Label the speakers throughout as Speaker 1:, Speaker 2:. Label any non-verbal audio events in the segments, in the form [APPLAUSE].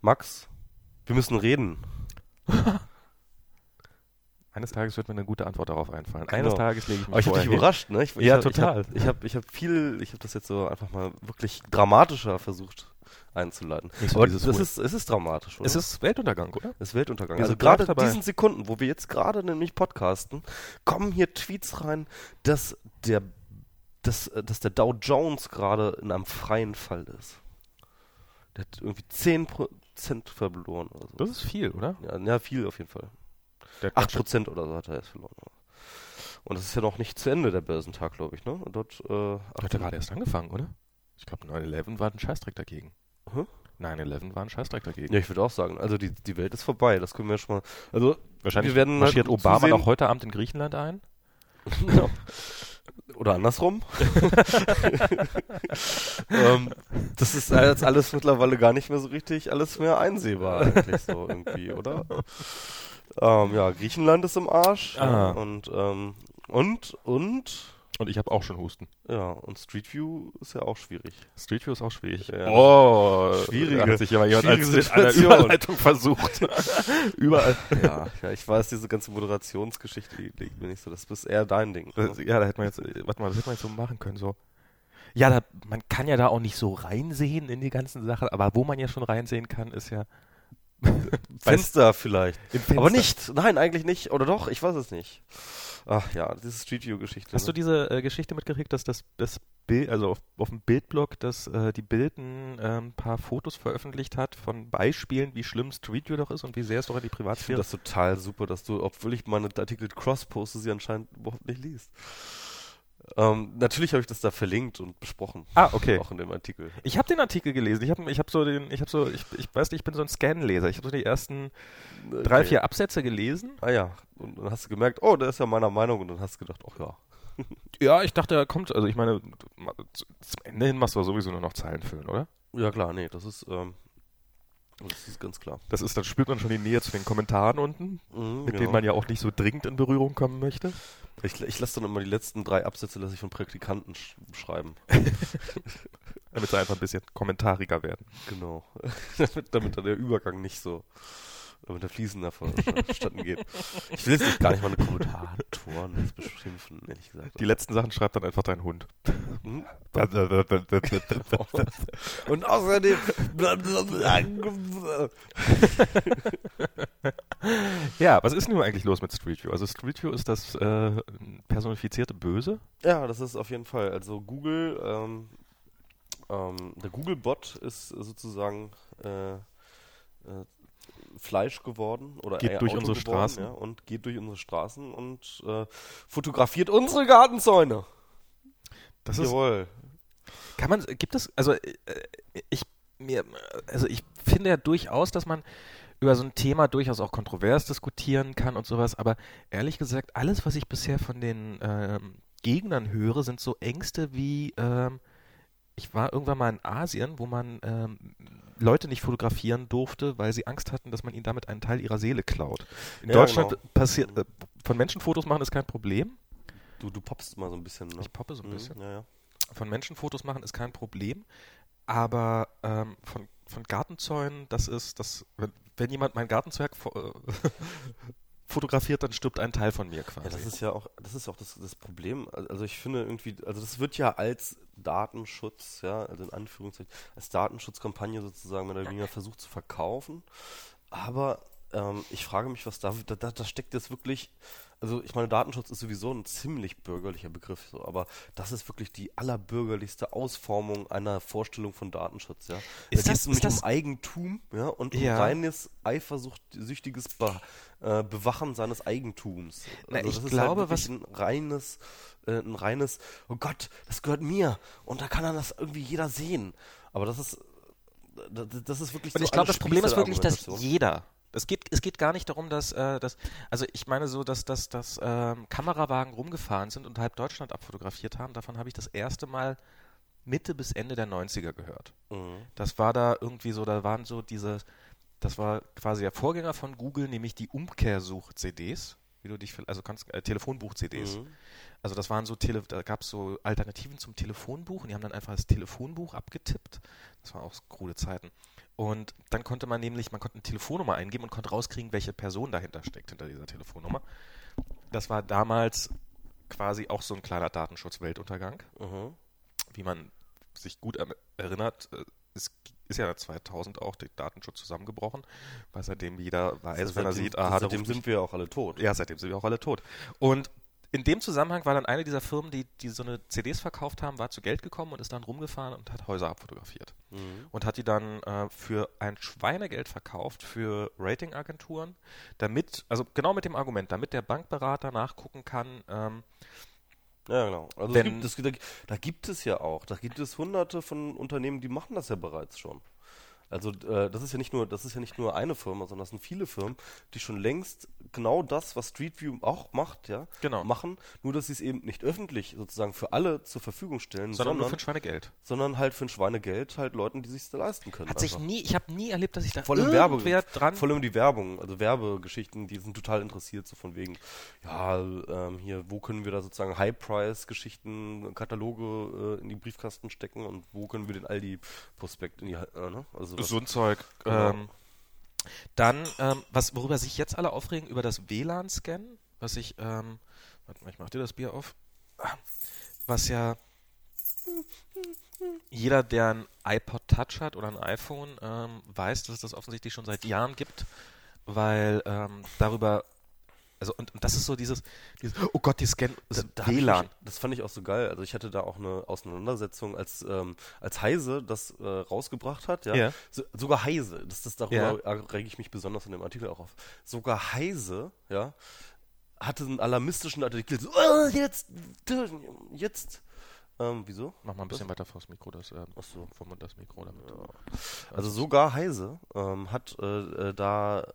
Speaker 1: Max, wir müssen reden. [LAUGHS]
Speaker 2: Eines Tages wird mir eine gute Antwort darauf einfallen.
Speaker 1: Genau.
Speaker 2: Eines Tages lege ich mich
Speaker 1: Aber ich habe dich überrascht, ne? Ich, ich
Speaker 2: Ja,
Speaker 1: hab,
Speaker 2: total.
Speaker 1: Ich habe ich hab, ich hab viel, ich habe das jetzt so einfach mal wirklich dramatischer versucht einzuleiten.
Speaker 2: Nicht
Speaker 1: Aber das ist, es ist dramatisch, oder?
Speaker 2: Es ist Weltuntergang, oder?
Speaker 1: Das ist Weltuntergang.
Speaker 2: Wir
Speaker 1: Also gerade in diesen Sekunden, wo wir jetzt gerade nämlich podcasten, kommen hier Tweets rein, dass der, dass, dass der Dow Jones gerade in einem freien Fall ist. Der hat irgendwie 10% verloren oder so.
Speaker 2: Das ist viel, oder?
Speaker 1: Ja, ja, viel auf jeden Fall.
Speaker 2: Hat
Speaker 1: 8% oder so hat er jetzt verloren. Und das ist ja noch nicht zu Ende, der Börsentag, glaube ich, ne? Und dort, äh,
Speaker 2: hat ja gerade erst angefangen, oder? Ich glaube, 9-11 war ein Scheißdreck dagegen.
Speaker 1: Hä?
Speaker 2: 9-11 war ein Scheißdreck dagegen.
Speaker 1: ja, ich würde auch sagen, also die, die Welt ist vorbei, das können wir schon mal, also
Speaker 2: Wahrscheinlich
Speaker 1: wir werden
Speaker 2: marschiert
Speaker 1: halt
Speaker 2: Obama
Speaker 1: zusehen-
Speaker 2: noch heute Abend in Griechenland ein. [LAUGHS]
Speaker 1: Ja. Oder andersrum. [LAUGHS] ähm, das ist jetzt alles mittlerweile gar nicht mehr so richtig, alles mehr einsehbar eigentlich so irgendwie, oder? Ähm, ja, Griechenland ist im Arsch.
Speaker 2: Ah.
Speaker 1: Und, ähm, und, und,
Speaker 2: Und ich habe auch schon Husten.
Speaker 1: ja, und Street View ist ja auch schwierig.
Speaker 2: Street View ist auch schwierig.
Speaker 1: Ja.
Speaker 2: Oh,
Speaker 1: Schwierige-
Speaker 2: da hat sich aber jemand als einer. Überleitung versucht. [LAUGHS] Überall.
Speaker 1: Ja, ja, ich weiß, diese ganze Moderationsgeschichte liegt mir nicht so. Das ist eher dein Ding. ne?
Speaker 2: Das, ja, da hätte man jetzt, äh, warte mal, das hätte man jetzt so machen können, so. Ja, da, man kann ja da auch nicht so reinsehen in die ganzen Sachen, aber wo man ja schon reinsehen kann, ist ja [LAUGHS]
Speaker 1: Fenster vielleicht.
Speaker 2: Fenster.
Speaker 1: Aber nicht. Nein, eigentlich nicht. Oder doch? Ich weiß es nicht. Ach ja, diese Street View-Geschichte.
Speaker 2: Hast du
Speaker 1: ne?
Speaker 2: diese äh, Geschichte mitgekriegt, dass das, das Bild, also auf, auf dem Bildblog, dass äh, die Bild ein ähm, paar Fotos veröffentlicht hat von Beispielen, wie schlimm Street View doch ist und wie sehr es doch an die
Speaker 1: Ich finde
Speaker 2: Privatsphäre
Speaker 1: das total super, dass du, obwohl ich meine Artikel cross poste, sie anscheinend überhaupt nicht liest. Ähm, natürlich habe ich das da verlinkt und besprochen.
Speaker 2: Ah, okay.
Speaker 1: Auch in dem Artikel.
Speaker 2: Ich habe den Artikel gelesen. Ich habe ich hab so den, ich habe so, ich, ich weiß nicht, ich bin so ein Scan-Leser. Ich habe so die ersten drei,
Speaker 1: Okay.
Speaker 2: vier Absätze gelesen.
Speaker 1: Ah ja. Und dann hast du gemerkt, oh, der ist ja meiner Meinung. Und dann hast du gedacht, ach ja. [LAUGHS]
Speaker 2: Ja, ich dachte, er kommt, also ich meine, zum Ende hin machst du sowieso nur noch Zeilen füllen, oder?
Speaker 1: Ja klar, nee, das ist, ähm, das ist ganz klar.
Speaker 2: Das ist, dann spürt man schon die Nähe zu den Kommentaren unten,
Speaker 1: Mhm,
Speaker 2: mit
Speaker 1: genau.
Speaker 2: denen man ja auch nicht so dringend in Berührung kommen möchte.
Speaker 1: Ich, ich lasse dann immer die letzten drei Absätze lasse ich von Praktikanten sch schreiben. [LAUGHS]
Speaker 2: Damit sie einfach ein bisschen kommentariger werden.
Speaker 1: Genau. [LAUGHS] damit, damit dann der Übergang nicht so, damit der fließender vonstatten geht. Ich will jetzt nicht gar nicht meine Kommentatoren jetzt beschimpfen, ehrlich gesagt.
Speaker 2: Die letzten Sachen schreibt dann einfach dein Hund.
Speaker 1: Hm?
Speaker 2: ja,
Speaker 1: Und außerdem.
Speaker 2: was ist denn nun eigentlich los mit Street View? Also Street View ist das äh, personifizierte Böse.
Speaker 1: ja, das ist auf jeden Fall. Also Google, ähm, ähm, der Google-Bot ist sozusagen äh, äh, Fleisch geworden oder
Speaker 2: Geht
Speaker 1: eher
Speaker 2: durch
Speaker 1: Auto
Speaker 2: unsere
Speaker 1: geworden,
Speaker 2: Straßen.
Speaker 1: ja, und geht durch unsere Straßen und äh, fotografiert unsere Gartenzäune.
Speaker 2: Das ist,
Speaker 1: Jawohl.
Speaker 2: kann man, gibt es, also äh, ich mir, also ich finde ja durchaus, dass man über so ein Thema durchaus auch kontrovers diskutieren kann und sowas, aber ehrlich gesagt, alles, was ich bisher von den ähm, Gegnern höre, sind so Ängste wie, ähm, ich war irgendwann mal in Asien, wo man ähm, Leute nicht fotografieren durfte, weil sie Angst hatten, dass man ihnen damit einen Teil ihrer Seele klaut. In
Speaker 1: Ja,
Speaker 2: Deutschland
Speaker 1: genau.
Speaker 2: passiert, äh, von Menschen Fotos machen ist kein Problem.
Speaker 1: Du, du poppst mal so ein bisschen, ne?
Speaker 2: Ich poppe so ein
Speaker 1: Mhm,
Speaker 2: bisschen.
Speaker 1: Ja, ja.
Speaker 2: Von Menschen Fotos machen ist kein Problem, aber ähm, von, von Gartenzäunen, das ist, das, wenn, wenn jemand mein Gartenzeug äh, [LAUGHS] fotografiert, dann stirbt ein Teil von mir quasi.
Speaker 1: Ja, das ist ja auch, das ist auch das, das Problem. Also ich finde irgendwie, also das wird ja als Datenschutz, ja, also in Anführungszeichen, als Datenschutzkampagne sozusagen mehr oder weniger versucht zu verkaufen. Aber ähm, ich frage mich, was da, da, da, steckt jetzt wirklich, also ich meine, Datenschutz ist sowieso ein ziemlich bürgerlicher Begriff, so, aber das ist wirklich die allerbürgerlichste Ausformung einer Vorstellung von Datenschutz, ja.
Speaker 2: Ist
Speaker 1: da geht
Speaker 2: das-
Speaker 1: es nämlich
Speaker 2: ist das-
Speaker 1: um Eigentum, ja, und um
Speaker 2: Ja.
Speaker 1: reines eifersüchtiges Be äh, Bewachen seines Eigentums.
Speaker 2: Na, ich
Speaker 1: das ist
Speaker 2: glaube,
Speaker 1: halt wirklich ein reines, äh, ein reines, oh Gott, das gehört mir und da kann dann das irgendwie jeder sehen. Aber das ist, das, das ist wirklich
Speaker 2: Und
Speaker 1: so
Speaker 2: ich glaube, das Problem ist wirklich, dass jeder. Es geht, es geht gar nicht darum, dass, äh, dass also ich meine so, dass, dass, dass ähm, Kamerawagen rumgefahren sind und halb Deutschland abfotografiert haben. Davon habe ich das erste Mal Mitte bis Ende der 90er gehört.
Speaker 1: Mhm.
Speaker 2: Das war da irgendwie so, da waren so diese, das war quasi der Vorgänger von Google, nämlich die Umkehrsuch-CDs, wie du dich, also kannst, äh, Telefonbuch-CDs.
Speaker 1: Mhm.
Speaker 2: Also das waren so, Tele da gab es so Alternativen zum Telefonbuch und die haben dann einfach das Telefonbuch abgetippt. Das waren auch krude Zeiten. Und dann konnte man nämlich, man konnte eine Telefonnummer eingeben und konnte rauskriegen, welche Person dahinter steckt, hinter dieser Telefonnummer. Das war damals quasi auch so ein kleiner Datenschutz-Weltuntergang.
Speaker 1: Mhm.
Speaker 2: Wie man sich gut er erinnert, äh, es ist ja 2000 auch der Datenschutz zusammengebrochen, weil seitdem jeder weiß,
Speaker 1: Also
Speaker 2: wenn er sieht, aha,
Speaker 1: seitdem sind wir auch alle tot.
Speaker 2: ja, seitdem sind wir auch alle tot. Und in dem Zusammenhang war dann eine dieser Firmen, die, die so eine CDs verkauft haben, war zu Geld gekommen und ist dann rumgefahren und hat Häuser abfotografiert.
Speaker 1: Mhm.
Speaker 2: Und hat die dann äh, für ein Schweinegeld verkauft für Ratingagenturen, damit, also genau mit dem Argument, damit der Bankberater nachgucken kann, ähm,
Speaker 1: Ja, genau. Also es gibt, das, da, da gibt es ja auch, da gibt es hunderte von Unternehmen, die machen das ja bereits schon. Also äh, das ist ja nicht nur, das ist ja nicht nur eine Firma, sondern das sind viele Firmen, die schon längst genau das, was Street View auch macht, ja,
Speaker 2: Genau.
Speaker 1: machen, nur dass sie es eben nicht öffentlich sozusagen für alle zur Verfügung stellen,
Speaker 2: sondern
Speaker 1: sondern,
Speaker 2: für ein Schweinegeld.
Speaker 1: sondern halt für ein Schweinegeld halt Leuten, die sich leisten können.
Speaker 2: Hat sich nie, ich habe nie erlebt, dass ich da
Speaker 1: Voll im Werbe,
Speaker 2: dran
Speaker 1: voll um die Werbung, also Werbegeschichten, die sind total interessiert, so von wegen, ja, ähm, hier, wo können wir da sozusagen High-Price-Geschichten, Kataloge äh, in die Briefkasten stecken und wo können wir den Aldi-Prospekt in die, äh, ne? Also sowas.
Speaker 2: So ein Zeug.
Speaker 1: Genau.
Speaker 2: Ähm, dann, ähm, was, worüber sich jetzt alle aufregen, über das WLAN-Scan, was ich, ähm, warte mal, ich mach dir das Bier auf. Was ja jeder, der ein iPod Touch hat oder ein iPhone, ähm, weiß, dass es das offensichtlich schon seit Jahren gibt, weil ähm, darüber, also und, und das ist so dieses, dieses oh Gott, die Scan, das
Speaker 1: Da ich
Speaker 2: WLAN.
Speaker 1: Das fand ich auch so geil. Also ich hatte da auch eine Auseinandersetzung, als, ähm, als Heise das äh, rausgebracht hat. Ja?
Speaker 2: Ja.
Speaker 1: So, sogar Heise, das, das darüber
Speaker 2: Ja.
Speaker 1: rege ich mich besonders in dem Artikel auch auf. Sogar Heise, ja, hatte einen alarmistischen Artikel. So, oh, jetzt, jetzt. Ähm, wieso?
Speaker 2: Mach mal ein bisschen weiter vors Mikro, das,
Speaker 1: Ach so.
Speaker 2: vom Mund das Mikro damit.
Speaker 1: Also sogar Heise ähm, hat äh, äh, da äh,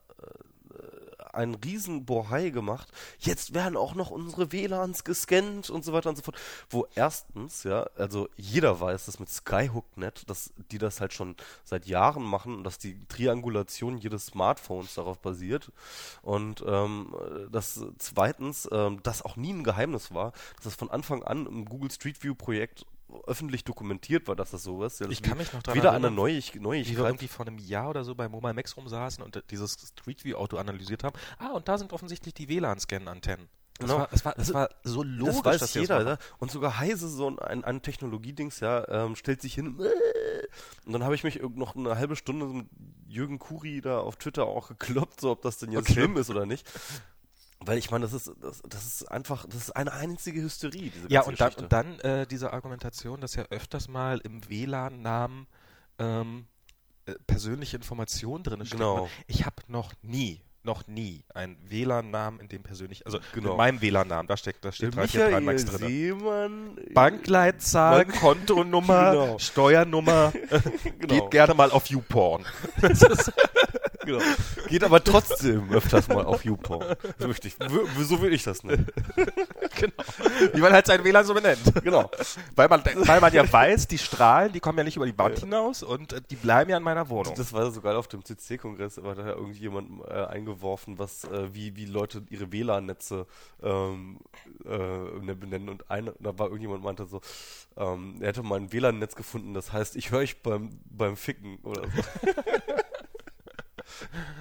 Speaker 1: einen riesen Bohai gemacht. Jetzt werden auch noch unsere WLANs gescannt und so weiter und so fort. Wo erstens, ja, also jeder weiß, dass mit Skyhook.net, dass die das halt schon seit Jahren machen und dass die Triangulation jedes Smartphones darauf basiert. Und ähm, dass zweitens, ähm, das auch nie ein Geheimnis war, dass das von Anfang an im Google Street View Projekt öffentlich dokumentiert war, dass das so ist. Ja, das
Speaker 2: Ich kann mich noch daran
Speaker 1: wieder eine
Speaker 2: erinnern,
Speaker 1: Neuig
Speaker 2: wie wir
Speaker 1: Neuigkeit.
Speaker 2: irgendwie vor einem Jahr oder so bei Mobile Max rumsaßen und dieses Street View Auto analysiert haben. Ah, und da sind offensichtlich die WLAN-Scan-Antennen. Das,
Speaker 1: Genau.
Speaker 2: war, das, war, das
Speaker 1: Das-
Speaker 2: war so logisch,
Speaker 1: das weiß
Speaker 2: dass
Speaker 1: jeder,
Speaker 2: das machen.
Speaker 1: Und sogar Heise, so ein, ein, Technologiedings, ja, ähm, stellt sich hin. äh, [LAUGHS] Und dann habe ich mich noch eine halbe Stunde mit Jürgen Kuri da auf Twitter auch gekloppt, so ob das denn jetzt
Speaker 2: Okay.
Speaker 1: schlimm ist oder nicht. Weil ich meine, das ist, das, das ist einfach, das ist eine einzige Hysterie, diese
Speaker 2: Ja,
Speaker 1: ganze
Speaker 2: und dann,
Speaker 1: Geschichte.
Speaker 2: und dann äh, diese Argumentation, dass ja öfters mal im WLAN-Namen ähm, äh, persönliche Informationen drin stehen.
Speaker 1: Genau.
Speaker 2: Ich habe noch nie, noch nie einen WLAN-Namen, in dem persönlich, also
Speaker 1: Genau.
Speaker 2: in meinem WLAN-Namen, da steckt, da steht
Speaker 1: Der
Speaker 2: 343
Speaker 1: Michael
Speaker 2: Max drin.
Speaker 1: Seemann,
Speaker 2: Bankleitzahl,
Speaker 1: Bank-
Speaker 2: Kontonummer, [LAUGHS]
Speaker 1: Genau.
Speaker 2: Steuernummer, [LAUGHS]
Speaker 1: Genau.
Speaker 2: geht gerne mal auf YouPorn. [LAUGHS]
Speaker 1: genau. [LAUGHS] Geht aber trotzdem öfters mal auf YouPorn. So, möchte ich, so will ich das nennen. [LAUGHS]
Speaker 2: genau. Wie man halt sein WLAN so benennt.
Speaker 1: Genau.
Speaker 2: Weil man, weil man ja weiß, die Strahlen, die kommen ja nicht über die Wand hinaus und äh, die bleiben ja in meiner Wohnung.
Speaker 1: Das war so geil auf dem CC-Kongress, aber da hat irgendjemand äh, eingeworfen, was, äh, wie, wie Leute ihre WLAN-Netze ähm, äh, benennen. Und eine, da war irgendjemand meinte so, ähm, er hätte mal ein WLAN-Netz gefunden, das heißt, ich höre euch beim, beim Ficken oder so. [LAUGHS]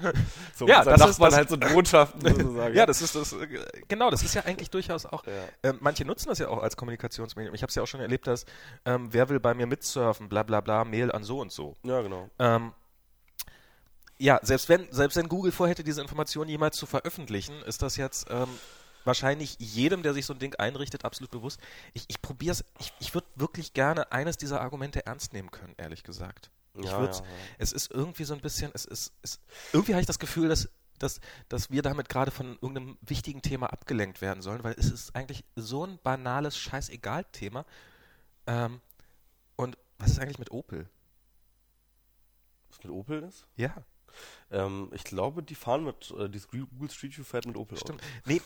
Speaker 1: [LAUGHS] so
Speaker 2: Ja, das ist das-
Speaker 1: halt so Botschaften [LAUGHS] sozusagen.
Speaker 2: Ja, das ist das. äh, Genau, das ist ja eigentlich durchaus auch.
Speaker 1: Ja.
Speaker 2: Ähm, manche nutzen das ja auch als Kommunikationsmedium. Ich habe es ja auch schon erlebt, dass ähm, wer will bei mir mitsurfen, bla bla bla, Mail an so und so.
Speaker 1: ja, genau.
Speaker 2: Ähm, ja, selbst wenn, selbst wenn Google vorhätte, diese Information jemals zu veröffentlichen, ist das jetzt ähm, wahrscheinlich jedem, der sich so ein Ding einrichtet, absolut bewusst. Ich, ich probiere es, ich, ich würde wirklich gerne eines dieser Argumente ernst nehmen können, ehrlich gesagt. Ich
Speaker 1: Ja, ja, ja.
Speaker 2: Es ist irgendwie so ein bisschen, es ist, es, irgendwie habe ich das Gefühl, dass, dass, dass wir damit gerade von irgendeinem wichtigen Thema abgelenkt werden sollen, weil es ist eigentlich so ein banales Scheißegal-Thema. Ähm, und was ist eigentlich mit Opel?
Speaker 1: Was mit Opel ist?
Speaker 2: Ja.
Speaker 1: Ähm, ich glaube, die fahren mit, äh, dieses Google Street View fährt mit Opel
Speaker 2: Stimmt. Nee,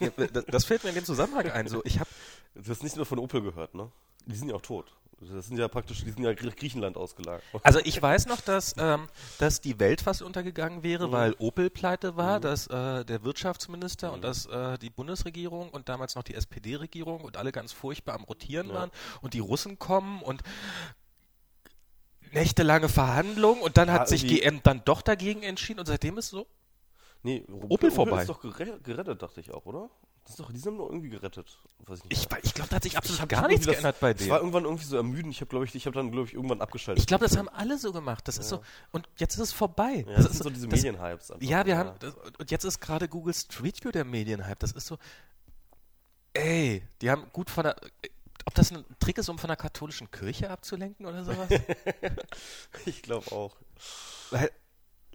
Speaker 2: das fällt mir in dem Zusammenhang ein. So, ich habe
Speaker 1: Du hast nicht nur von Opel gehört, ne? Die sind ja auch tot. Das sind ja praktisch, die sind ja Gr- Griechenland ausgelagert. [LAUGHS]
Speaker 2: Also ich weiß noch, dass, ähm, dass die Welt fast untergegangen wäre,
Speaker 1: Mhm.
Speaker 2: weil Opel pleite war,
Speaker 1: Mhm.
Speaker 2: dass äh, der Wirtschaftsminister und
Speaker 1: Mhm.
Speaker 2: dass äh, die Bundesregierung und damals noch die SPD-Regierung und alle ganz furchtbar am Rotieren
Speaker 1: Ja.
Speaker 2: waren und die Russen kommen und nächtelange Verhandlung und dann
Speaker 1: Ja,
Speaker 2: hat sich GM dann doch dagegen entschieden und seitdem ist so.
Speaker 1: Nee,
Speaker 2: Opel vorbei.
Speaker 1: ist doch gerettet, dachte ich auch, oder? Das ist doch, die sind doch irgendwie gerettet. Weiß ich nicht.
Speaker 2: Ich, ich glaube, da hat sich absolut
Speaker 1: hab
Speaker 2: gar nichts
Speaker 1: das-
Speaker 2: geändert bei
Speaker 1: Es war
Speaker 2: denen.
Speaker 1: irgendwann irgendwie so ermüdend. Ich habe, glaube ich, ich habe dann, glaube ich, irgendwann abgeschaltet.
Speaker 2: Ich glaube, das haben alle so gemacht. Das ist so. Und jetzt ist es vorbei.
Speaker 1: ja,
Speaker 2: das
Speaker 1: das, sind so diese
Speaker 2: das-
Speaker 1: Medienhypes. einfach.
Speaker 2: Ja, wir haben. Das, und jetzt ist gerade Google Street View der Medienhype. Das ist so. Ey, die haben gut von der. Ob das ein Trick ist, um von der katholischen Kirche abzulenken oder sowas? [LAUGHS]
Speaker 1: Ich glaube auch.
Speaker 2: Weil,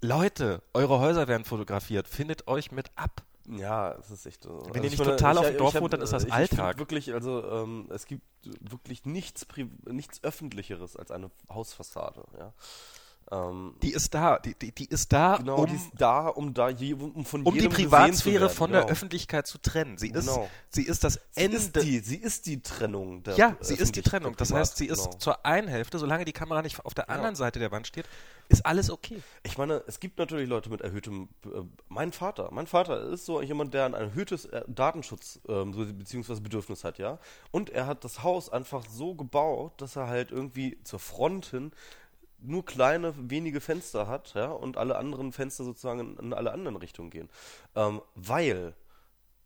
Speaker 2: Leute, eure Häuser werden fotografiert. Findet euch mit ab.
Speaker 1: Ja, es ist echt so.
Speaker 2: Wenn ihr nicht total auf dem Dorf wohnt, dann ist das
Speaker 1: ich,
Speaker 2: Alltag.
Speaker 1: Ich find wirklich, also ähm, es gibt wirklich nichts, nichts öffentlicheres als eine Hausfassade. Ja. Ähm,
Speaker 2: Die ist da. Die, die, die ist da,
Speaker 1: genau,
Speaker 2: um,
Speaker 1: die ist da, um da je, um von
Speaker 2: um die Privatsphäre von
Speaker 1: genau.
Speaker 2: der Öffentlichkeit zu trennen. Sie ist,
Speaker 1: Genau.
Speaker 2: sie ist das
Speaker 1: Sie
Speaker 2: Ende.
Speaker 1: ist die, sie ist die Trennung der
Speaker 2: ja, sie ist die Trennung. Das heißt, sie ist
Speaker 1: genau.
Speaker 2: zur einen Hälfte, solange die Kamera nicht auf der anderen Seite der Wand steht, ist alles okay.
Speaker 1: Ich meine, es gibt natürlich Leute mit erhöhtem. Äh, mein Vater, mein Vater ist so jemand, der ein erhöhtes äh, Datenschutz so, beziehungsweise Bedürfnis hat, ja. Und er hat das Haus einfach so gebaut, dass er halt irgendwie zur Front hin nur kleine, wenige Fenster hat, ja, und alle anderen Fenster sozusagen in, alle anderen Richtungen gehen. Ähm, weil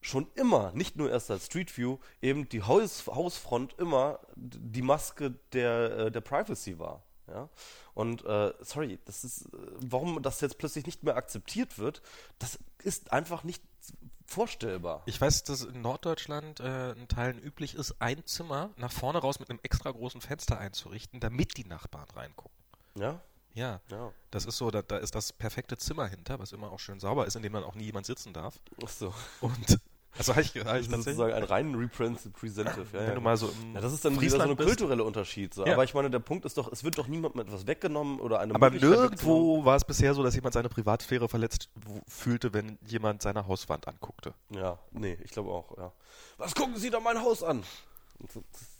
Speaker 1: schon immer, nicht nur erst als Street View, eben die Haus, Hausfront immer die Maske der, äh, der Privacy war. Ja? Und äh, sorry, das ist, äh, warum das jetzt plötzlich nicht mehr akzeptiert wird, das ist einfach nicht vorstellbar.
Speaker 2: Ich weiß, dass in Norddeutschland äh, in Teilen üblich ist, ein Zimmer nach vorne raus mit einem extra großen Fenster einzurichten, damit die Nachbarn reingucken.
Speaker 1: Ja,
Speaker 2: Ja,
Speaker 1: ja.
Speaker 2: das ist so, da, da ist das perfekte Zimmer hinter, was immer auch schön sauber ist, in dem dann auch nie jemand sitzen darf.
Speaker 1: Ach so.
Speaker 2: Und also habe ich, hab ich
Speaker 1: Das ist sozusagen ein rein representative. Ja,
Speaker 2: wenn
Speaker 1: ja.
Speaker 2: du mal so im
Speaker 1: ja, das ist dann wieder so ein kultureller Unterschied. So.
Speaker 2: Ja.
Speaker 1: Aber ich meine, der Punkt ist doch, es wird doch niemandem etwas weggenommen oder eine
Speaker 2: Aber nirgendwo war es bisher so, dass jemand seine Privatsphäre verletzt fühlte, wenn jemand seine Hauswand anguckte.
Speaker 1: Ja, nee, ich glaube auch, ja. Was gucken Sie da mein Haus an? Das ist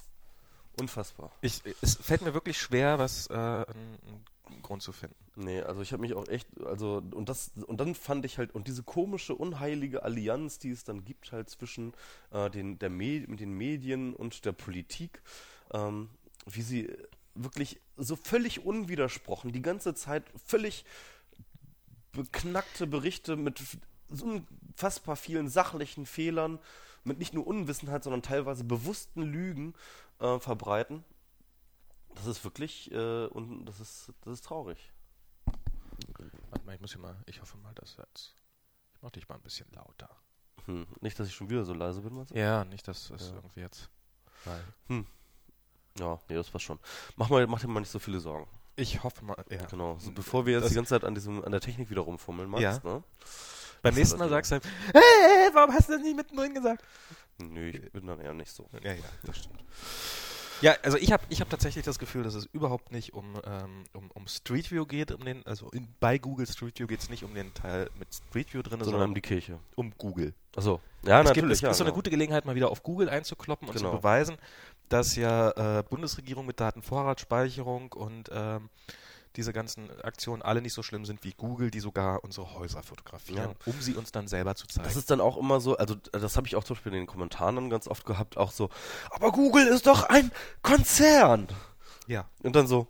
Speaker 1: Unfassbar.
Speaker 2: Ich, es fällt mir wirklich schwer, was äh, einen, Grund zu finden.
Speaker 1: Nee, also ich habe mich auch echt, also und das und dann fand ich halt und diese komische unheilige Allianz, die es dann gibt halt zwischen äh, den der mit den Medien und der Politik, ähm, wie sie wirklich so völlig unwidersprochen die ganze Zeit völlig beknackte Berichte mit unfassbar vielen sachlichen Fehlern, mit nicht nur Unwissenheit, sondern teilweise bewussten Lügen äh, verbreiten. Das ist wirklich äh, und das ist das ist traurig.
Speaker 2: Warte mal, ich muss hier mal, ich hoffe mal, dass jetzt. Ich mach dich mal ein bisschen lauter.
Speaker 1: Hm, nicht, dass ich schon wieder so leise bin, meinst du?
Speaker 2: Ja, nicht, dass das
Speaker 1: Ja.
Speaker 2: irgendwie jetzt. Weil
Speaker 1: Ja, nee, das passt schon. Mach, mal, mach dir mal nicht so viele Sorgen.
Speaker 2: ich hoffe mal, ja.
Speaker 1: Genau. So, bevor wir jetzt
Speaker 2: Das-
Speaker 1: die ganze Zeit an, diesem, an der Technik wieder rumfummeln, meinst
Speaker 2: Ja.
Speaker 1: ne?
Speaker 2: Beim nächsten Mal sagst du halt, hey, warum hast du das nicht mittendrin gesagt?
Speaker 1: Nö, ich bin dann eher nicht so.
Speaker 2: Ja, ja, das stimmt. Ja, also ich habe ich hab tatsächlich das Gefühl, dass es überhaupt nicht um, ähm, um, um Street View geht, um den, also in, bei Google Street View geht es nicht um den Teil mit Street View drin,
Speaker 1: Sondern
Speaker 2: sondern
Speaker 1: um die Kirche.
Speaker 2: um Google.
Speaker 1: Achso. Ja,
Speaker 2: es gibt,
Speaker 1: natürlich.
Speaker 2: es
Speaker 1: ja,
Speaker 2: ist so eine
Speaker 1: genau.
Speaker 2: gute Gelegenheit, mal wieder auf Google einzukloppen und
Speaker 1: Genau.
Speaker 2: zu beweisen, dass ja äh, Bundesregierung mit Datenvorratsspeicherung und ähm, diese ganzen Aktionen alle nicht so schlimm sind wie Google, die sogar unsere Häuser fotografieren, um sie uns dann selber zu zeigen.
Speaker 1: Das ist dann auch immer so, also das habe ich auch zum Beispiel in den Kommentaren dann ganz oft gehabt, auch so, aber Google ist doch ein Konzern.
Speaker 2: ja.
Speaker 1: Und dann so,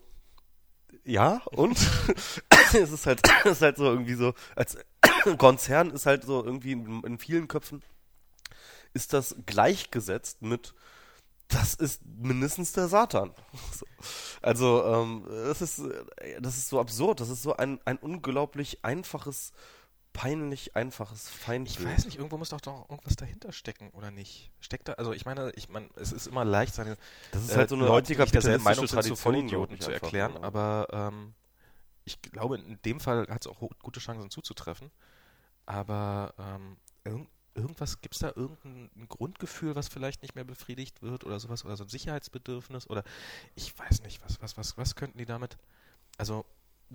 Speaker 1: ja, und? [LAUGHS] es ist halt, es ist halt so irgendwie so, als [COUGHS] Konzern ist halt so irgendwie in, in vielen Köpfen ist das gleichgesetzt mit, das ist mindestens der Satan. So. [LAUGHS] Also, ähm, das ist, das ist so absurd, das ist so ein, ein unglaublich einfaches, peinlich einfaches
Speaker 2: Ich
Speaker 1: Feindbild.
Speaker 2: weiß nicht, irgendwo muss doch doch irgendwas dahinter stecken, oder nicht? Steckt da, also ich meine, ich meine, es ist immer leicht, seine
Speaker 1: Das ist
Speaker 2: äh,
Speaker 1: halt so eine
Speaker 2: Leute, die derselben Meinung sind, zu Vollidioten
Speaker 1: ich,
Speaker 2: zu
Speaker 1: einfach,
Speaker 2: erklären,
Speaker 1: ja.
Speaker 2: aber ähm, ich glaube, in dem Fall hat es auch gute Chancen zuzutreffen. Aber ähm, irgendwas, gibt es da irgendein ein Grundgefühl, was vielleicht nicht mehr befriedigt wird oder sowas, oder so ein Sicherheitsbedürfnis oder ich weiß nicht, was, was, was, was könnten die damit, also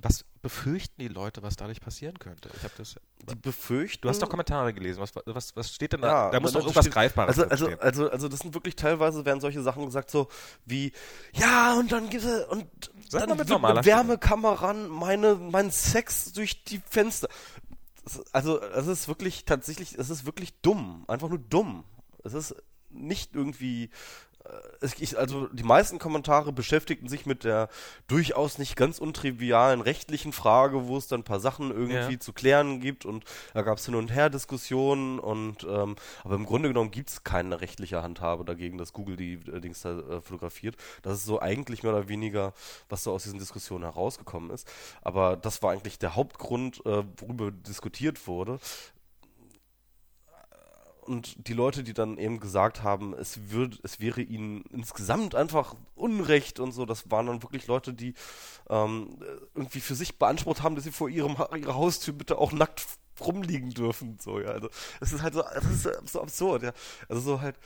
Speaker 2: was befürchten die Leute, was dadurch passieren könnte? Ich habe das.
Speaker 1: Die befürchten.
Speaker 2: Du hast doch Kommentare gelesen. Was, was, was steht denn da?
Speaker 1: Ja,
Speaker 2: da muss doch irgendwas
Speaker 1: steht-
Speaker 2: Greifbares
Speaker 1: Also, also, also, also das sind wirklich teilweise werden solche Sachen gesagt, so wie, ja, und dann gibt es, und
Speaker 2: Sag
Speaker 1: dann
Speaker 2: mit
Speaker 1: wird
Speaker 2: normaler
Speaker 1: eine Wärmekamera ran, meine, mein Sex durch die Fenster. Also, es ist wirklich tatsächlich, es ist wirklich dumm. Einfach nur dumm. Es ist nicht irgendwie, ich, also die meisten Kommentare beschäftigten sich mit der durchaus nicht ganz untrivialen rechtlichen Frage, wo es dann ein paar Sachen irgendwie ja. zu klären gibt und da gab es hin und her Diskussionen und ähm, aber im Grunde genommen gibt es keine rechtliche Handhabe dagegen, dass Google die äh, Dings da äh, fotografiert. Das ist so eigentlich mehr oder weniger, was so aus diesen Diskussionen herausgekommen ist. Aber das war eigentlich der Hauptgrund, äh, worüber diskutiert wurde und die Leute, die dann eben gesagt haben, es wird, es wäre ihnen insgesamt einfach Unrecht und so, das waren dann wirklich Leute, die ähm, irgendwie für sich beansprucht haben, dass sie vor ihrem ihrer Haustür bitte auch nackt rumliegen dürfen. So, ja. Also es ist halt so, das ist so absurd, ja. Also so halt,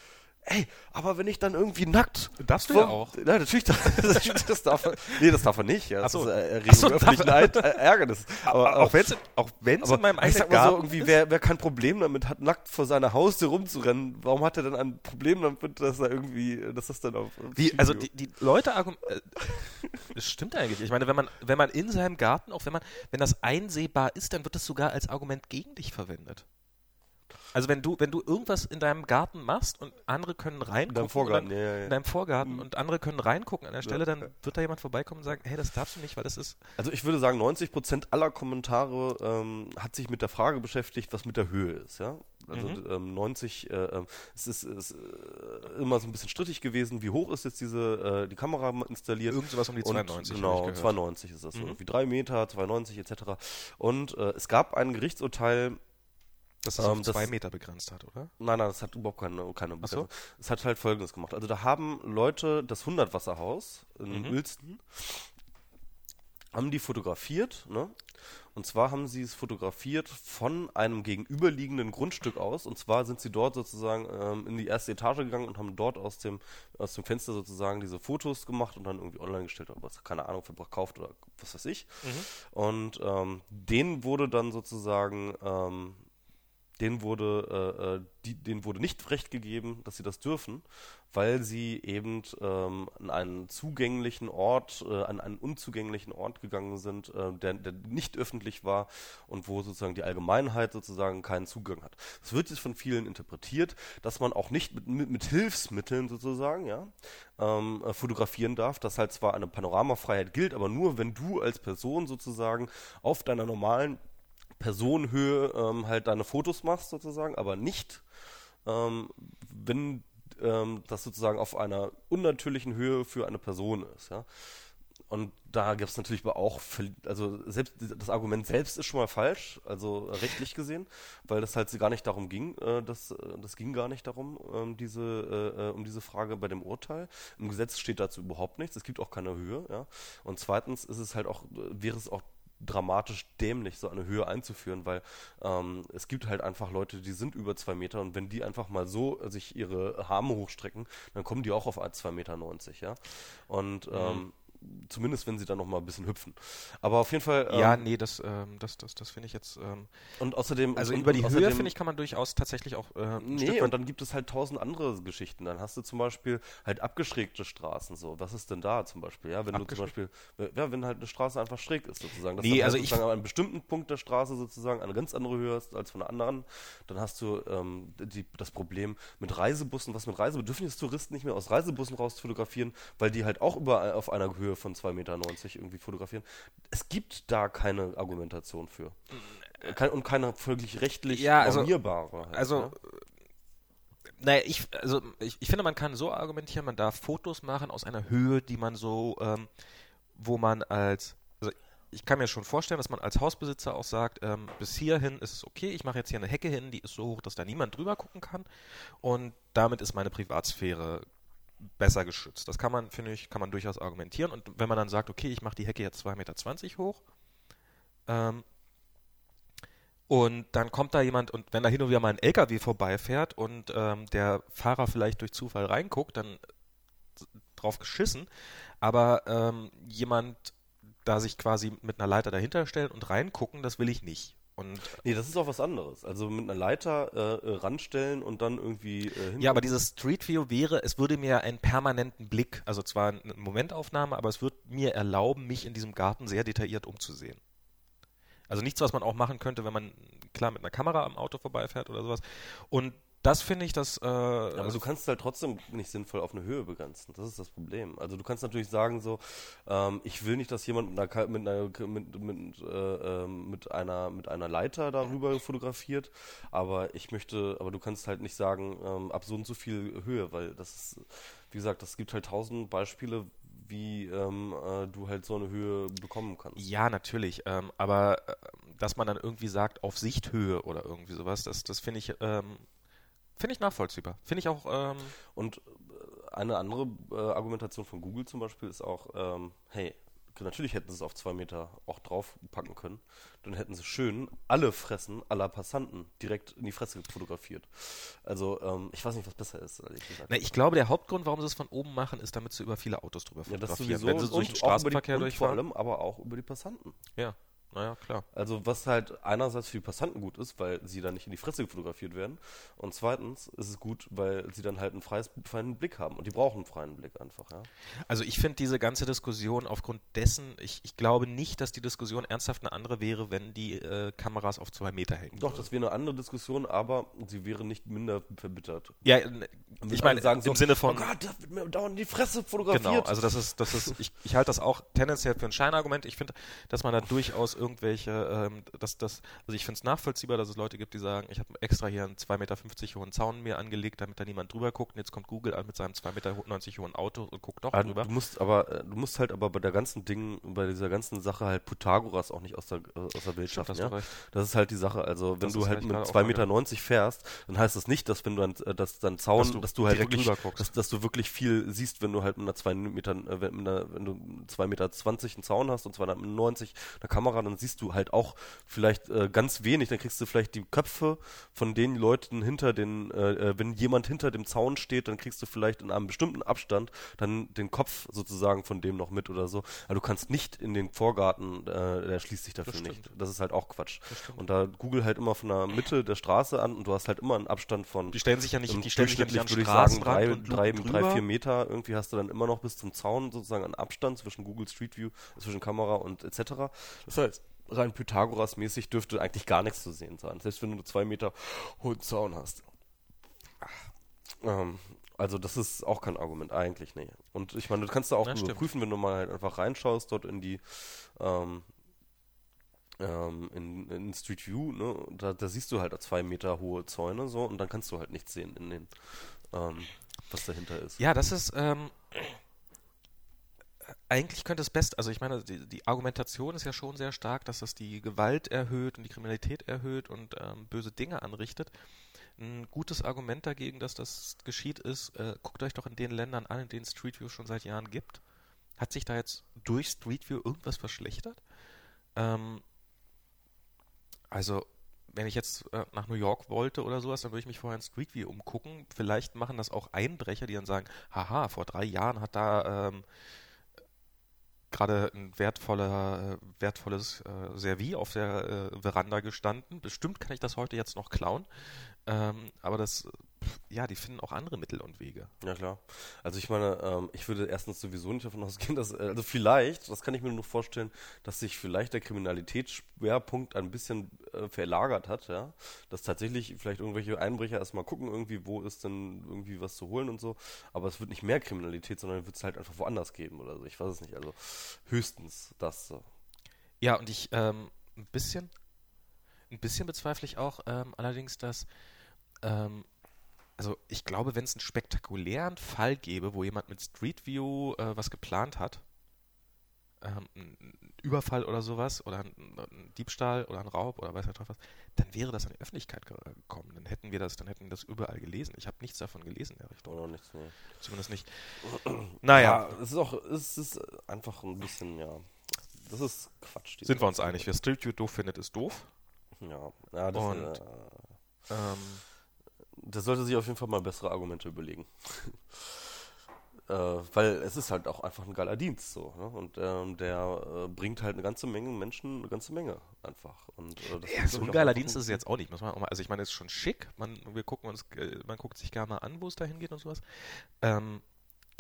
Speaker 1: Ey, aber wenn ich dann irgendwie nackt.
Speaker 2: Darfst du ja auch. [LAUGHS]
Speaker 1: Ja, [LAUGHS] natürlich. Das, das darf er, nee, das darf er nicht. Ja. Das
Speaker 2: so.
Speaker 1: ist Erregung
Speaker 2: Ach so,
Speaker 1: öffentlichen äh, Ärgernis. [LAUGHS]
Speaker 2: Aber, auch wenn es auch wenn's in meinem
Speaker 1: eigenen Garten so, irgendwie, wer, wer kein Problem damit hat, nackt vor seiner Haustür rumzurennen, warum hat er dann ein Problem damit, dass er irgendwie, dass das dann auf.
Speaker 2: Wie, also die, die Leute argumentieren. Äh, das stimmt eigentlich. Ich meine, wenn man, wenn man in seinem Garten, auch wenn man, wenn das einsehbar ist, dann wird das sogar als Argument gegen dich verwendet. Also wenn du, wenn du irgendwas in deinem Garten machst und andere können reingucken,
Speaker 1: In deinem Vorgarten,
Speaker 2: dann,
Speaker 1: ja, ja,
Speaker 2: in deinem Vorgarten
Speaker 1: Mhm.
Speaker 2: und andere können reingucken an der Stelle, dann wird da jemand vorbeikommen und sagen, hey, das darfst du nicht, weil das ist.
Speaker 1: Also ich würde sagen, 90% aller Kommentare ähm, hat sich mit der Frage beschäftigt, was mit der Höhe ist, ja. Also
Speaker 2: Mhm.
Speaker 1: ähm, 90, äh, ähm, es ist, ist äh, immer so ein bisschen strittig gewesen, wie hoch ist jetzt diese äh, die Kamera installiert.
Speaker 2: Irgend sowas um die
Speaker 1: Und
Speaker 2: 92.
Speaker 1: Genau,
Speaker 2: hab ich gehört.
Speaker 1: 92 ist das so.
Speaker 2: Mhm.
Speaker 1: Irgendwie 3 Meter, 92 etc. Und äh, es gab ein Gerichtsurteil,
Speaker 2: Dass das
Speaker 1: Ähm,
Speaker 2: auf
Speaker 1: das-
Speaker 2: zwei Meter begrenzt hat, oder?
Speaker 1: Nein, nein, das hat überhaupt keine, keine
Speaker 2: Ach so.
Speaker 1: Begrenzung. Es hat halt Folgendes gemacht. Also da haben Leute das 100-Wasserhaus in
Speaker 2: Mhm.
Speaker 1: Uelsten, haben die fotografiert, ne? Und zwar haben sie es fotografiert von einem gegenüberliegenden Grundstück aus. Und zwar sind sie dort sozusagen ähm, in die erste Etage gegangen und haben dort aus dem, aus dem Fenster sozusagen diese Fotos gemacht und dann irgendwie online gestellt oder was, keine Ahnung, verkauft oder was weiß ich. Und ähm, denen wurde dann sozusagen ähm, denen wurde, äh, äh, die, denen wurde nicht recht gegeben, dass sie das dürfen, weil sie eben ähm, an einen zugänglichen Ort, äh, an einen unzugänglichen Ort gegangen sind, äh, der, der nicht öffentlich war und wo sozusagen die Allgemeinheit sozusagen keinen Zugang hat. Es wird jetzt von vielen interpretiert, dass man auch nicht mit, mit, mit Hilfsmitteln sozusagen, ja, ähm, äh, fotografieren darf, dass halt zwar eine Panoramafreiheit gilt, aber nur wenn du als Person sozusagen auf deiner normalen Personenhöhe ähm, halt deine Fotos machst sozusagen, aber nicht, ähm, wenn ähm, das sozusagen auf einer unnatürlichen Höhe für eine Person ist, ja. Und da gibt es natürlich auch, also selbst das Argument selbst ist schon mal falsch, also rechtlich gesehen, weil das halt gar nicht darum ging, äh, das, das ging gar nicht darum, ähm, diese, äh, äh, um diese Frage bei dem Urteil. Im Gesetz steht dazu überhaupt nichts, es gibt auch keine Höhe, ja. Und zweitens ist es halt auch, wäre es auch dramatisch dämlich, so eine Höhe einzuführen, weil ähm, es gibt halt einfach Leute, die sind über zwei Meter und wenn die einfach mal so sich ihre Arme hochstrecken, dann kommen die auch auf 2,90 Meter, ja. Und ähm, zumindest wenn sie dann noch mal ein bisschen hüpfen. Aber auf jeden Fall. Ähm,
Speaker 2: ja, nee, das, ähm, das, das, das finde ich jetzt. Ähm,
Speaker 1: Und außerdem.
Speaker 2: also
Speaker 1: und,
Speaker 2: über die Höhe, finde ich, kann man durchaus tatsächlich auch äh,
Speaker 1: Nee, und dann gibt es halt tausend andere Geschichten. Dann hast du zum Beispiel halt abgeschrägte Straßen so. Was ist denn da zum Beispiel? Ja, wenn du zum Beispiel, ja, wenn halt eine Straße einfach schräg ist sozusagen. Dass
Speaker 2: Nee,
Speaker 1: dann
Speaker 2: also
Speaker 1: halt
Speaker 2: ich-
Speaker 1: an einem bestimmten Punkt der Straße sozusagen eine ganz andere Höhe hast als von der anderen. Dann hast du ähm, die, das Problem mit Reisebussen, was mit Reisebussen, dürfen jetzt Touristen nicht mehr aus Reisebussen raus fotografieren, weil die halt auch überall auf einer Höhe von 2,90 Meter irgendwie fotografieren. Es gibt da keine Argumentation für. Kein, und keine wirklich rechtlich
Speaker 2: Ja, also-
Speaker 1: normierbare. halt,
Speaker 2: Also,
Speaker 1: ne?
Speaker 2: naja, ich, also ich, ich finde, man kann so argumentieren, man darf Fotos machen aus einer Höhe, die man so, ähm, wo man als, also ich kann mir schon vorstellen, dass man als Hausbesitzer auch sagt, ähm, bis hierhin ist es okay, ich mache jetzt hier eine Hecke hin, die ist so hoch, dass da niemand drüber gucken kann und damit ist meine Privatsphäre besser geschützt. Das kann man, finde ich, kann man durchaus argumentieren und wenn man dann sagt, okay, ich mache die Hecke jetzt 2,20 Meter hoch, ähm, und dann kommt da jemand und wenn da hin und wieder mal ein LKW vorbeifährt und ähm, der Fahrer vielleicht durch Zufall reinguckt, dann drauf geschissen. Aber ähm, jemand da sich quasi mit einer Leiter dahinter stellen und reingucken, das will ich nicht. Und
Speaker 1: Nee, das ist auch was anderes. Also mit einer Leiter äh, äh, ranstellen und dann irgendwie äh, hin.
Speaker 2: ja, aber dieses Street View wäre, es würde mir einen permanenten Blick, also zwar eine Momentaufnahme, aber es würde mir erlauben, mich in diesem Garten sehr detailliert umzusehen. Also nichts, was man auch machen könnte, wenn man klar mit einer Kamera am Auto vorbeifährt oder sowas. Und das finde ich, das. Äh,
Speaker 1: Aber du kannst halt trotzdem nicht sinnvoll auf eine Höhe begrenzen. Das ist das Problem. Also du kannst natürlich sagen so, ähm, ich will nicht, dass jemand mit einer, mit einer, mit, mit, äh, ähm, mit einer, mit einer Leiter darüber fotografiert, aber ich möchte, aber du kannst halt nicht sagen, ähm, ab so und so viel Höhe, weil das ist, wie gesagt, es gibt halt tausend Beispiele, wie ähm, äh, du halt so eine Höhe bekommen kannst.
Speaker 2: Ja, natürlich. Ähm, aber äh, dass man dann irgendwie sagt, auf Sichthöhe oder irgendwie sowas, das, das finde ich, ähm, finde ich nachvollziehbar. Finde ich auch, ähm,
Speaker 1: Und äh, eine andere äh, Argumentation von Google zum Beispiel ist auch, ähm, hey, natürlich hätten sie es auf zwei Meter auch draufpacken können. Dann hätten sie schön alle Fressen aller Passanten direkt in die Fresse fotografiert. Also, ähm, ich weiß nicht, was besser ist, ehrlich gesagt.
Speaker 2: na, ich glaube, der Hauptgrund, warum sie es von oben machen, ist, damit sie über viele Autos drüber
Speaker 1: ja, das
Speaker 2: fotografieren.
Speaker 1: sowieso
Speaker 2: Wenn sie durch den Straßenverkehr
Speaker 1: und vor
Speaker 2: durchfahren.
Speaker 1: allem aber auch über die Passanten.
Speaker 2: Ja, naja, klar.
Speaker 1: Also was halt einerseits für die Passanten gut ist, weil sie dann nicht in die Fresse fotografiert werden. Und zweitens ist es gut, weil sie dann halt einen freies, freien Blick haben. Und die brauchen einen freien Blick einfach, ja.
Speaker 2: Also ich finde diese ganze Diskussion aufgrund dessen, ich, ich glaube nicht, dass die Diskussion ernsthaft eine andere wäre, wenn die äh, Kameras auf zwei Meter hängen.
Speaker 1: Doch, das wäre eine andere Diskussion, aber sie wäre nicht minder verbittert.
Speaker 2: Ja,
Speaker 1: Wenn
Speaker 2: ich meine,
Speaker 1: sagen so,
Speaker 2: im Sinne von,
Speaker 1: oh Gott, da wird mir dauernd die Fresse fotografiert.
Speaker 2: Genau, also das ist, das ist, ich, ich halte das auch tendenziell für ein Scheinargument. Ich finde, dass man da durchaus irgendwelche, ähm, dass das, also ich finde es nachvollziehbar, dass es Leute gibt, die sagen, ich habe extra hier einen 2,50 Meter hohen Zaun mir angelegt, damit da niemand drüber guckt. Und jetzt kommt Google mit seinem 2,90 Meter hohen Auto und guckt doch
Speaker 1: Ah,
Speaker 2: drüber.
Speaker 1: du musst aber, äh, du musst halt aber bei der ganzen Ding, bei dieser ganzen Sache halt Pythagoras auch nicht aus der, äh, aus der Welt schaffen, ja?
Speaker 2: du.
Speaker 1: Das ist halt die Sache. Also wenn
Speaker 2: Das
Speaker 1: du halt mit
Speaker 2: gerade auch
Speaker 1: 2,90 Meter fährst, dann heißt das nicht, dass wenn du dann, äh, dass dann Zaun,
Speaker 2: Dass
Speaker 1: dass
Speaker 2: du
Speaker 1: du, halt wirklich, dass, dass du wirklich viel siehst, wenn du halt mit einer 2 Meter, wenn, einer, wenn du 2,20 Meter einen Zaun hast und 290 eine Kamera, dann siehst du halt auch vielleicht äh, ganz wenig, dann kriegst du vielleicht die Köpfe von den Leuten hinter den, äh, äh, wenn jemand hinter dem Zaun steht, dann kriegst du vielleicht in einem bestimmten Abstand dann den Kopf sozusagen von dem noch mit oder so. Aber du kannst nicht in den Vorgarten, äh, der schließt sich dafür
Speaker 2: Das
Speaker 1: nicht. Das ist halt auch Quatsch. Und da Google halt immer von der Mitte der Straße an und du hast halt immer einen Abstand von
Speaker 2: Die stellen sich ja nicht, die stellen sich ja nicht an
Speaker 1: würde ich sagen, drei, drei, drei, vier Meter irgendwie hast du dann immer noch bis zum Zaun sozusagen einen Abstand zwischen Google Street View, zwischen Kamera und etc. Das heißt, rein Pythagoras-mäßig dürfte eigentlich gar nichts zu sehen sein, selbst wenn du nur zwei Meter hohen Zaun hast. Ähm, also das ist auch kein Argument, eigentlich, nee. Und ich meine, du kannst da auch
Speaker 2: Na, stimmt.
Speaker 1: überprüfen, wenn du mal halt einfach reinschaust dort in die ähm, ähm, in, in Street View, ne, da, da siehst du halt zwei Meter hohe Zäune so und dann kannst du halt nichts sehen in den, ähm, was dahinter ist.
Speaker 2: Ja, das ist ähm, eigentlich könnte es best, also ich meine, die, die Argumentation ist ja schon sehr stark, dass das die Gewalt erhöht und die Kriminalität erhöht und ähm, böse Dinge anrichtet. Ein gutes Argument dagegen, dass das geschieht, ist, äh, guckt euch doch in den Ländern an, in denen Street View schon seit Jahren gibt. Hat sich da jetzt durch Street View irgendwas verschlechtert? Ähm, also, wenn ich jetzt äh, nach New York wollte oder sowas, dann würde ich mich vorher in Street View umgucken. Vielleicht machen das auch Einbrecher, die dann sagen, haha, vor drei Jahren hat da ähm, gerade ein wertvoller, äh, wertvolles äh, Servie auf der äh, Veranda gestanden. Bestimmt kann ich das heute jetzt noch klauen. Ähm, aber das, ja, die finden auch andere Mittel und Wege.
Speaker 1: Ja, klar. Also ich meine, ähm, ich würde erstens sowieso nicht davon ausgehen, dass, äh, also vielleicht, das kann ich mir nur vorstellen, dass sich vielleicht der Kriminalitätsschwerpunkt ein bisschen äh, verlagert hat, ja. Dass tatsächlich vielleicht irgendwelche Einbrecher erstmal gucken, irgendwie, wo ist denn irgendwie was zu holen und so. Aber es wird nicht mehr Kriminalität, sondern wird es halt einfach woanders geben oder so. Ich weiß es nicht. Also höchstens das so.
Speaker 2: Ja, und ich ähm, ein bisschen, ein bisschen bezweifle ich auch ähm, allerdings, dass, ähm, also ich glaube, wenn es einen spektakulären Fall gäbe, wo jemand mit Street View äh, was geplant hat, ähm, ein Überfall oder sowas, oder ein, ein Diebstahl oder ein Raub oder weiß nicht was, dann wäre das an die Öffentlichkeit ge- gekommen. Dann hätten wir das, dann hätten wir das überall gelesen. Ich habe nichts davon gelesen in der Richtung.
Speaker 1: Oder nichts, nee.
Speaker 2: Zumindest nicht. [CLEARS THROAT] Naja,
Speaker 1: Ja, es ist auch, es ist einfach ein bisschen, ja. Das ist Quatsch.
Speaker 2: sind wir uns einig. Wer Street View doof findet, ist doof.
Speaker 1: Ja, ja das
Speaker 2: Und-
Speaker 1: äh,
Speaker 2: Ähm,
Speaker 1: Der sollte sich auf jeden Fall mal bessere Argumente überlegen. [LAUGHS] äh, weil es ist halt auch einfach ein geiler Dienst so. Ne? Und ähm, der äh, bringt halt eine ganze Menge Menschen, eine ganze Menge einfach. Und, äh, das
Speaker 2: Ja, so ein geiler Dienst ist es jetzt auch nicht, muss man auch mal, also ich meine, es ist schon schick, man, wir gucken uns, äh, man guckt sich gerne mal an, wo es dahin geht und sowas. Ähm,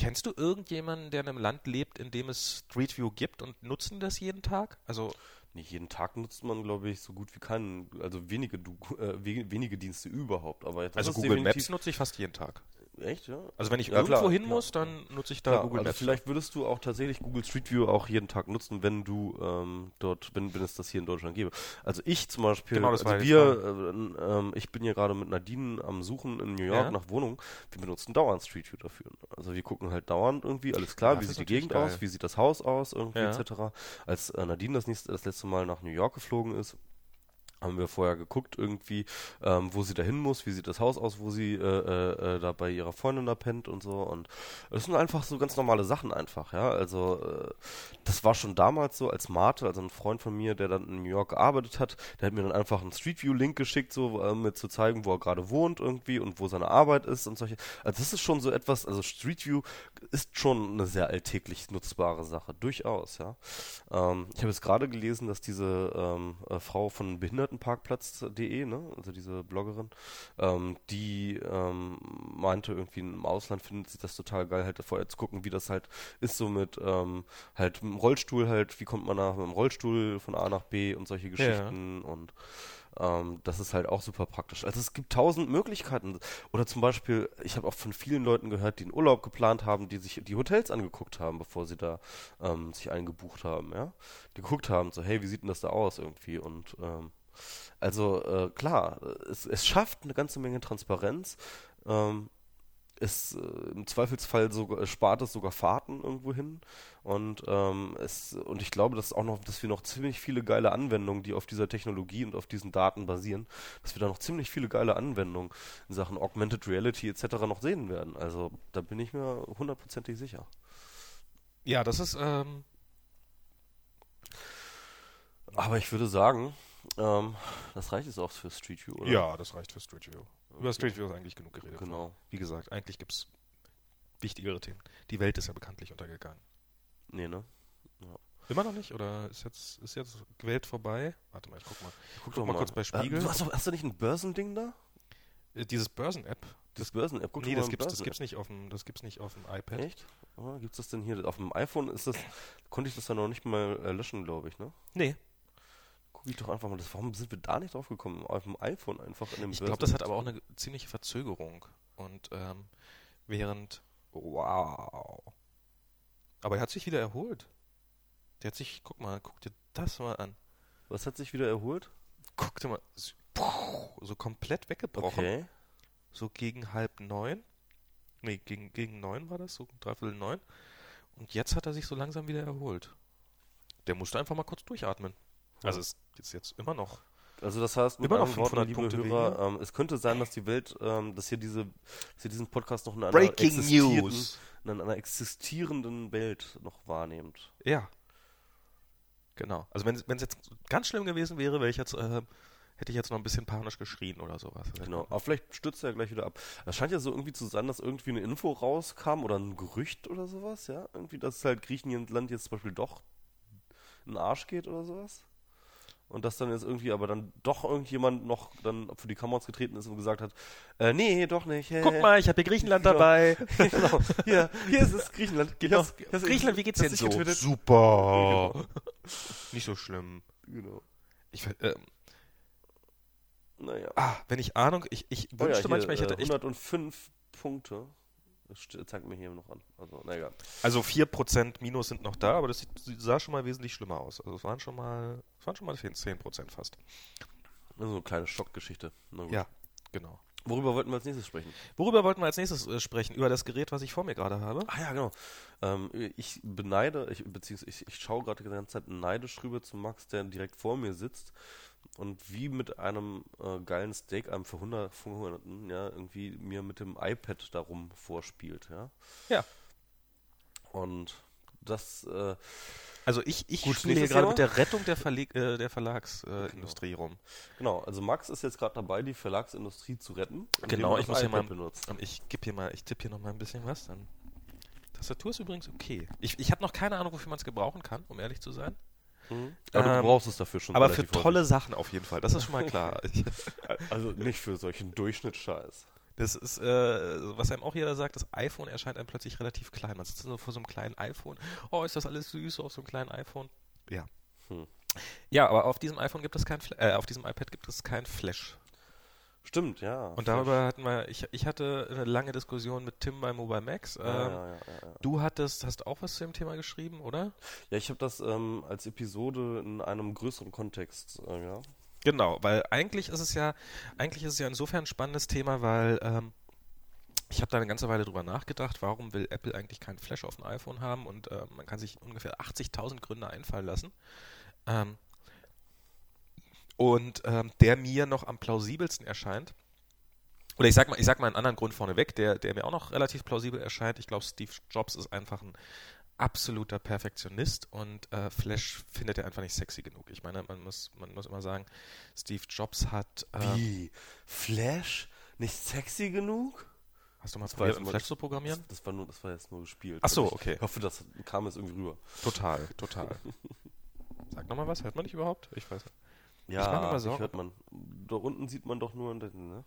Speaker 2: kennst du irgendjemanden, der in einem Land lebt, in dem es Street View gibt und nutzen das jeden Tag? Also,
Speaker 1: Nicht jeden Tag nutzt man, glaube ich, so gut wie keinen, also wenige, du, äh, we- wenige Dienste überhaupt. Aber jetzt
Speaker 2: Also Google Maps nutze ich fast jeden Tag.
Speaker 1: Echt, ja?
Speaker 2: Also wenn ich
Speaker 1: Ja,
Speaker 2: irgendwo
Speaker 1: klar,
Speaker 2: hin
Speaker 1: klar.
Speaker 2: muss, dann nutze ich da
Speaker 1: Klar,
Speaker 2: Google
Speaker 1: also
Speaker 2: Maps.
Speaker 1: vielleicht würdest du auch tatsächlich Google Street View auch jeden Tag nutzen, wenn du ähm, dort, wenn, wenn es das hier in Deutschland gäbe. Also ich zum Beispiel,
Speaker 2: Genau, das
Speaker 1: also wir, äh, ähm, ich bin hier gerade mit Nadine am Suchen in New York
Speaker 2: Ja.
Speaker 1: nach Wohnungen. Wir benutzen dauernd Street View dafür. Also wir gucken halt dauernd irgendwie, alles klar,
Speaker 2: Ja,
Speaker 1: wie
Speaker 2: das
Speaker 1: sieht die Gegend aus,
Speaker 2: geil.
Speaker 1: wie sieht das Haus aus, irgendwie
Speaker 2: Ja.
Speaker 1: etc. Als äh, Nadine das, nächste, das letzte Mal nach New York geflogen ist, haben wir vorher geguckt irgendwie, ähm, wo sie da hin muss, wie sieht das Haus aus, wo sie äh, äh, äh, da bei ihrer Freundin da pennt und so. Und das sind einfach so ganz normale Sachen einfach, ja, also äh, das war schon damals so, als Marte, also ein Freund von mir, der dann in New York gearbeitet hat, der hat mir dann einfach einen Street View Link geschickt, so äh, mir zu zeigen, wo er gerade wohnt irgendwie und wo seine Arbeit ist und solche, also das ist schon so etwas, also Street View ist schon eine sehr alltäglich nutzbare Sache, durchaus, ja. Ähm, ich habe jetzt gerade gelesen, dass diese ähm, äh, Frau von Behindertenparkplatz.de, ne, also diese Bloggerin, ähm, die ähm, meinte irgendwie im Ausland findet sie das total geil, halt vorher zu gucken, wie das halt ist so mit ähm, halt mit dem Rollstuhl halt, wie kommt man nach mit dem Rollstuhl von A nach B und solche Geschichten und ähm, das ist halt auch super praktisch. Also es gibt tausend Möglichkeiten. Oder zum Beispiel, ich habe auch von vielen Leuten gehört, die einen Urlaub geplant haben, die sich die Hotels angeguckt haben, bevor sie da ähm, sich eingebucht haben, ja. Die geguckt haben, so, hey, wie sieht denn das da aus irgendwie? Und ähm, also äh, klar, es, es schafft eine ganze Menge Transparenz. Ähm, es äh, im Zweifelsfall sogar spart es sogar Fahrten irgendwo hin und ähm, es und ich glaube, dass auch noch, dass wir noch ziemlich viele geile Anwendungen, die auf dieser Technologie und auf diesen Daten basieren, dass wir da noch ziemlich viele geile Anwendungen in Sachen Augmented Reality etc. noch sehen werden. Also da bin ich mir hundertprozentig sicher.
Speaker 2: ja, das ist, ähm,
Speaker 1: Aber ich würde sagen, ähm, das reicht jetzt auch für Street View, oder?
Speaker 2: ja, das reicht für Street View. Über Street View ist eigentlich genug geredet.
Speaker 1: Genau.
Speaker 2: Wie gesagt, eigentlich gibt es wichtigere Themen. Die Welt ist ja bekanntlich untergegangen.
Speaker 1: Nee, ne?
Speaker 2: Immer noch nicht? Oder ist jetzt, ist jetzt Welt vorbei? Warte mal, ich guck mal.
Speaker 1: Guck,
Speaker 2: Guck mal kurz bei Spiegel.
Speaker 1: Äh, du hast, doch, hast du nicht ein Börsending da?
Speaker 2: Äh, Dieses Börsen-App,
Speaker 1: Das Börsen-App.
Speaker 2: Nee,
Speaker 1: doch mal
Speaker 2: das gibt's, das
Speaker 1: Börsen-App.
Speaker 2: gibt's nicht auf dem, das gibt's nicht auf dem iPad.
Speaker 1: Echt? Oh, gibt's das denn hier? Auf dem iPhone ist das, konnte ich das dann noch nicht mal äh, löschen, glaube ich, ne?
Speaker 2: Nee,
Speaker 1: Guck ich doch einfach mal, das, warum sind wir da nicht drauf gekommen? Auf dem iPhone einfach in dem
Speaker 2: ich glaube, das hat aber auch eine ziemliche Verzögerung. Und ähm, während, wow. Aber er hat sich wieder erholt. Der hat sich, guck mal, guck dir das mal an.
Speaker 1: Was hat sich wieder erholt?
Speaker 2: Guck dir mal, so, so komplett weggebrochen.
Speaker 1: Okay.
Speaker 2: so gegen halb neun. Nee, gegen, gegen neun war das, so dreiviertel neun. Und jetzt hat er sich so langsam wieder erholt. Der musste einfach mal kurz durchatmen. Also es ist jetzt immer noch.
Speaker 1: Also das heißt, mit
Speaker 2: Immer noch
Speaker 1: anderen Worten,
Speaker 2: 500
Speaker 1: liebe
Speaker 2: Punkte
Speaker 1: Hörer, ähm, es könnte sein, dass die Welt, ähm, dass hier diese, dass ihr diesen Podcast noch in einer
Speaker 2: Breaking
Speaker 1: existierenden-
Speaker 2: News.
Speaker 1: in einer existierenden Welt noch wahrnehmt.
Speaker 2: Ja. Genau. Also wenn es jetzt ganz schlimm gewesen wäre, wäre ich jetzt, äh, hätte ich jetzt noch ein bisschen panisch geschrien oder sowas.
Speaker 1: Genau. Aber vielleicht stürzt er ja gleich wieder ab. Es scheint ja so irgendwie zu sein, dass irgendwie eine Info rauskam oder ein Gerücht oder sowas, ja? Irgendwie, dass halt Griechenland jetzt zum Beispiel doch in den Arsch geht oder sowas. Und dass dann jetzt irgendwie aber dann doch irgendjemand noch dann für die Kameras getreten ist und gesagt hat, äh, nee, doch nicht. Äh,
Speaker 2: Guck mal, ich habe hier Griechenland
Speaker 1: Genau.
Speaker 2: dabei. [LAUGHS]
Speaker 1: genau. Hier, hier ist es, Griechenland.
Speaker 2: Genau.
Speaker 1: Das- das-
Speaker 2: Griechenland, wie geht's
Speaker 1: ist
Speaker 2: so?
Speaker 1: getwittert.
Speaker 2: Super. Nicht so schlimm.
Speaker 1: Genau.
Speaker 2: Ich, ähm,
Speaker 1: Naja.
Speaker 2: ah, wenn ich Ahnung, ich, ich
Speaker 1: Oh ja,
Speaker 2: wünschte
Speaker 1: hier,
Speaker 2: manchmal, ich hätte
Speaker 1: äh,
Speaker 2: echt
Speaker 1: 105 Punkte. Zeigt mir hier noch an. Also, na egal.
Speaker 2: Also 4% Minus sind noch da, aber das sah schon mal wesentlich schlimmer aus. Also es waren schon mal, es waren schon mal 10%, 10% fast.
Speaker 1: Also eine kleine Schockgeschichte.
Speaker 2: Ja, genau.
Speaker 1: Worüber wollten wir als nächstes sprechen?
Speaker 2: Worüber wollten wir als nächstes äh, sprechen? Über das Gerät, was ich vor mir gerade habe?
Speaker 1: Ah ja, genau. Ähm, ich beneide, ich, beziehungsweise ich, ich schaue gerade die ganze Zeit neidisch rüber zu Max, der direkt vor mir sitzt und wie mit einem äh, geilen Steak einem Verhunger- Verhungerten, ja, irgendwie mir mit dem iPad darum vorspielt, ja.
Speaker 2: Ja.
Speaker 1: Und das, äh,
Speaker 2: Also ich, ich
Speaker 1: Gut,
Speaker 2: spiele hier gerade mit der Rettung der, Verleg äh, der Verlagsindustrie rum.
Speaker 1: genau, also Max ist jetzt gerade dabei, die Verlagsindustrie zu retten.
Speaker 2: Genau, ich muss hier mal,
Speaker 1: benutzt.
Speaker 2: ähm, ich gebe hier mal, ich tippe hier noch mal ein bisschen was. Dann. Tastatur ist übrigens okay. Ich, ich habe noch keine Ahnung, wofür man es gebrauchen kann, um ehrlich zu sein.
Speaker 1: Mhm. Aber
Speaker 2: Ähm,
Speaker 1: du brauchst es dafür schon
Speaker 2: Aber für tolle Sachen auf jeden Fall, das ist schon mal klar.
Speaker 1: Häufig. [LAUGHS] Also nicht für solchen Durchschnittsscheiß.
Speaker 2: Das ist, äh, was einem auch jeder sagt, das iPhone erscheint einem plötzlich relativ klein. Man sitzt so vor so einem kleinen iPhone. Oh, ist das alles süß auf so einem kleinen iPhone? Ja.
Speaker 1: Hm.
Speaker 2: Ja, aber auf diesem iPhone gibt es kein, Fla äh, auf diesem iPad gibt es kein Flash.
Speaker 1: Stimmt, ja.
Speaker 2: Und darüber hatten wir, ich, ich hatte eine lange Diskussion mit Tim bei Mobile Max. Ähm,
Speaker 1: Ja, ja, ja.
Speaker 2: Du hattest, hast auch was zu dem Thema geschrieben, oder?
Speaker 1: Ja, ich habe das ähm, als Episode in einem größeren Kontext, äh, ja.
Speaker 2: Genau, weil eigentlich ist es ja, eigentlich ist es ja insofern ein spannendes Thema, weil ähm, ich habe da eine ganze Weile drüber nachgedacht, warum will Apple eigentlich kein Flash auf dem iPhone haben und äh, man kann sich ungefähr 80.000 Gründe einfallen lassen. Ähm, und ähm, der mir noch am plausibelsten erscheint, oder ich sag mal, ich sag mal einen anderen Grund vorneweg, der, der mir auch noch relativ plausibel erscheint. Ich glaube, Steve Jobs ist einfach ein absoluter Perfektionist und äh, Flash findet er einfach nicht sexy genug. Ich meine, man muss, man muss immer sagen, Steve Jobs hat. Äh,
Speaker 1: Wie? Flash? Nicht sexy genug?
Speaker 2: Hast du mal
Speaker 1: Das
Speaker 2: probiert,
Speaker 1: mal-
Speaker 2: Flash zu programmieren?
Speaker 1: Das, das, war nur, das war jetzt nur gespielt.
Speaker 2: Ach so,
Speaker 1: Ich
Speaker 2: okay.
Speaker 1: hoffe, das kam jetzt irgendwie rüber.
Speaker 2: Total, total. [LAUGHS] Sag nochmal was, hört man nicht überhaupt? Ich weiß nicht.
Speaker 1: Ja,
Speaker 2: mach
Speaker 1: ich
Speaker 2: Sorgen.
Speaker 1: hört man. Da unten sieht man doch nur, ne?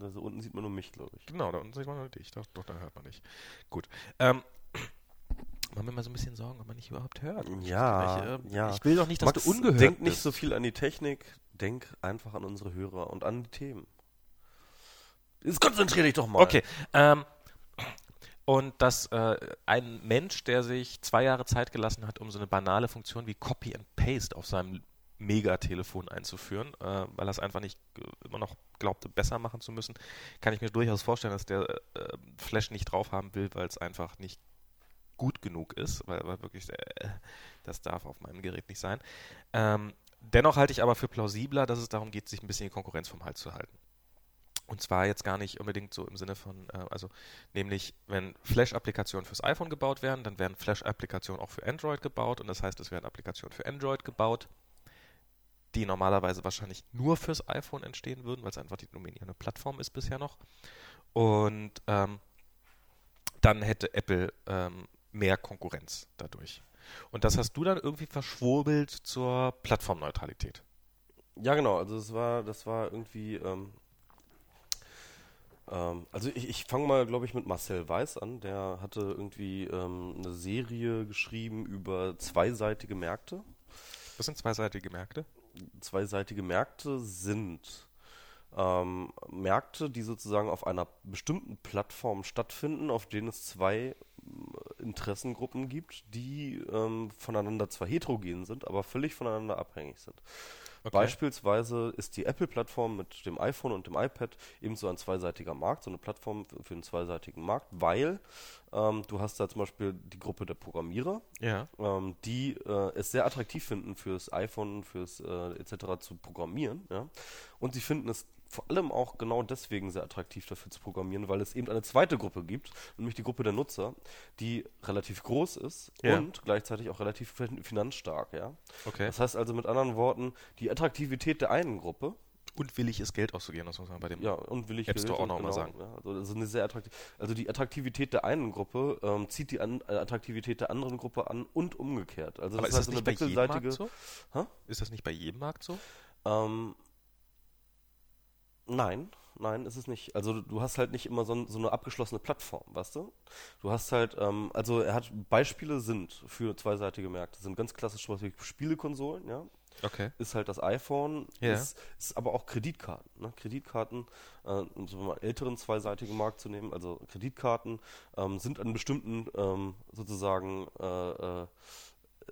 Speaker 1: Also unten sieht man nur mich, glaube ich.
Speaker 2: Genau, da unten sieht man nur dich. Doch, doch, da hört man nicht. Gut. Ähm, [CLEARS THROAT] machen wir mal so ein bisschen Sorgen, ob man nicht überhaupt hört.
Speaker 1: Ja,
Speaker 2: ich, äh,
Speaker 1: ja.
Speaker 2: ich will doch nicht, dass
Speaker 1: Max,
Speaker 2: du ungehört
Speaker 1: denk nicht
Speaker 2: bist.
Speaker 1: so viel an die Technik, denk einfach an unsere Hörer und an die Themen. Jetzt konzentrier dich doch mal.
Speaker 2: Okay. Ähm, und dass äh, ein Mensch, der sich zwei Jahre Zeit gelassen hat, um so eine banale Funktion wie Copy and Paste auf seinem Megatelefon einzuführen, äh, weil er es einfach nicht immer noch glaubte, besser machen zu müssen, kann ich mir durchaus vorstellen, dass der äh, Flash nicht drauf haben will, weil es einfach nicht gut genug ist, weil, weil wirklich, äh, das darf auf meinem Gerät nicht sein. Ähm, dennoch halte ich aber für plausibler, dass es darum geht, sich ein bisschen die Konkurrenz vom Hals zu halten. Und zwar jetzt gar nicht unbedingt so im Sinne von, äh, also nämlich, wenn Flash-Applikationen fürs iPhone gebaut werden, dann werden Flash-Applikationen auch für Android gebaut und das heißt, es werden Applikationen für Android gebaut, die normalerweise wahrscheinlich nur fürs iPhone entstehen würden, weil es einfach die dominierende Plattform ist bisher noch. Und ähm, dann hätte Apple ähm, mehr Konkurrenz dadurch. Und das hast du dann irgendwie verschwurbelt zur Plattformneutralität.
Speaker 1: Ja, genau. Also das war, das war irgendwie. Ähm, ähm, also ich, ich fange mal, glaube ich, mit Marcel Weiß an. Der hatte irgendwie ähm, eine Serie geschrieben über zweiseitige Märkte.
Speaker 2: Das sind zweiseitige Märkte.
Speaker 1: Zweiseitige Märkte sind ähm, Märkte, die sozusagen auf einer bestimmten Plattform stattfinden, auf denen es zwei ähm, Interessengruppen gibt, die ähm, voneinander zwar heterogen sind, aber völlig voneinander abhängig sind.
Speaker 2: Okay.
Speaker 1: Beispielsweise ist die Apple-Plattform mit dem iPhone und dem iPad ebenso ein zweiseitiger Markt, so eine Plattform für einen zweiseitigen Markt, weil ähm, du hast da zum Beispiel die Gruppe der Programmierer,
Speaker 2: Ja.
Speaker 1: ähm, die äh, es sehr attraktiv finden, fürs iPhone, fürs äh, etc. zu programmieren. Ja? Und sie finden es vor allem auch genau deswegen sehr attraktiv dafür zu programmieren, weil es eben eine zweite Gruppe gibt, nämlich die Gruppe der Nutzer, die relativ groß ist
Speaker 2: Ja.
Speaker 1: und gleichzeitig auch relativ fin- finanzstark. Ja?
Speaker 2: Okay.
Speaker 1: Das heißt also mit anderen Worten, die Attraktivität der einen Gruppe
Speaker 2: Und willig ist, Geld auszugeben, das muss man bei dem.
Speaker 1: ja, und will ich
Speaker 2: App Store auch noch mal sagen.
Speaker 1: Ja, also, das ist eine sehr attraktiv, also die Attraktivität der einen Gruppe ähm, zieht die an, äh, Attraktivität der anderen Gruppe an und umgekehrt. Also
Speaker 2: Aber
Speaker 1: das
Speaker 2: ist das
Speaker 1: heißt
Speaker 2: nicht bei jedem Markt so?
Speaker 1: Hä?
Speaker 2: Ist das nicht bei jedem Markt so?
Speaker 1: Ähm, nein, nein, ist es nicht. Also du- hast halt nicht immer so, so eine abgeschlossene Plattform, weißt du? Du hast halt, ähm, also er hat Beispiele sind für zweiseitige Märkte, sind ganz klassisch zum Beispiel Spielekonsolen, ja.
Speaker 2: Okay.
Speaker 1: ist halt das iPhone,
Speaker 2: Ja.
Speaker 1: ist, ist aber auch Kreditkarten. Ne? Kreditkarten, äh, um so mal älteren zweiseitigen Markt zu nehmen, also Kreditkarten ähm, sind an bestimmten ähm, sozusagen, äh, äh,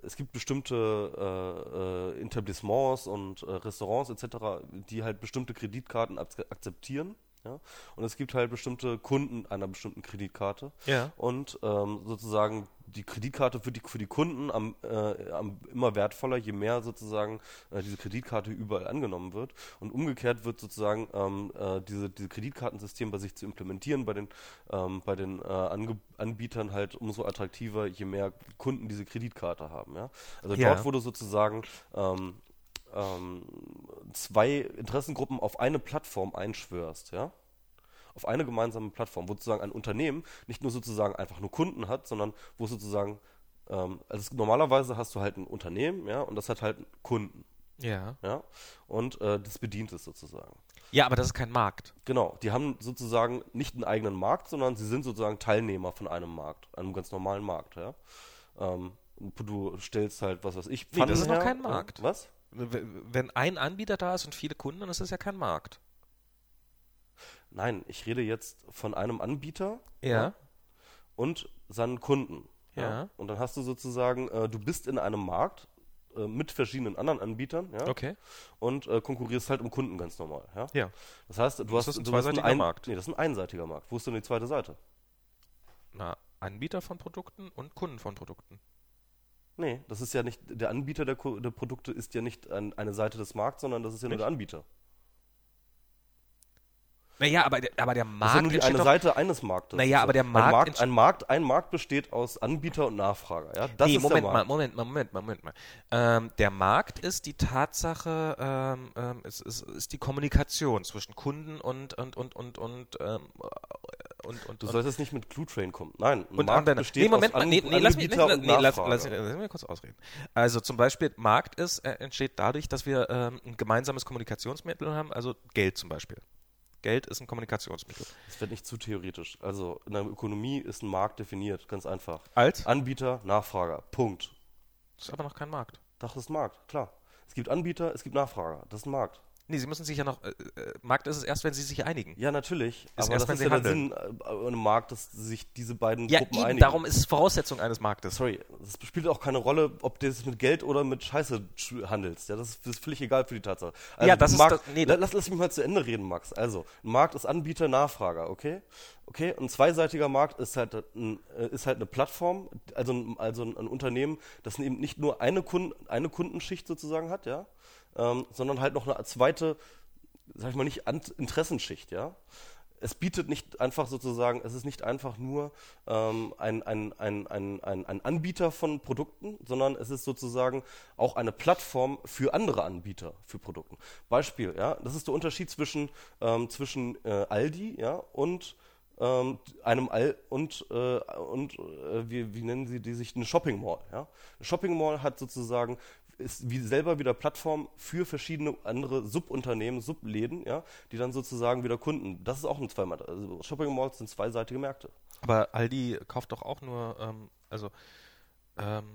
Speaker 1: es gibt bestimmte äh, äh, Etablissements und äh, Restaurants etc., die halt bestimmte Kreditkarten ak akzeptieren. Ja? Und es gibt halt bestimmte Kunden einer bestimmten Kreditkarte.
Speaker 2: Ja.
Speaker 1: Und ähm, sozusagen die Kreditkarte wird die, für die Kunden am, äh, am immer wertvoller, je mehr sozusagen äh, diese Kreditkarte überall angenommen wird. Und umgekehrt wird sozusagen ähm, äh, diese, diese Kreditkartensystem bei sich zu implementieren, bei den, ähm, bei den äh, Ange Anbietern halt umso attraktiver, je mehr Kunden diese Kreditkarte haben. Ja? Also
Speaker 2: Ja.
Speaker 1: dort, du sozusagen ähm, ähm, zwei Interessengruppen auf eine Plattform einschwörst, ja, auf eine gemeinsame Plattform, wo sozusagen ein Unternehmen nicht nur sozusagen einfach nur Kunden hat, sondern wo sozusagen, ähm, also normalerweise hast du halt ein Unternehmen, ja, und das hat halt Kunden,
Speaker 2: Ja.
Speaker 1: ja, und äh, das bedient es sozusagen.
Speaker 2: Ja, aber das ist kein Markt.
Speaker 1: Genau, die haben sozusagen nicht einen eigenen Markt, sondern sie sind sozusagen Teilnehmer von einem Markt, einem ganz normalen Markt, ja. Ähm, Du stellst halt, was weiß ich,
Speaker 2: Nee, das ist noch
Speaker 1: her.
Speaker 2: kein Markt.
Speaker 1: Was?
Speaker 2: Wenn ein Anbieter da ist und viele Kunden, dann ist das ja kein Markt.
Speaker 1: Nein, ich rede jetzt von einem Anbieter
Speaker 2: Ja.
Speaker 1: und seinen Kunden.
Speaker 2: Ja.
Speaker 1: Und dann hast du sozusagen, äh, du bist in einem Markt äh, mit verschiedenen anderen Anbietern, ja,
Speaker 2: Okay.
Speaker 1: und äh, konkurrierst halt um Kunden ganz normal, ja.
Speaker 2: Ja.
Speaker 1: Das heißt, du
Speaker 2: Das
Speaker 1: hast
Speaker 2: ist ein
Speaker 1: du
Speaker 2: zweiseitiger
Speaker 1: ein,
Speaker 2: Markt.
Speaker 1: Nee, das ist ein einseitiger Markt. Wo ist denn die zweite Seite?
Speaker 2: Na, Anbieter von Produkten und Kunden von Produkten.
Speaker 1: Nee, das ist ja nicht, der Anbieter der, Ko- der Produkte ist ja nicht ein, eine Seite des Markts, sondern das ist ja nur
Speaker 2: Nicht?
Speaker 1: der Anbieter.
Speaker 2: Naja, aber der, aber der
Speaker 1: Das ist ja
Speaker 2: Markt
Speaker 1: nur die eine
Speaker 2: doch-
Speaker 1: Seite eines Marktes.
Speaker 2: Naja, aber der
Speaker 1: ein
Speaker 2: Markt
Speaker 1: Markt,
Speaker 2: entst-
Speaker 1: ein Markt, ein Markt besteht aus Anbieter und Nachfrager. Ja, das
Speaker 2: nee,
Speaker 1: ist
Speaker 2: Moment
Speaker 1: der Markt.
Speaker 2: Moment mal, Moment mal, Moment mal, Moment mal. Ähm, der Markt ist die Tatsache, ähm, ähm, es ist, ist die Kommunikation zwischen Kunden und und und und und ähm, und, und,
Speaker 1: Du solltest nicht mit Clue Train kommen. Nein, ein
Speaker 2: und
Speaker 1: Markt
Speaker 2: Anwender.
Speaker 1: besteht
Speaker 2: Nee, Moment
Speaker 1: aus
Speaker 2: nee, nee, lass mich, nee, lass, lass, lass mich kurz ausreden. Also zum Beispiel, Markt ist, äh, entsteht dadurch, dass wir ähm, ein gemeinsames Kommunikationsmittel haben, also Geld zum Beispiel. Geld ist ein Kommunikationsmittel.
Speaker 1: Das wird nicht zu theoretisch. Also in der Ökonomie ist ein Markt definiert, ganz einfach.
Speaker 2: Als?
Speaker 1: Anbieter, Nachfrager, Punkt.
Speaker 2: Das ist aber noch kein Markt.
Speaker 1: Das ist Markt, klar. Es gibt Anbieter, es gibt Nachfrager. Das ist ein Markt.
Speaker 2: Nee, Sie müssen sich ja noch, äh, äh, Markt ist es erst, wenn Sie sich einigen.
Speaker 1: Ja, natürlich.
Speaker 2: Ist
Speaker 1: aber
Speaker 2: erst,
Speaker 1: das
Speaker 2: wenn
Speaker 1: ist
Speaker 2: Sie
Speaker 1: ja der
Speaker 2: handeln.
Speaker 1: Sinn äh, einem Markt, dass sich diese beiden
Speaker 2: Ja,
Speaker 1: Gruppen
Speaker 2: eben,
Speaker 1: einigen.
Speaker 2: darum ist es Voraussetzung eines Marktes.
Speaker 1: Sorry, es spielt auch keine Rolle, ob du es mit Geld oder mit Scheiße sch- handelst. Ja, das ist, das ist völlig egal für die Tatsache. Also
Speaker 2: Ja, das
Speaker 1: ein
Speaker 2: ist
Speaker 1: Markt,
Speaker 2: das- nee,
Speaker 1: la- lass, lass mich mal zu Ende reden, Max. Also, ein Markt ist Anbieter, Nachfrager, okay? Okay, ein zweiseitiger Markt ist halt, ein, äh, ist halt eine Plattform, also, ein- also ein, ein Unternehmen, das eben nicht nur eine, Kunden, eine Kundenschicht sozusagen hat, ja, ähm, sondern halt noch eine zweite, sag ich mal nicht, Ant- Interessenschicht, ja es bietet nicht einfach sozusagen, es ist nicht einfach nur ähm, ein, ein, ein, ein, ein, ein Anbieter von Produkten, sondern es ist sozusagen auch eine Plattform für andere Anbieter für Produkten. Beispiel, ja, das ist der Unterschied zwischen, ähm, zwischen äh, Aldi ja, und ähm, einem Al und, äh, und äh, wie, wie nennen sie die sich, eine Shopping Mall. Ja? Eine Shopping Mall hat sozusagen ist wie selber wieder Plattform für verschiedene andere Subunternehmen, Subläden, ja, die dann sozusagen wieder Kunden. Das ist auch ein zweimal. Also Shopping Malls sind zweiseitige Märkte.
Speaker 2: Aber Aldi kauft doch auch nur, ähm, also ähm,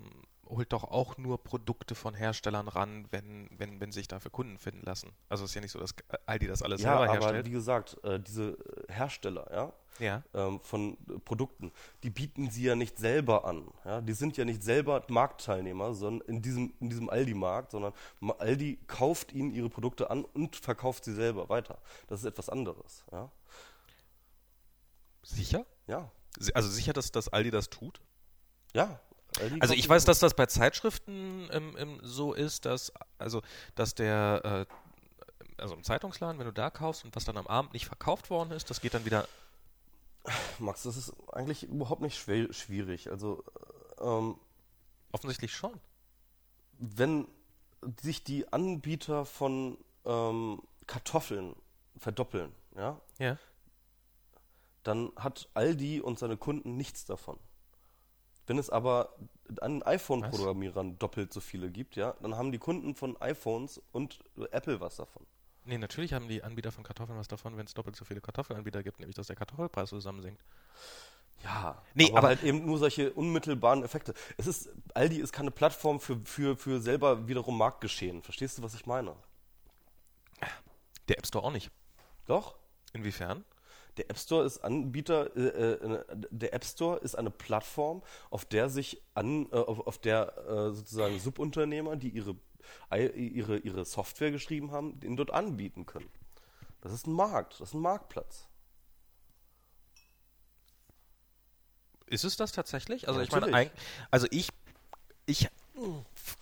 Speaker 2: holt doch auch nur Produkte von Herstellern ran, wenn, wenn, wenn sich dafür Kunden finden lassen. Also ist ja nicht so, dass Aldi das alles
Speaker 1: Ja,
Speaker 2: selber
Speaker 1: aber
Speaker 2: herstellt.
Speaker 1: wie gesagt, äh, diese Hersteller, ja,
Speaker 2: ja.
Speaker 1: ähm, von Produkten, die bieten sie ja nicht selber an. Ja? Die sind ja nicht selber Marktteilnehmer sondern in diesem, in diesem Aldi-Markt, sondern Aldi kauft ihnen ihre Produkte an und verkauft sie selber weiter. Das ist etwas anderes. Ja,
Speaker 2: Sicher?
Speaker 1: ja.
Speaker 2: Also sicher, dass, dass Aldi das tut?
Speaker 1: ja.
Speaker 2: Also ich weiß, dass das bei Zeitschriften ähm, ähm, so ist, dass also dass der äh, also im Zeitungsladen, wenn du da kaufst und was dann am Abend nicht verkauft worden ist, das geht dann wieder.
Speaker 1: Max, das ist eigentlich überhaupt nicht schwer, schwierig. Also, äh, ähm,
Speaker 2: Offensichtlich schon.
Speaker 1: wenn sich die Anbieter von ähm, Kartoffeln verdoppeln, ja,
Speaker 2: Ja.
Speaker 1: dann hat Aldi und seine Kunden nichts davon. Wenn es aber an iPhone-Programmierern doppelt so viele gibt, ja, dann haben die Kunden von iPhones und Apple was davon.
Speaker 2: Nee, natürlich haben die Anbieter von Kartoffeln was davon, wenn es doppelt so viele Kartoffelanbieter gibt, nämlich dass der Kartoffelpreis zusammensinkt.
Speaker 1: Ja,
Speaker 2: Nee,
Speaker 1: aber,
Speaker 2: aber-
Speaker 1: halt eben nur solche unmittelbaren Effekte. Es ist, Aldi ist keine Plattform für, für, für selber wiederum Marktgeschehen. Verstehst du, was ich meine?
Speaker 2: Der App Store auch nicht.
Speaker 1: Doch?
Speaker 2: Inwiefern?
Speaker 1: Der App Store ist Anbieter, äh, äh, der App Store ist eine Plattform, auf der sich an, äh, auf, auf der äh, sozusagen Subunternehmer, die ihre, ihre, ihre Software geschrieben haben, den dort anbieten können. Das ist ein Markt, das ist ein Marktplatz.
Speaker 2: Ist es das tatsächlich? Also
Speaker 1: Ja,
Speaker 2: ich meine, also ich, ich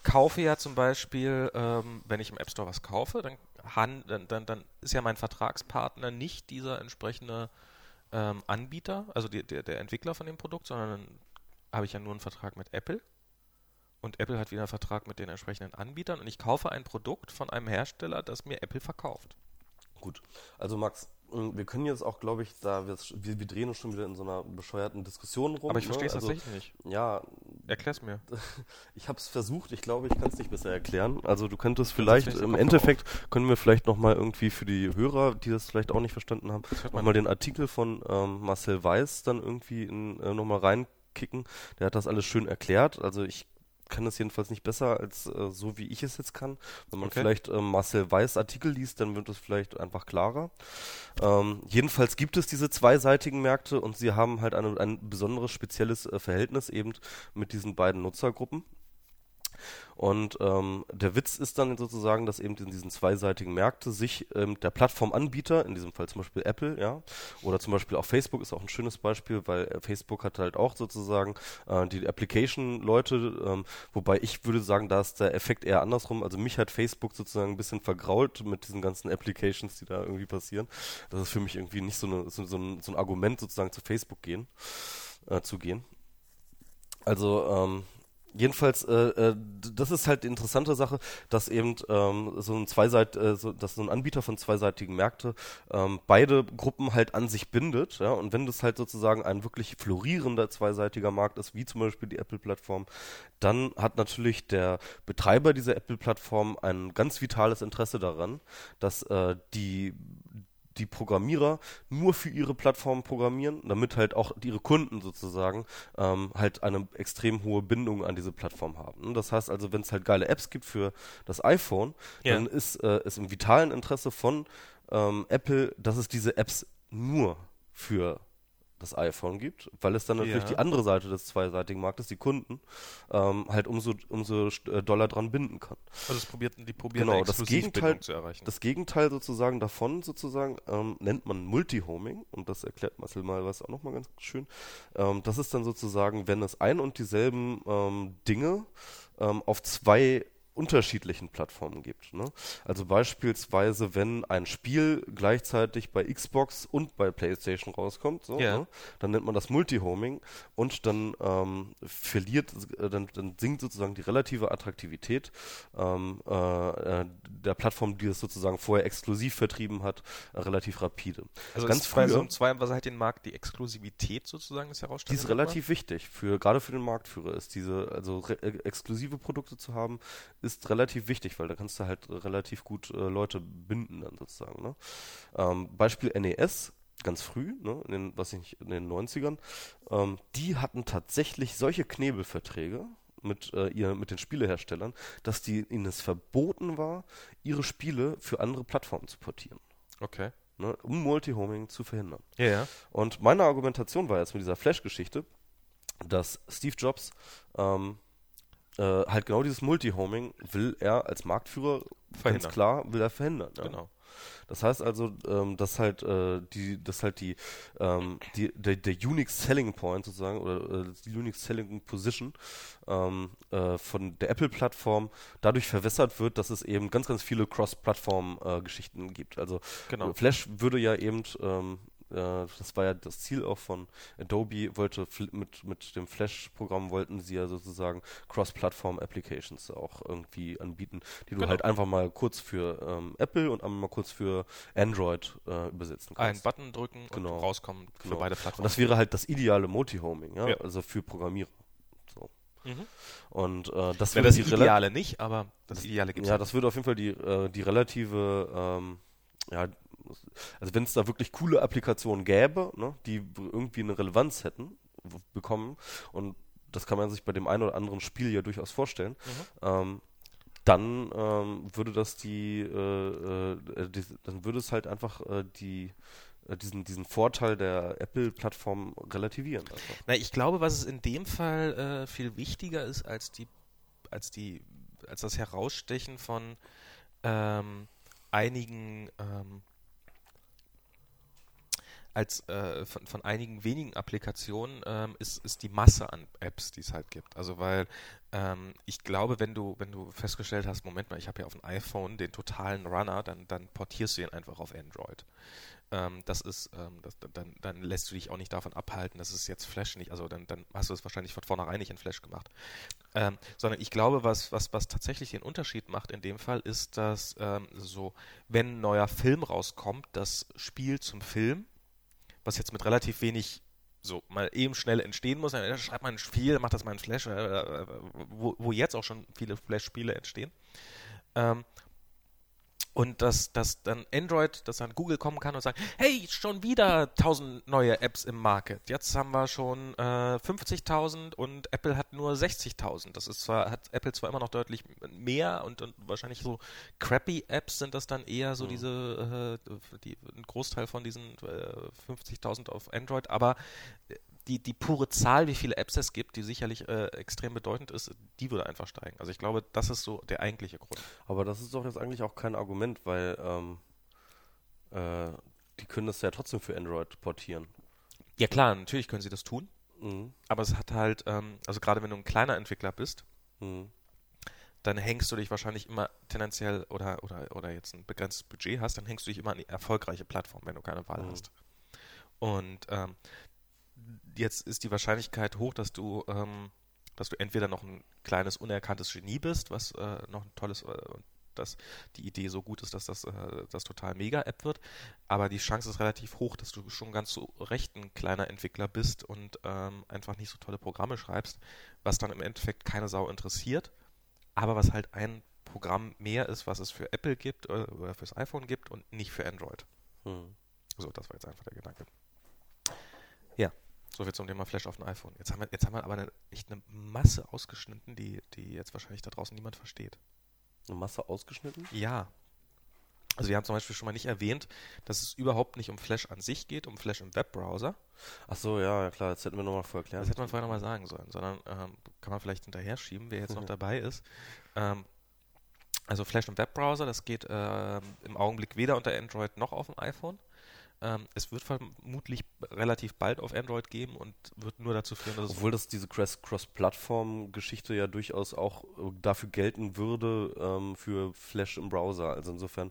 Speaker 2: kaufe ja zum Beispiel, ähm, wenn ich im App Store was kaufe, dann, han, dann, dann, dann ist ja mein Vertragspartner nicht dieser entsprechende ähm, Anbieter, also die, der, der Entwickler von dem Produkt, sondern dann habe ich ja nur einen Vertrag mit Apple. Und Apple hat wieder einen Vertrag mit den entsprechenden Anbietern und ich kaufe ein Produkt von einem Hersteller, das mir Apple verkauft.
Speaker 1: Gut. Also Max, mh, wir können jetzt auch, glaube ich, da wir, wir, drehen uns schon wieder in so einer bescheuerten Diskussion rum.
Speaker 2: Aber ich verstehe es
Speaker 1: ne? also,
Speaker 2: tatsächlich nicht.
Speaker 1: Ja,
Speaker 2: Erklär's mir. [LAUGHS]
Speaker 1: Ich habe es versucht, ich glaube, ich kann es nicht besser erklären. Also du könntest vielleicht,
Speaker 2: vielleicht
Speaker 1: im Endeffekt können wir vielleicht nochmal irgendwie für die Hörer, die das vielleicht auch nicht verstanden haben, nochmal den Artikel von ähm, Marcel Weiß dann irgendwie in, äh, nochmal reinkicken. Der hat das alles schön erklärt. Also ich kann es jedenfalls nicht besser als äh, so, wie ich es jetzt kann. Wenn man
Speaker 2: Okay.
Speaker 1: vielleicht äh, Marcel Weiß Artikel liest, dann wird es vielleicht einfach klarer. Ähm, jedenfalls gibt es diese zweiseitigen Märkte und sie haben halt eine, ein besonderes spezielles äh, Verhältnis eben mit diesen beiden Nutzergruppen. Und ähm, der Witz ist dann sozusagen, dass eben in diesen zweiseitigen Märkte sich ähm, der Plattformanbieter, in diesem Fall zum Beispiel Apple, ja, oder zum Beispiel auch Facebook ist auch ein schönes Beispiel, weil äh, Facebook hat halt auch sozusagen äh, die Application-Leute, ähm, wobei ich würde sagen, da ist der Effekt eher andersrum. Also mich hat Facebook sozusagen ein bisschen vergrault mit diesen ganzen Applications, die da irgendwie passieren. Das ist für mich irgendwie nicht so, eine, so, so, ein, so ein Argument sozusagen zu Facebook gehen, äh, zu gehen. Also, ähm, jedenfalls, äh, äh, das ist halt die interessante Sache, dass eben ähm, so ein Zweiseit, äh, so, dass so ein Anbieter von zweiseitigen Märkte ähm, beide Gruppen halt an sich bindet, ja, und wenn das halt sozusagen ein wirklich florierender zweiseitiger Markt ist, wie zum Beispiel die Apple-Plattform, dann hat natürlich der Betreiber dieser Apple-Plattform ein ganz vitales Interesse daran, dass äh, die die Programmierer nur für ihre Plattform programmieren, damit halt auch ihre Kunden sozusagen ähm, halt eine extrem hohe Bindung an diese Plattform haben. Und Das heißt also, wenn es halt geile Apps gibt für das iPhone,
Speaker 2: Ja.
Speaker 1: dann ist äh, es im vitalen Interesse von ähm, Apple, dass es diese Apps nur für das iPhone gibt, weil es dann natürlich
Speaker 2: Ja.
Speaker 1: die andere Seite des zweiseitigen Marktes, die Kunden, ähm, halt umso, umso äh, doller dran binden kann.
Speaker 2: Also es probierten, die probieren
Speaker 1: Genau, das Gegenteil-
Speaker 2: zu erreichen.
Speaker 1: Das Gegenteil sozusagen davon sozusagen ähm, nennt man Multihoming und das erklärt Marcel mal was auch nochmal ganz schön. Ähm, das ist dann sozusagen, wenn es ein und dieselben ähm, Dinge ähm, auf zwei unterschiedlichen Plattformen gibt. Ne? Also beispielsweise, wenn ein Spiel gleichzeitig bei Xbox und bei PlayStation rauskommt, so,
Speaker 2: Ja.
Speaker 1: ne? dann nennt man das Multihoming und dann ähm, verliert, äh, dann, dann sinkt sozusagen die relative Attraktivität ähm, äh, äh, der Plattform, die es sozusagen vorher exklusiv vertrieben hat, äh, relativ rapide.
Speaker 2: also
Speaker 1: ganz
Speaker 2: ist bei so
Speaker 1: früher-
Speaker 2: einem halt den Markt, die Exklusivität sozusagen des
Speaker 1: Die
Speaker 2: Herausstellens?
Speaker 1: ist relativ wichtig für gerade für den Marktführer ist diese also re äh, exklusive Produkte zu haben ist relativ wichtig, weil da kannst du halt relativ gut äh, Leute binden dann sozusagen. Ne? Ähm, Beispiel NES ganz früh, ne, in den, was ich in den 90ern, ähm, die hatten tatsächlich solche Knebelverträge mit, äh, ihr, mit den Spieleherstellern, dass die, ihnen es verboten war, ihre Spiele für andere Plattformen zu portieren,
Speaker 2: Okay.
Speaker 1: ne, um Multihoming zu verhindern.
Speaker 2: Ja, ja.
Speaker 1: Und meine Argumentation war jetzt mit dieser Flash-Geschichte, dass Steve Jobs ähm, äh, halt genau dieses Multihoming will er als Marktführer ganz
Speaker 2: Verhindern.
Speaker 1: klar will er verhindern. Ja.
Speaker 2: Genau.
Speaker 1: Das heißt also, ähm, dass halt äh, die, dass halt die, ähm, die der, der Unique Selling Point sozusagen oder äh, die Unique Selling Position ähm, äh, von der Apple-Plattform dadurch verwässert wird, dass es eben ganz, ganz viele Cross-Plattform-Geschichten gibt. Also
Speaker 2: Genau.
Speaker 1: Flash würde ja eben ähm, äh, das war ja das Ziel auch von Adobe, wollte mit, mit dem Flash-Programm wollten sie ja sozusagen Cross-Plattform-Applications auch irgendwie anbieten, die du
Speaker 2: Genau.
Speaker 1: halt einfach mal kurz für ähm, Apple und einmal mal kurz für Android äh, übersetzen
Speaker 2: Einen
Speaker 1: kannst.
Speaker 2: Button drücken
Speaker 1: Genau.
Speaker 2: und rauskommen für
Speaker 1: Genau.
Speaker 2: beide
Speaker 1: Und
Speaker 2: Plattformen.
Speaker 1: das wäre halt das ideale Multihoming, ja?
Speaker 2: Ja.
Speaker 1: also für Programmierer. So.
Speaker 2: Mhm.
Speaker 1: Und äh, das
Speaker 2: Wäre das Ideale nicht, aber das Ideale gibt es
Speaker 1: Ja, das würde auf jeden Fall die, äh, die relative, ähm, ja, also wenn es da wirklich coole Applikationen gäbe, ne, die irgendwie eine Relevanz hätten, bekommen, und das kann man sich bei dem einen oder anderen Spiel ja durchaus vorstellen, ähm, dann ähm, würde das die, äh, äh, die, dann würde es halt einfach äh, die, äh, diesen, diesen Vorteil der Apple-Plattform relativieren. Einfach.
Speaker 2: Na, ich glaube, was es in dem Fall äh, viel wichtiger ist als die, als die, als das Herausstechen von ähm, einigen, ähm, als äh, von, von einigen wenigen Applikationen ähm, ist, ist die Masse an Apps, die es halt gibt. Also weil ähm, ich glaube, wenn du, wenn du festgestellt hast, Moment mal, ich habe ja auf dem iPhone den totalen Runner, dann, dann portierst du ihn einfach auf Android. Ähm, das ist, ähm, das, dann, dann lässt du dich auch nicht davon abhalten, dass es jetzt Flash nicht, also dann, dann hast du es wahrscheinlich von vornherein nicht in Flash gemacht. Ähm, sondern ich glaube, was, was, was tatsächlich den Unterschied macht in dem Fall, ist, dass ähm, so, wenn ein neuer Film rauskommt, das Spiel zum Film, was jetzt mit relativ wenig so mal eben schnell entstehen muss, dann schreibt man ein Spiel, macht das mal in Flash, äh, äh, wo, wo jetzt auch schon viele Flash-Spiele entstehen. Ähm, und dass, dass dann Android, dass dann Google kommen kann und sagen, hey, schon wieder 1000 neue Apps im Market. Jetzt haben wir schon äh, 50.000 und Apple hat nur 60.000. Das ist zwar, hat Apple zwar immer noch deutlich mehr und, und wahrscheinlich so crappy Apps sind das dann eher so mhm. diese, äh, die, ein Großteil von diesen äh, 50.000 auf Android, aber die, die pure Zahl, wie viele Apps es gibt, die sicherlich äh, extrem bedeutend ist, die würde einfach steigen. Also ich glaube, das ist so der eigentliche Grund.
Speaker 1: Aber das ist doch jetzt eigentlich auch kein Argument, weil ähm, äh, die können das ja trotzdem für Android portieren.
Speaker 2: Ja klar, natürlich können sie das tun. Mhm. Aber es hat halt, ähm, also gerade wenn du ein kleiner Entwickler bist, mhm. dann hängst du dich wahrscheinlich immer tendenziell oder, oder, oder jetzt ein begrenztes Budget hast, dann hängst du dich immer an die erfolgreiche Plattform, wenn du keine Wahl mhm. hast. Und ähm, jetzt ist die Wahrscheinlichkeit hoch, dass du, ähm, dass du entweder noch ein kleines unerkanntes Genie bist, was äh, noch ein tolles, äh, dass die Idee so gut ist, dass das äh, das total Mega-App wird, aber die Chance ist relativ hoch, dass du schon ganz so recht ein kleiner Entwickler bist und ähm, einfach nicht so tolle Programme schreibst, was dann im Endeffekt keine Sau interessiert, aber was halt ein Programm mehr ist, was es für Apple gibt äh, oder fürs iPhone gibt und nicht für Android. Hm. So, das war jetzt einfach der Gedanke. So viel zum Thema Flash auf dem iPhone. Jetzt haben wir, jetzt haben wir aber eine, echt eine Masse ausgeschnitten, die, die jetzt wahrscheinlich da draußen niemand versteht.
Speaker 1: Eine Masse ausgeschnitten?
Speaker 2: Ja. Also wir haben zum Beispiel schon mal nicht erwähnt, dass es überhaupt nicht um Flash an sich geht, um Flash im Webbrowser.
Speaker 1: Ach so, ja, klar, das hätten wir nochmal vorher erklärt.
Speaker 2: Das hätte man vorher nochmal sagen sollen, sondern ähm, kann man vielleicht hinterher schieben, wer jetzt noch [LAUGHS] dabei ist. Ähm, also Flash im Webbrowser, das geht äh, im Augenblick weder unter Android noch auf dem iPhone. Ähm, es wird vermutlich relativ bald auf Android geben und wird nur dazu führen, dass
Speaker 1: Obwohl das diese Cross-Plattform-Geschichte ja durchaus auch äh, dafür gelten würde ähm, für Flash im Browser. Also insofern.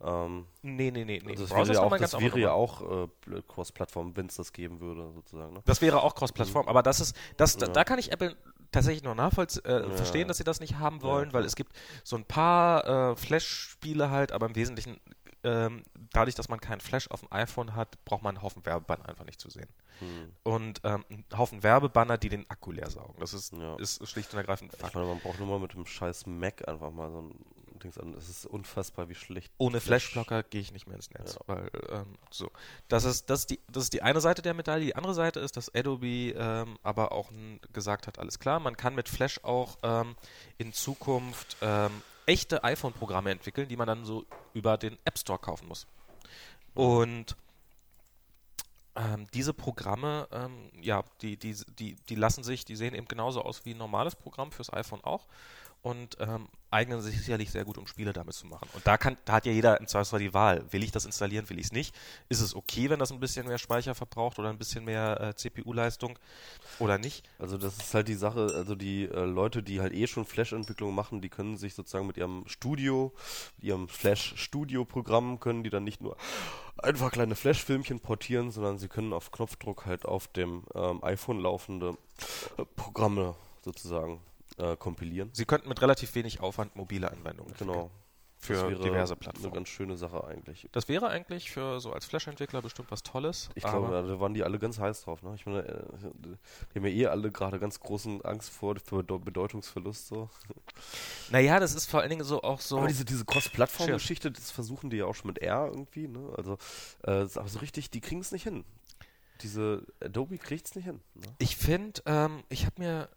Speaker 1: Ähm,
Speaker 2: nee, nee, nee.
Speaker 1: nee. Also das wäre ja auch, das wäre ja auch äh, Cross-Plattform, wenn es das geben würde, sozusagen. Ne?
Speaker 2: Das wäre auch Cross-Plattform, mhm. aber das ist, das, ja. da, da, kann ich Apple tatsächlich nur nachvollziehen, äh, ja. verstehen, dass sie das nicht haben wollen, ja, weil es gibt so ein paar äh, Flash-Spiele halt, aber im Wesentlichen ähm, dadurch, dass man keinen Flash auf dem iPhone hat, braucht man einen Haufen Werbebanner einfach nicht zu sehen. Hm. Und ähm, einen Haufen Werbebanner, die den Akku leer saugen. Das ist, ja. ist schlicht und ergreifend
Speaker 1: Fakt. Ich meine, man braucht nur mal mit dem scheiß Mac einfach mal so ein Dings an. Es ist unfassbar, wie schlecht.
Speaker 2: Ohne Flashblocker gehe ich nicht mehr ins Netz. Ja. Weil, ähm, so. Das ist, das, ist die, das ist die eine Seite der Medaille. Die andere Seite ist, dass Adobe ähm, aber auch gesagt hat, alles klar, man kann mit Flash auch ähm, in Zukunft ähm, echte iPhone-Programme entwickeln, die man dann so über den App Store kaufen muss. Und ähm, diese Programme, ähm, ja, die, die, die, die lassen sich, die sehen eben genauso aus wie ein normales Programm fürs iPhone auch und ähm, eignen sich sicherlich sehr gut, um Spiele damit zu machen. Und da kann, da hat ja jeder im Zweifelsfall die Wahl. Will ich das installieren, will ich es nicht? Ist es okay, wenn das ein bisschen mehr Speicher verbraucht oder ein bisschen mehr äh, CPU-Leistung oder nicht?
Speaker 1: Also das ist halt die Sache, also die äh, Leute, die halt eh schon Flash-Entwicklung machen, die können sich sozusagen mit ihrem Studio, ihrem Flash-Studio-Programm, können die dann nicht nur einfach kleine Flash-Filmchen portieren, sondern sie können auf Knopfdruck halt auf dem ähm, iPhone laufende äh, Programme sozusagen äh, kompilieren.
Speaker 2: Sie könnten mit relativ wenig Aufwand mobile Anwendungen
Speaker 1: Genau.
Speaker 2: Für diverse Plattformen.
Speaker 1: Eine ganz schöne Sache eigentlich.
Speaker 2: Das wäre eigentlich für so als Flash-Entwickler bestimmt was Tolles.
Speaker 1: Ich glaube, ja, da waren die alle ganz heiß drauf. Ne? Ich meine, äh, die haben ja eh alle gerade ganz großen Angst vor für Bedeutungsverlust. So. [LAUGHS]
Speaker 2: Naja, das ist vor allen Dingen so auch so.
Speaker 1: Aber diese, diese Cross-Plattform-Geschichte, das versuchen die ja auch schon mit R irgendwie. Ne? Also, äh, aber so richtig, die kriegen es nicht hin. Diese Adobe kriegt es nicht hin. Ne?
Speaker 2: Ich finde, ähm, ich habe mir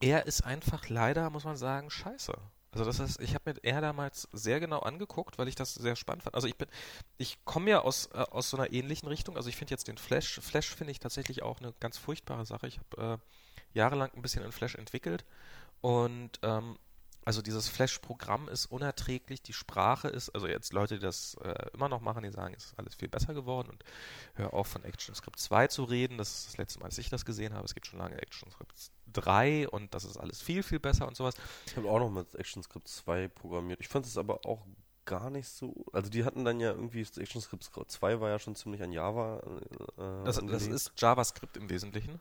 Speaker 2: er ist einfach leider, muss man sagen, scheiße. Also das heißt, ich habe mir er damals sehr genau angeguckt, weil ich das sehr spannend fand. Also ich bin, ich komme ja aus, äh, aus so einer ähnlichen Richtung. Also ich finde jetzt den Flash, Flash finde ich tatsächlich auch eine ganz furchtbare Sache. Ich habe äh, jahrelang ein bisschen in Flash entwickelt und ähm, also dieses Flash-Programm ist unerträglich, die Sprache ist, also jetzt Leute, die das äh, immer noch machen, die sagen, es ist alles viel besser geworden und hör auf von ActionScript 2 zu reden, das ist das letzte Mal, als ich das gesehen habe, es gibt schon lange ActionScript 3 und das ist alles viel, viel besser und sowas.
Speaker 1: Ich habe auch noch mit ActionScript 2 programmiert, ich fand es aber auch gar nicht so, also die hatten dann ja irgendwie, ActionScript 2 war ja schon ziemlich an Java
Speaker 2: äh, das, das, ist JavaScript im Wesentlichen.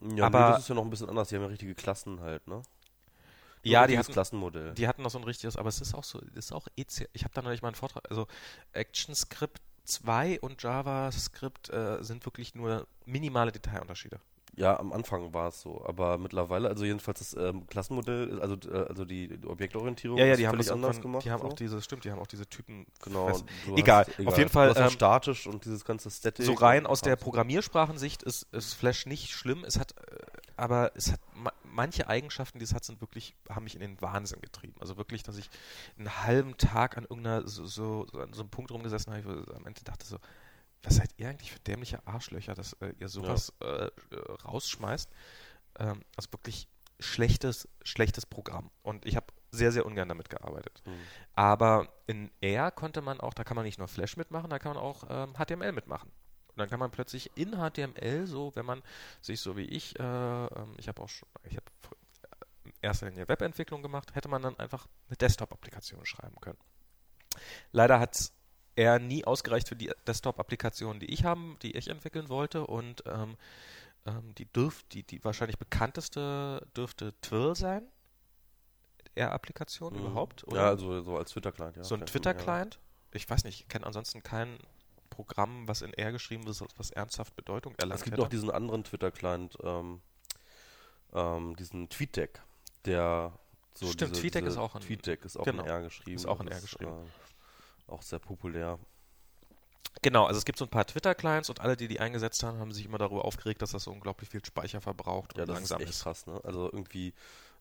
Speaker 1: Ja, aber nee, das ist ja noch ein bisschen anders, die haben ja richtige Klassen halt, ne?
Speaker 2: ja, die hatten, Klassenmodell. Die hatten noch so ein richtiges, aber es ist auch so, ist auch EC. Ich habe da noch nicht mal einen Vortrag. Also ActionScript 2 und JavaScript äh, sind wirklich nur minimale Detailunterschiede.
Speaker 1: Ja, am Anfang war es so, aber mittlerweile, also jedenfalls das ähm, Klassenmodell, also, äh, also die, die Objektorientierung
Speaker 2: Ja, ja,
Speaker 1: ist
Speaker 2: die haben
Speaker 1: völlig
Speaker 2: das
Speaker 1: anders gemacht.
Speaker 2: Die haben
Speaker 1: so.
Speaker 2: auch diese, stimmt, die haben auch diese Typen.
Speaker 1: Genau.
Speaker 2: Egal,
Speaker 1: hast-
Speaker 2: auf jeden Fall, ähm,
Speaker 1: statisch und dieses ganze Static.
Speaker 2: So rein aus der. Programmiersprachensicht ist, ist Flash nicht schlimm. Es hat, äh, aber es hat ma manche Eigenschaften, die es hat, sind wirklich, haben mich in den Wahnsinn getrieben. Also wirklich, dass ich einen halben Tag an irgendeiner so, so, so an so einem Punkt rumgesessen habe, wo ich am Ende dachte so, was seid ihr eigentlich für dämliche Arschlöcher, dass äh, ihr sowas äh, äh, rausschmeißt? Ähm, also wirklich schlechtes, schlechtes Programm. Und ich habe sehr, sehr ungern damit gearbeitet.
Speaker 1: Hm.
Speaker 2: Aber in R konnte man auch, da kann man nicht nur Flash mitmachen, da kann man auch ähm, HTML mitmachen. Und dann kann man plötzlich in HTML so, wenn man sich so wie ich, äh, ähm, ich habe auch schon, ich habe in erster Linie Webentwicklung gemacht, hätte man dann einfach eine Desktop-Applikation schreiben können. Leider hat es eher nie ausgereicht für die Desktop-Applikationen, die ich haben, die ich entwickeln wollte und ähm, ähm, die dürft, die, die wahrscheinlich bekannteste dürfte Twirl sein. R-Applikation
Speaker 1: Mhm.
Speaker 2: überhaupt?
Speaker 1: Ja, also so als Twitter-Client, ja.
Speaker 2: so ein Twitter-Client. Ich weiß nicht, ich kenne ansonsten kein Programm, was in R geschrieben ist, was ernsthaft Bedeutung erlangt
Speaker 1: Es gibt
Speaker 2: hätte.
Speaker 1: noch diesen anderen Twitter-Client, ähm, ähm, diesen TweetDeck, der so
Speaker 2: Stimmt,
Speaker 1: diese,
Speaker 2: TweetDeck
Speaker 1: diese
Speaker 2: ist auch
Speaker 1: TweetDeck ist auch
Speaker 2: genau,
Speaker 1: in R geschrieben.
Speaker 2: ist auch in R geschrieben.
Speaker 1: äh, auch sehr populär.
Speaker 2: Genau, also es gibt so ein paar Twitter-Clients und alle, die die eingesetzt haben, haben sich immer darüber aufgeregt, dass das so unglaublich viel Speicher verbraucht
Speaker 1: Ja,
Speaker 2: und
Speaker 1: das
Speaker 2: langsam
Speaker 1: ist echt krass, ne? Also irgendwie,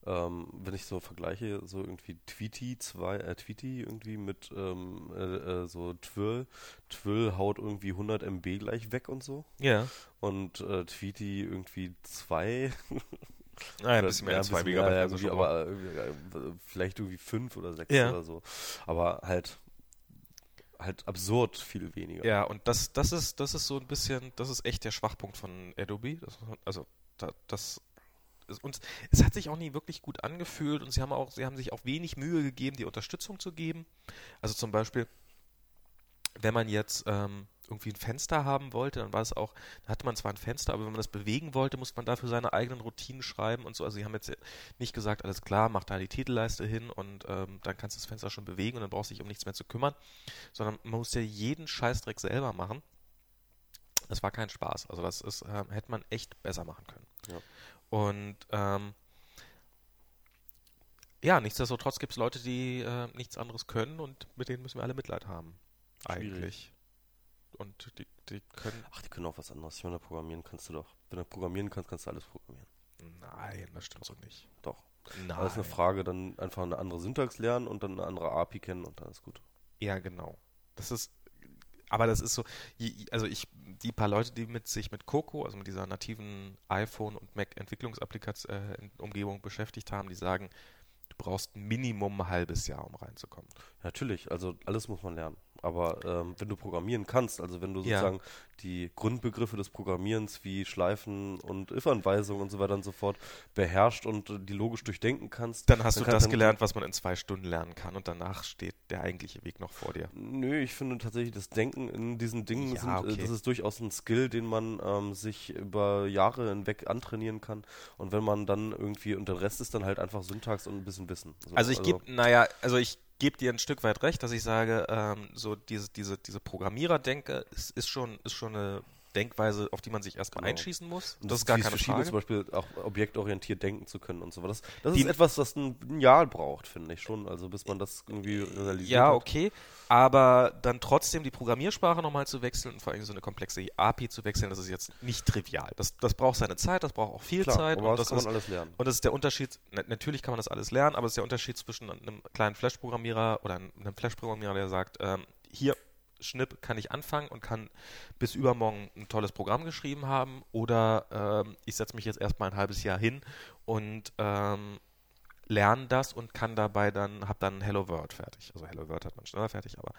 Speaker 1: ähm, wenn ich so vergleiche, so irgendwie Tweety 2, äh, Tweety irgendwie mit ähm, äh, äh, so Twill, Twill haut irgendwie 100 MB gleich weg und so.
Speaker 2: Ja,
Speaker 1: Und äh, Tweety irgendwie 2. [LAUGHS]
Speaker 2: naja, ein bisschen mehr als zwei Megabyte.
Speaker 1: Ja,
Speaker 2: also
Speaker 1: aber vielleicht irgendwie 5 oder 6
Speaker 2: Ja.
Speaker 1: oder so. Aber halt, halt absurd viel weniger.
Speaker 2: Ja, und das, das ist, das ist so ein bisschen, das ist echt der Schwachpunkt von Adobe. Das, also, da, das und es hat sich auch nie wirklich gut angefühlt und sie haben auch, sie haben sich auch wenig Mühe gegeben, die Unterstützung zu geben. Also zum Beispiel, wenn man jetzt ähm, irgendwie ein Fenster haben wollte, dann war es auch, da hatte man zwar ein Fenster, aber wenn man das bewegen wollte, musste man dafür seine eigenen Routinen schreiben und so. Also sie haben jetzt nicht gesagt, alles klar, mach da die Titelleiste hin und ähm, dann kannst du das Fenster schon bewegen und dann brauchst du dich um nichts mehr zu kümmern, sondern man musste jeden Scheißdreck selber machen. Das war kein Spaß. Also das ist, ähm, hätte man echt besser machen können.
Speaker 1: Ja.
Speaker 2: Und ähm, ja, nichtsdestotrotz gibt es Leute, die äh, nichts anderes können und mit denen müssen wir alle Mitleid haben.
Speaker 1: Schwierig.
Speaker 2: Eigentlich. Und die, die können.
Speaker 1: Ach, die können auch was anderes. Ich meine, programmieren kannst du doch. Wenn du programmieren kannst, kannst du alles programmieren.
Speaker 2: Nein, das stimmt so nicht.
Speaker 1: Doch.
Speaker 2: Nein.
Speaker 1: Das ist eine Frage, dann einfach eine andere Syntax lernen und dann eine andere API kennen und dann ist gut.
Speaker 2: Ja, genau. Das ist, aber das ist so, also ich, die paar Leute, die mit sich mit Coco, also mit dieser nativen iPhone und Mac Entwicklungsumgebung beschäftigt haben, die sagen, du brauchst Minimum ein halbes Jahr, um reinzukommen.
Speaker 1: Natürlich, also alles muss man lernen. Aber ähm, wenn du programmieren kannst, also wenn du
Speaker 2: Ja.
Speaker 1: sozusagen die Grundbegriffe des Programmierens wie Schleifen und If-Anweisungen und so weiter und so fort beherrscht und äh, die logisch durchdenken kannst,
Speaker 2: Dann hast
Speaker 1: Dann
Speaker 2: du das gelernt, was man in zwei Stunden lernen kann und danach steht der eigentliche Weg noch vor dir.
Speaker 1: Nö, ich finde tatsächlich, das Denken in diesen Dingen
Speaker 2: Ja,
Speaker 1: sind, äh,
Speaker 2: okay.
Speaker 1: das ist durchaus ein Skill, den man ähm, sich über Jahre hinweg antrainieren kann. Und wenn man dann irgendwie, und der Rest ist dann halt einfach Syntax und ein bisschen Wissen. So,
Speaker 2: Also ich gebe, naja, also ich gebe dir ein Stück weit recht, dass ich sage, ähm, so diese, diese, diese Programmierer-Denke ist, ist, schon, ist schon eine Denkweise, auf die man sich erstmal
Speaker 1: Genau.
Speaker 2: einschießen muss.
Speaker 1: Und
Speaker 2: Das ist gar keine Frage.
Speaker 1: zum Beispiel auch objektorientiert denken zu können und so. Das, das
Speaker 2: Die-
Speaker 1: ist etwas, das ein, Jahr braucht, finde ich schon. Also bis man das irgendwie realisiert
Speaker 2: Ja,
Speaker 1: hat.
Speaker 2: okay. Aber dann trotzdem die Programmiersprache nochmal zu wechseln und vor allem so eine komplexe API zu wechseln, das ist jetzt nicht trivial. Das, das braucht seine Zeit, das braucht auch viel
Speaker 1: Klar,
Speaker 2: Zeit. und
Speaker 1: das kann
Speaker 2: ist,
Speaker 1: man alles lernen.
Speaker 2: und das ist der Unterschied, na, natürlich kann man das alles lernen, aber es ist der Unterschied zwischen einem kleinen Flash-Programmierer oder einem Flash-Programmierer, der sagt, ähm, hier, Schnipp, kann ich anfangen und kann bis übermorgen ein tolles Programm geschrieben haben oder ähm, ich setze mich jetzt erstmal ein halbes Jahr hin und ähm, lerne das und kann dabei dann, habe dann Hello World fertig. Also Hello World hat man schneller fertig, aber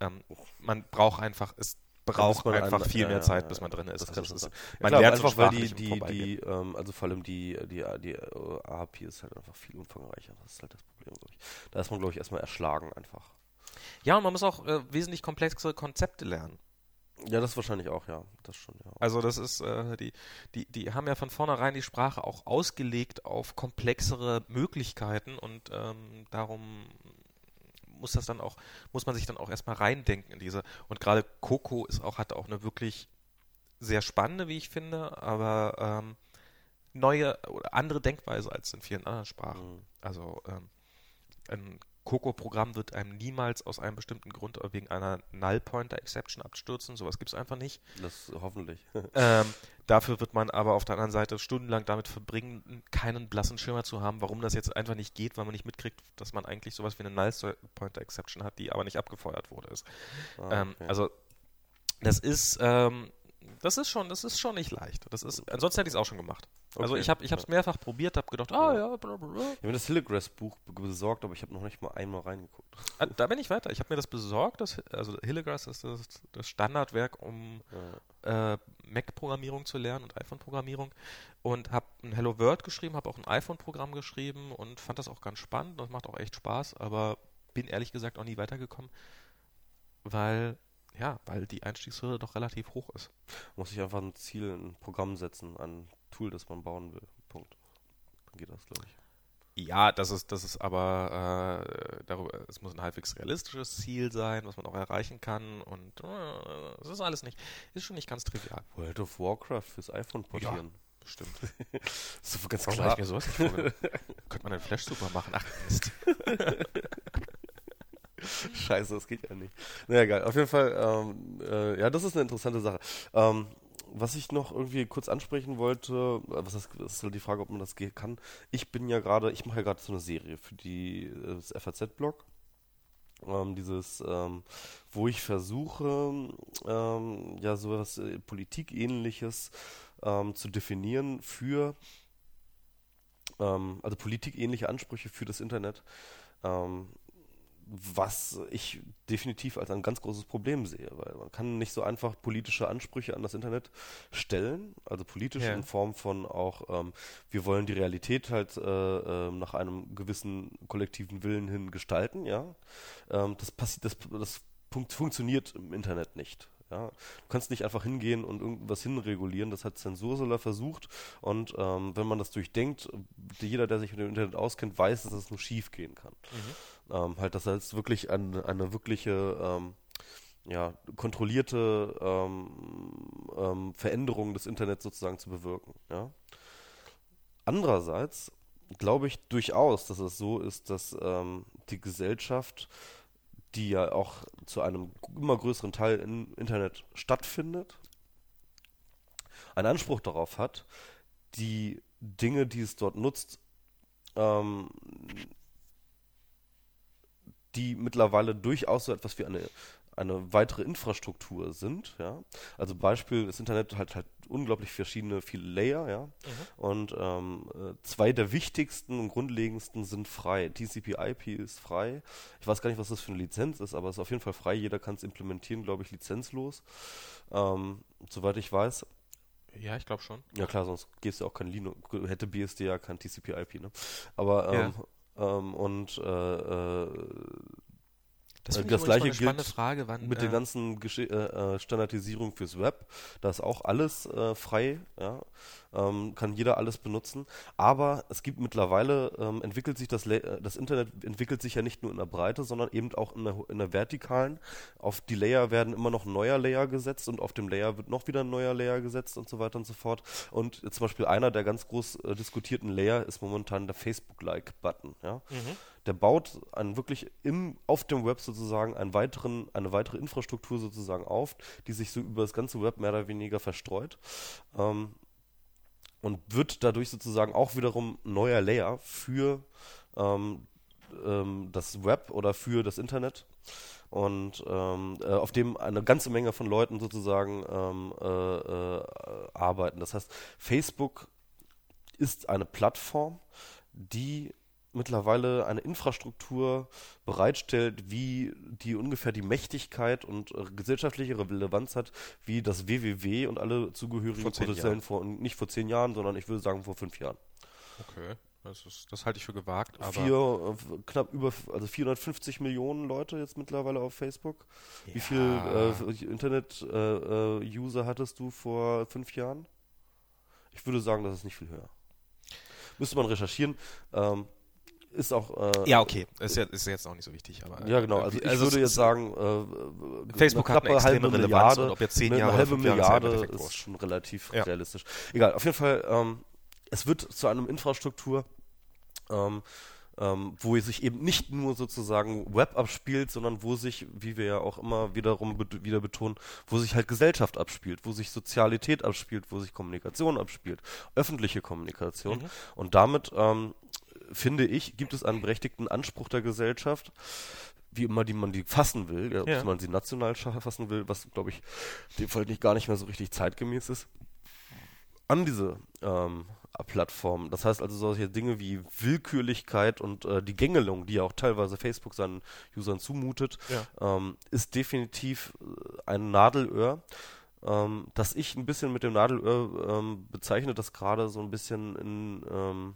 Speaker 2: ähm, man braucht einfach, es braucht
Speaker 1: man
Speaker 2: einfach
Speaker 1: ein-
Speaker 2: viel
Speaker 1: ja,
Speaker 2: mehr
Speaker 1: ja,
Speaker 2: Zeit,
Speaker 1: ja,
Speaker 2: bis man drin ist.
Speaker 1: Das
Speaker 2: Also ist- man
Speaker 1: klar,
Speaker 2: lernt
Speaker 1: einfach weil die, die, die ähm, also vor allem die, die, die, äh, API ist halt einfach viel umfangreicher. Das ist halt das Problem, glaube ich. Da ist man, glaube ich, erstmal erschlagen einfach.
Speaker 2: Ja, und man muss auch äh, wesentlich komplexere Konzepte lernen.
Speaker 1: Ja, das wahrscheinlich auch, ja. Das schon, ja.
Speaker 2: Also das ist, äh, die, die, die haben ja von vornherein die Sprache auch ausgelegt auf komplexere Möglichkeiten und ähm, darum muss das dann auch, muss man sich dann auch erstmal reindenken in diese. Und gerade Coco ist auch, hat auch eine wirklich sehr spannende, wie ich finde, aber ähm, neue oder andere Denkweise als in vielen anderen Sprachen. Mhm. Also ähm, ein Coco-Programm wird einem niemals aus einem bestimmten Grund wegen einer Null-Pointer-Exception abstürzen. Sowas gibt es einfach nicht.
Speaker 1: Das hoffentlich. [LAUGHS]
Speaker 2: ähm, dafür wird man aber auf der anderen Seite stundenlang damit verbringen, keinen blassen Schimmer zu haben, warum das jetzt einfach nicht geht, weil man nicht mitkriegt, dass man eigentlich sowas wie eine Null-Pointer-Exception hat, die aber nicht abgefeuert wurde. Ah, ähm, okay. also das ist ähm, das ist schon, das ist schon nicht leicht. Das ist, ansonsten hätte ich es auch schon gemacht. Also okay. Also ich habe ich es mehrfach probiert, habe gedacht, ah ja,
Speaker 1: blablabla. Ich habe mir das Hillegrass-Buch besorgt, aber ich habe noch nicht mal einmal reingeguckt.
Speaker 2: Ah, da bin ich weiter. Ich habe mir das besorgt. Das, also Hillegrass ist das, das Standardwerk, um ja. äh, Mac-Programmierung zu lernen und iPhone-Programmierung. Und habe ein Hello World geschrieben, habe auch ein iPhone-Programm geschrieben und fand das auch ganz spannend. Das macht auch echt Spaß, aber bin ehrlich gesagt auch nie weitergekommen, weil ja, weil die Einstiegshürde doch relativ hoch ist.
Speaker 1: Muss ich einfach ein Ziel, ein Programm setzen, ein Tool, das man bauen will. Punkt. Dann geht das, glaube ich.
Speaker 2: Ja, das ist, das ist aber äh, darüber, es muss ein halbwegs realistisches Ziel sein, was man auch erreichen kann und äh, das ist alles nicht, ist schon nicht ganz trivial.
Speaker 1: World of Warcraft fürs iPhone portieren.
Speaker 2: Ja, stimmt. [LAUGHS]
Speaker 1: das ist ganz klar. Ich mir
Speaker 2: sowas nicht Könnte man einen Flash super machen? Ach Mist. [LAUGHS] [LAUGHS]
Speaker 1: Scheiße, das geht ja nicht. Naja, egal. Auf jeden Fall, ähm, äh, ja, das ist eine interessante Sache. Ähm, was ich noch irgendwie kurz ansprechen wollte, äh, was ist, das ist halt die Frage, ob man das kann. Ich bin ja gerade, ich mache ja gerade so eine Serie für die, äh, das FAZ-Blog. Ähm, dieses, ähm, wo ich versuche, ähm, ja, so etwas äh, Politikähnliches ähm, zu definieren für, ähm, also politikähnliche Ansprüche für das Internet. Ähm, was ich definitiv als ein ganz großes Problem sehe, weil man kann nicht so einfach politische Ansprüche an das Internet stellen, also politisch ja. in Form von auch, ähm, wir wollen die Realität halt äh, äh, nach einem gewissen kollektiven Willen hin gestalten, ja. Ähm, das passiert, das, das funktioniert im Internet nicht. Ja, du kannst nicht einfach hingehen und irgendwas hinregulieren. Das hat Zensursola versucht. Und ähm, wenn man das durchdenkt, jeder, der sich mit dem Internet auskennt, weiß, dass es nur schief gehen kann. Mhm. Ähm, halt, dass es wirklich eine, eine wirkliche ähm, ja, kontrollierte ähm, ähm, Veränderung des Internets sozusagen zu bewirken. Ja. Andererseits glaube ich durchaus, dass es so ist, dass ähm, die Gesellschaft die ja auch zu einem immer größeren Teil im Internet stattfindet, einen Anspruch darauf hat, die Dinge, die es dort nutzt, ähm, die mittlerweile durchaus so etwas wie eine eine weitere Infrastruktur sind, ja. Also Beispiel, das Internet hat halt unglaublich verschiedene, viele Layer, ja. Mhm. Und ähm, äh, zwei der wichtigsten und grundlegendsten sind frei. TCP/IP ist frei. Ich weiß gar nicht, was das für eine Lizenz ist, aber es ist auf jeden Fall frei. Jeder kann es implementieren, glaube ich, lizenzlos. Ähm, soweit ich weiß.
Speaker 2: Ja, ich glaube schon.
Speaker 1: Ja klar, sonst gehst du auch kein Linux, hätte BSD ja kein TCP/IP, ne? Aber ähm, ja. Ähm, und äh, äh,
Speaker 2: das,
Speaker 1: äh, das gleiche gilt
Speaker 2: Frage, wann,
Speaker 1: mit
Speaker 2: äh,
Speaker 1: der ganzen Gesch äh, äh, Standardisierung fürs Web. Da ist auch alles äh, frei, ja? ähm, kann jeder alles benutzen. Aber es gibt mittlerweile, ähm, entwickelt sich das, äh, das Internet entwickelt sich ja nicht nur in der Breite, sondern eben auch in der, in der Vertikalen. Auf die Layer werden immer noch ein neuer Layer gesetzt und auf dem Layer wird noch wieder ein neuer Layer gesetzt und so weiter und so fort. Und zum Beispiel einer der ganz groß diskutierten Layer ist momentan der Facebook-Like-Button. Ja? Mhm der baut einen wirklich im, auf dem Web sozusagen einen weiteren, eine weitere Infrastruktur sozusagen auf, die sich so über das ganze Web mehr oder weniger verstreut. Ähm, und wird dadurch sozusagen auch wiederum neuer Layer für ähm, ähm, das Web oder für das Internet und ähm, äh, auf dem eine ganze Menge von Leuten sozusagen ähm, äh, äh, arbeiten. Das heißt, Facebook ist eine Plattform, die mittlerweile eine Infrastruktur bereitstellt, wie die ungefähr die Mächtigkeit und äh, gesellschaftliche Relevanz hat, wie das WWW und alle zugehörigen
Speaker 2: Produzenten
Speaker 1: vor, nicht vor zehn Jahren, sondern ich würde sagen vor fünf Jahren.
Speaker 2: Okay. Das, ist, das halte ich für gewagt. Aber
Speaker 1: Vier, äh, knapp über, also 450 Millionen Leute jetzt mittlerweile auf Facebook. Ja. Wie viele äh, Internet-User äh, äh hattest du vor fünf Jahren? Ich würde sagen, das ist nicht viel höher. Müsste man recherchieren. Ähm, ist auch.
Speaker 2: Äh, ja, okay. Ist, ja, ist jetzt auch nicht so wichtig. Aber,
Speaker 1: ja, genau. Also, ich also würde jetzt sagen,
Speaker 2: äh, Facebook hat eine halbe
Speaker 1: Milliarde, ob jetzt zehn Jahre, eine halbe Milliarde ist schon relativ ja. realistisch. Egal, auf jeden Fall. Ähm, es wird zu einem Infrastruktur, ähm, ähm, wo sich eben nicht nur sozusagen Web abspielt, sondern wo sich, wie wir ja auch immer wiederum be wieder betonen, wo sich halt Gesellschaft abspielt, wo sich Sozialität abspielt, wo sich Kommunikation abspielt, öffentliche Kommunikation. Mhm. Und damit ähm, finde ich, gibt es einen berechtigten Anspruch der Gesellschaft, wie immer die man die fassen will, ja, ja. ob man sie national fassen will, was glaube ich in dem Fall nicht gar nicht mehr so richtig zeitgemäß ist, an diese ähm, Plattformen. Das heißt also solche Dinge wie Willkürlichkeit und äh, die Gängelung, die ja auch teilweise Facebook seinen Usern zumutet, ja. ähm, ist definitiv äh, ein Nadelöhr. Ähm, dass ich ein bisschen mit dem Nadelöhr ähm, bezeichne, das gerade so ein bisschen in ähm,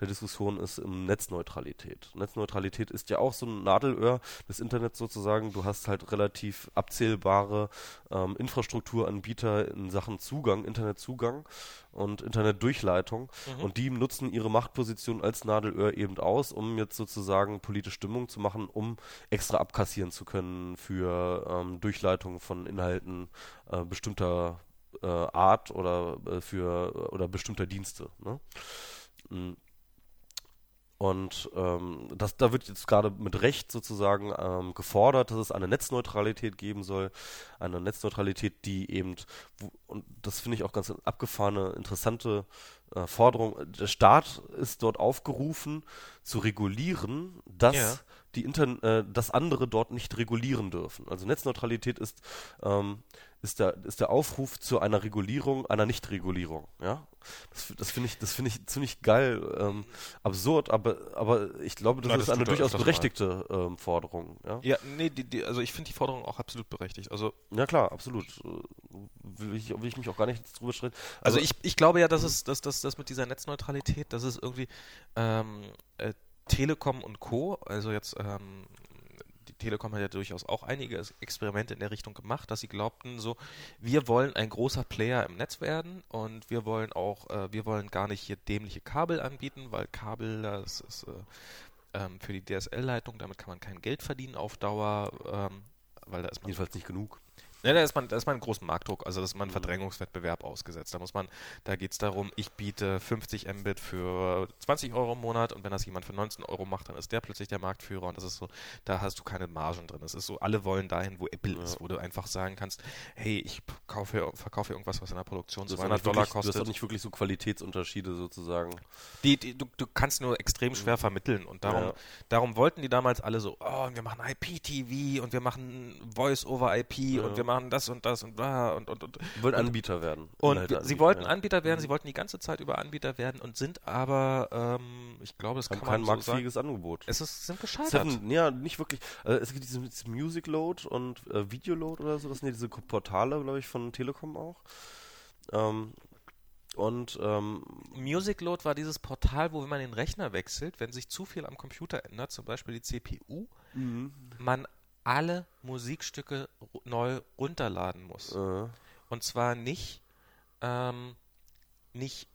Speaker 1: der Diskussion ist um Netzneutralität. Netzneutralität ist ja auch so ein Nadelöhr des Internets sozusagen. Du hast halt relativ abzählbare ähm, Infrastrukturanbieter in Sachen Zugang, Internetzugang und Internetdurchleitung mhm. und die nutzen ihre Machtposition als Nadelöhr eben aus, um jetzt sozusagen politische Stimmung zu machen, um extra abkassieren zu können für ähm, Durchleitung von Inhalten äh, bestimmter äh, Art oder äh, für oder bestimmter Dienste. Ne? Mm. Und ähm, das, da wird jetzt gerade mit Recht sozusagen ähm, gefordert, dass es eine Netzneutralität geben soll. Eine Netzneutralität, die eben, und das finde ich auch ganz abgefahrene, interessante äh, Forderung, der Staat ist dort aufgerufen zu regulieren, dass ja. die Inter äh, dass andere dort nicht regulieren dürfen. Also Netzneutralität ist, ähm, ist, der, ist der Aufruf zu einer Regulierung, einer Nichtregulierung. Ja? Das, das finde ich, das ich ziemlich geil, ähm, absurd, aber, aber ich glaube, das, ja, das ist eine durchaus berechtigte ähm, Forderung. Ja,
Speaker 2: ja nee, die, die, also ich finde die Forderung auch absolut berechtigt. Also
Speaker 1: ja klar, absolut. Äh, will ich, will ich mich auch gar nicht drüber streiten.
Speaker 2: Also, also ich, ich glaube ja, dass es, dass, dass, dass mit dieser Netzneutralität, dass es irgendwie ähm, äh, Telekom und Co., also jetzt ähm, Telekom hat ja durchaus auch einige Experimente in der Richtung gemacht, dass sie glaubten, so, wir wollen ein großer Player im Netz werden und wir wollen auch, äh, wir wollen gar nicht hier dämliche Kabel anbieten, weil Kabel, das ist äh, ähm, für die DSL-Leitung, damit kann man kein Geld verdienen auf Dauer, ähm, weil da ist man.
Speaker 1: Jedenfalls nicht genug.
Speaker 2: Ja, da ist man, da ist man einen großen Marktdruck, also da ist man einen Verdrängungswettbewerb ausgesetzt. Da muss man, da geht es darum, ich biete 50 Mbit für 20 Euro im Monat und wenn das jemand für 19 Euro macht, dann ist der plötzlich der Marktführer und das ist so, da hast du keine Margen drin. Es ist so, alle wollen dahin, wo Apple ja. ist, wo du einfach sagen kannst, hey, ich kaufe, verkaufe irgendwas, was in der Produktion 200 Dollar
Speaker 1: wirklich,
Speaker 2: kostet.
Speaker 1: Hast auch nicht wirklich so Qualitätsunterschiede sozusagen.
Speaker 2: Die, die du, du kannst nur extrem schwer vermitteln und darum, ja. darum wollten die damals alle so, oh, wir machen IPTV und wir machen Voice-over-IP ja. und wir machen machen das und das und bla und und und.
Speaker 1: Wollen Anbieter werden.
Speaker 2: Und sie wollten ja. Anbieter werden, sie wollten die ganze Zeit über Anbieter werden und sind aber, ähm, ich glaube, das
Speaker 1: Haben
Speaker 2: kann
Speaker 1: kein
Speaker 2: man
Speaker 1: so marktfähiges sagen. Angebot.
Speaker 2: Es ist, sind gescheitert.
Speaker 1: Seven, ja, nicht wirklich. Also es gibt dieses Music Load und äh, Video Load oder so, das sind ja diese Portale, glaube ich, von Telekom auch. Ähm, und ähm,
Speaker 2: Music Load war dieses Portal, wo wenn man den Rechner wechselt, wenn sich zu viel am Computer ändert, zum Beispiel die CPU, mhm. man alle Musikstücke neu runterladen muss. Uh. Und zwar nicht, ähm, nicht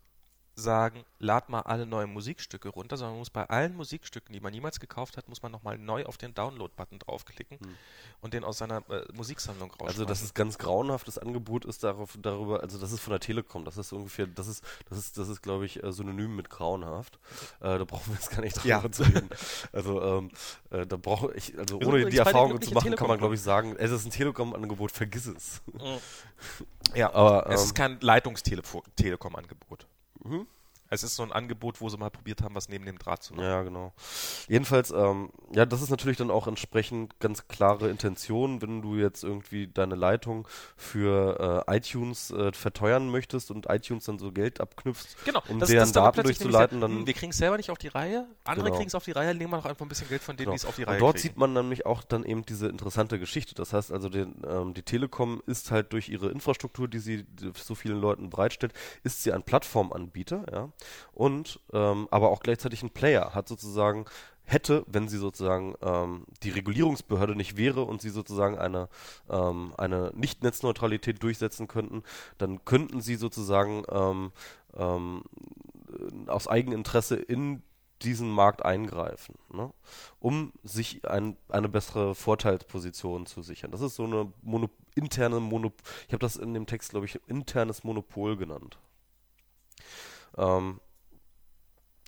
Speaker 2: sagen, lad mal alle neue Musikstücke runter, sondern man muss bei allen Musikstücken, die man jemals gekauft hat, muss man nochmal neu auf den Download-Button draufklicken hm. und den aus seiner äh, Musiksammlung rausschmeißen.
Speaker 1: Also das ist ganz grauenhaftes Angebot ist darauf, darüber, also das ist von der Telekom, das ist ungefähr, das ist, das ist, das ist, glaube ich, äh, synonym mit grauenhaft. Äh, da brauchen wir jetzt gar nicht drüber ja. zu reden. Also ähm, äh, da brauche ich, also ohne die Erfahrung zu machen, kann man, glaube ich, sagen, es ist ein Telekom-Angebot, vergiss es.
Speaker 2: Mhm. [LAUGHS] Ja, aber ähm, es ist kein Leitungstelekom-Angebot. Mhm. Es ist so ein Angebot, wo sie mal probiert haben, was neben dem Draht zu machen.
Speaker 1: Ja, genau. Jedenfalls, ähm, ja, das ist natürlich dann auch entsprechend ganz klare Intention, wenn du jetzt irgendwie deine Leitung für äh, iTunes äh, verteuern möchtest und iTunes dann so Geld abknüpfst,
Speaker 2: genau,
Speaker 1: um
Speaker 2: das,
Speaker 1: deren
Speaker 2: das
Speaker 1: Daten durchzuleiten.
Speaker 2: Dann, wir kriegen es selber nicht auf die Reihe, andere genau. kriegen es auf die Reihe, nehmen wir doch einfach ein bisschen Geld von denen, genau. die es auf die Reihe
Speaker 1: und dort
Speaker 2: kriegen.
Speaker 1: sieht man nämlich auch dann eben diese interessante Geschichte. Das heißt also, den, ähm, die Telekom ist halt durch ihre Infrastruktur, die sie so vielen Leuten bereitstellt, ist sie ein Plattformanbieter, ja, und ähm, aber auch gleichzeitig ein Player, hat sozusagen hätte, wenn sie sozusagen ähm, die Regulierungsbehörde nicht wäre und sie sozusagen eine, ähm, eine Nicht-Netzneutralität durchsetzen könnten, dann könnten sie sozusagen ähm, ähm, aus Eigeninteresse in diesen Markt eingreifen, ne? um sich ein, eine bessere Vorteilsposition zu sichern. Das ist so eine Mono interne Monopol, ich habe das in dem Text, glaube ich, internes Monopol genannt. Ähm,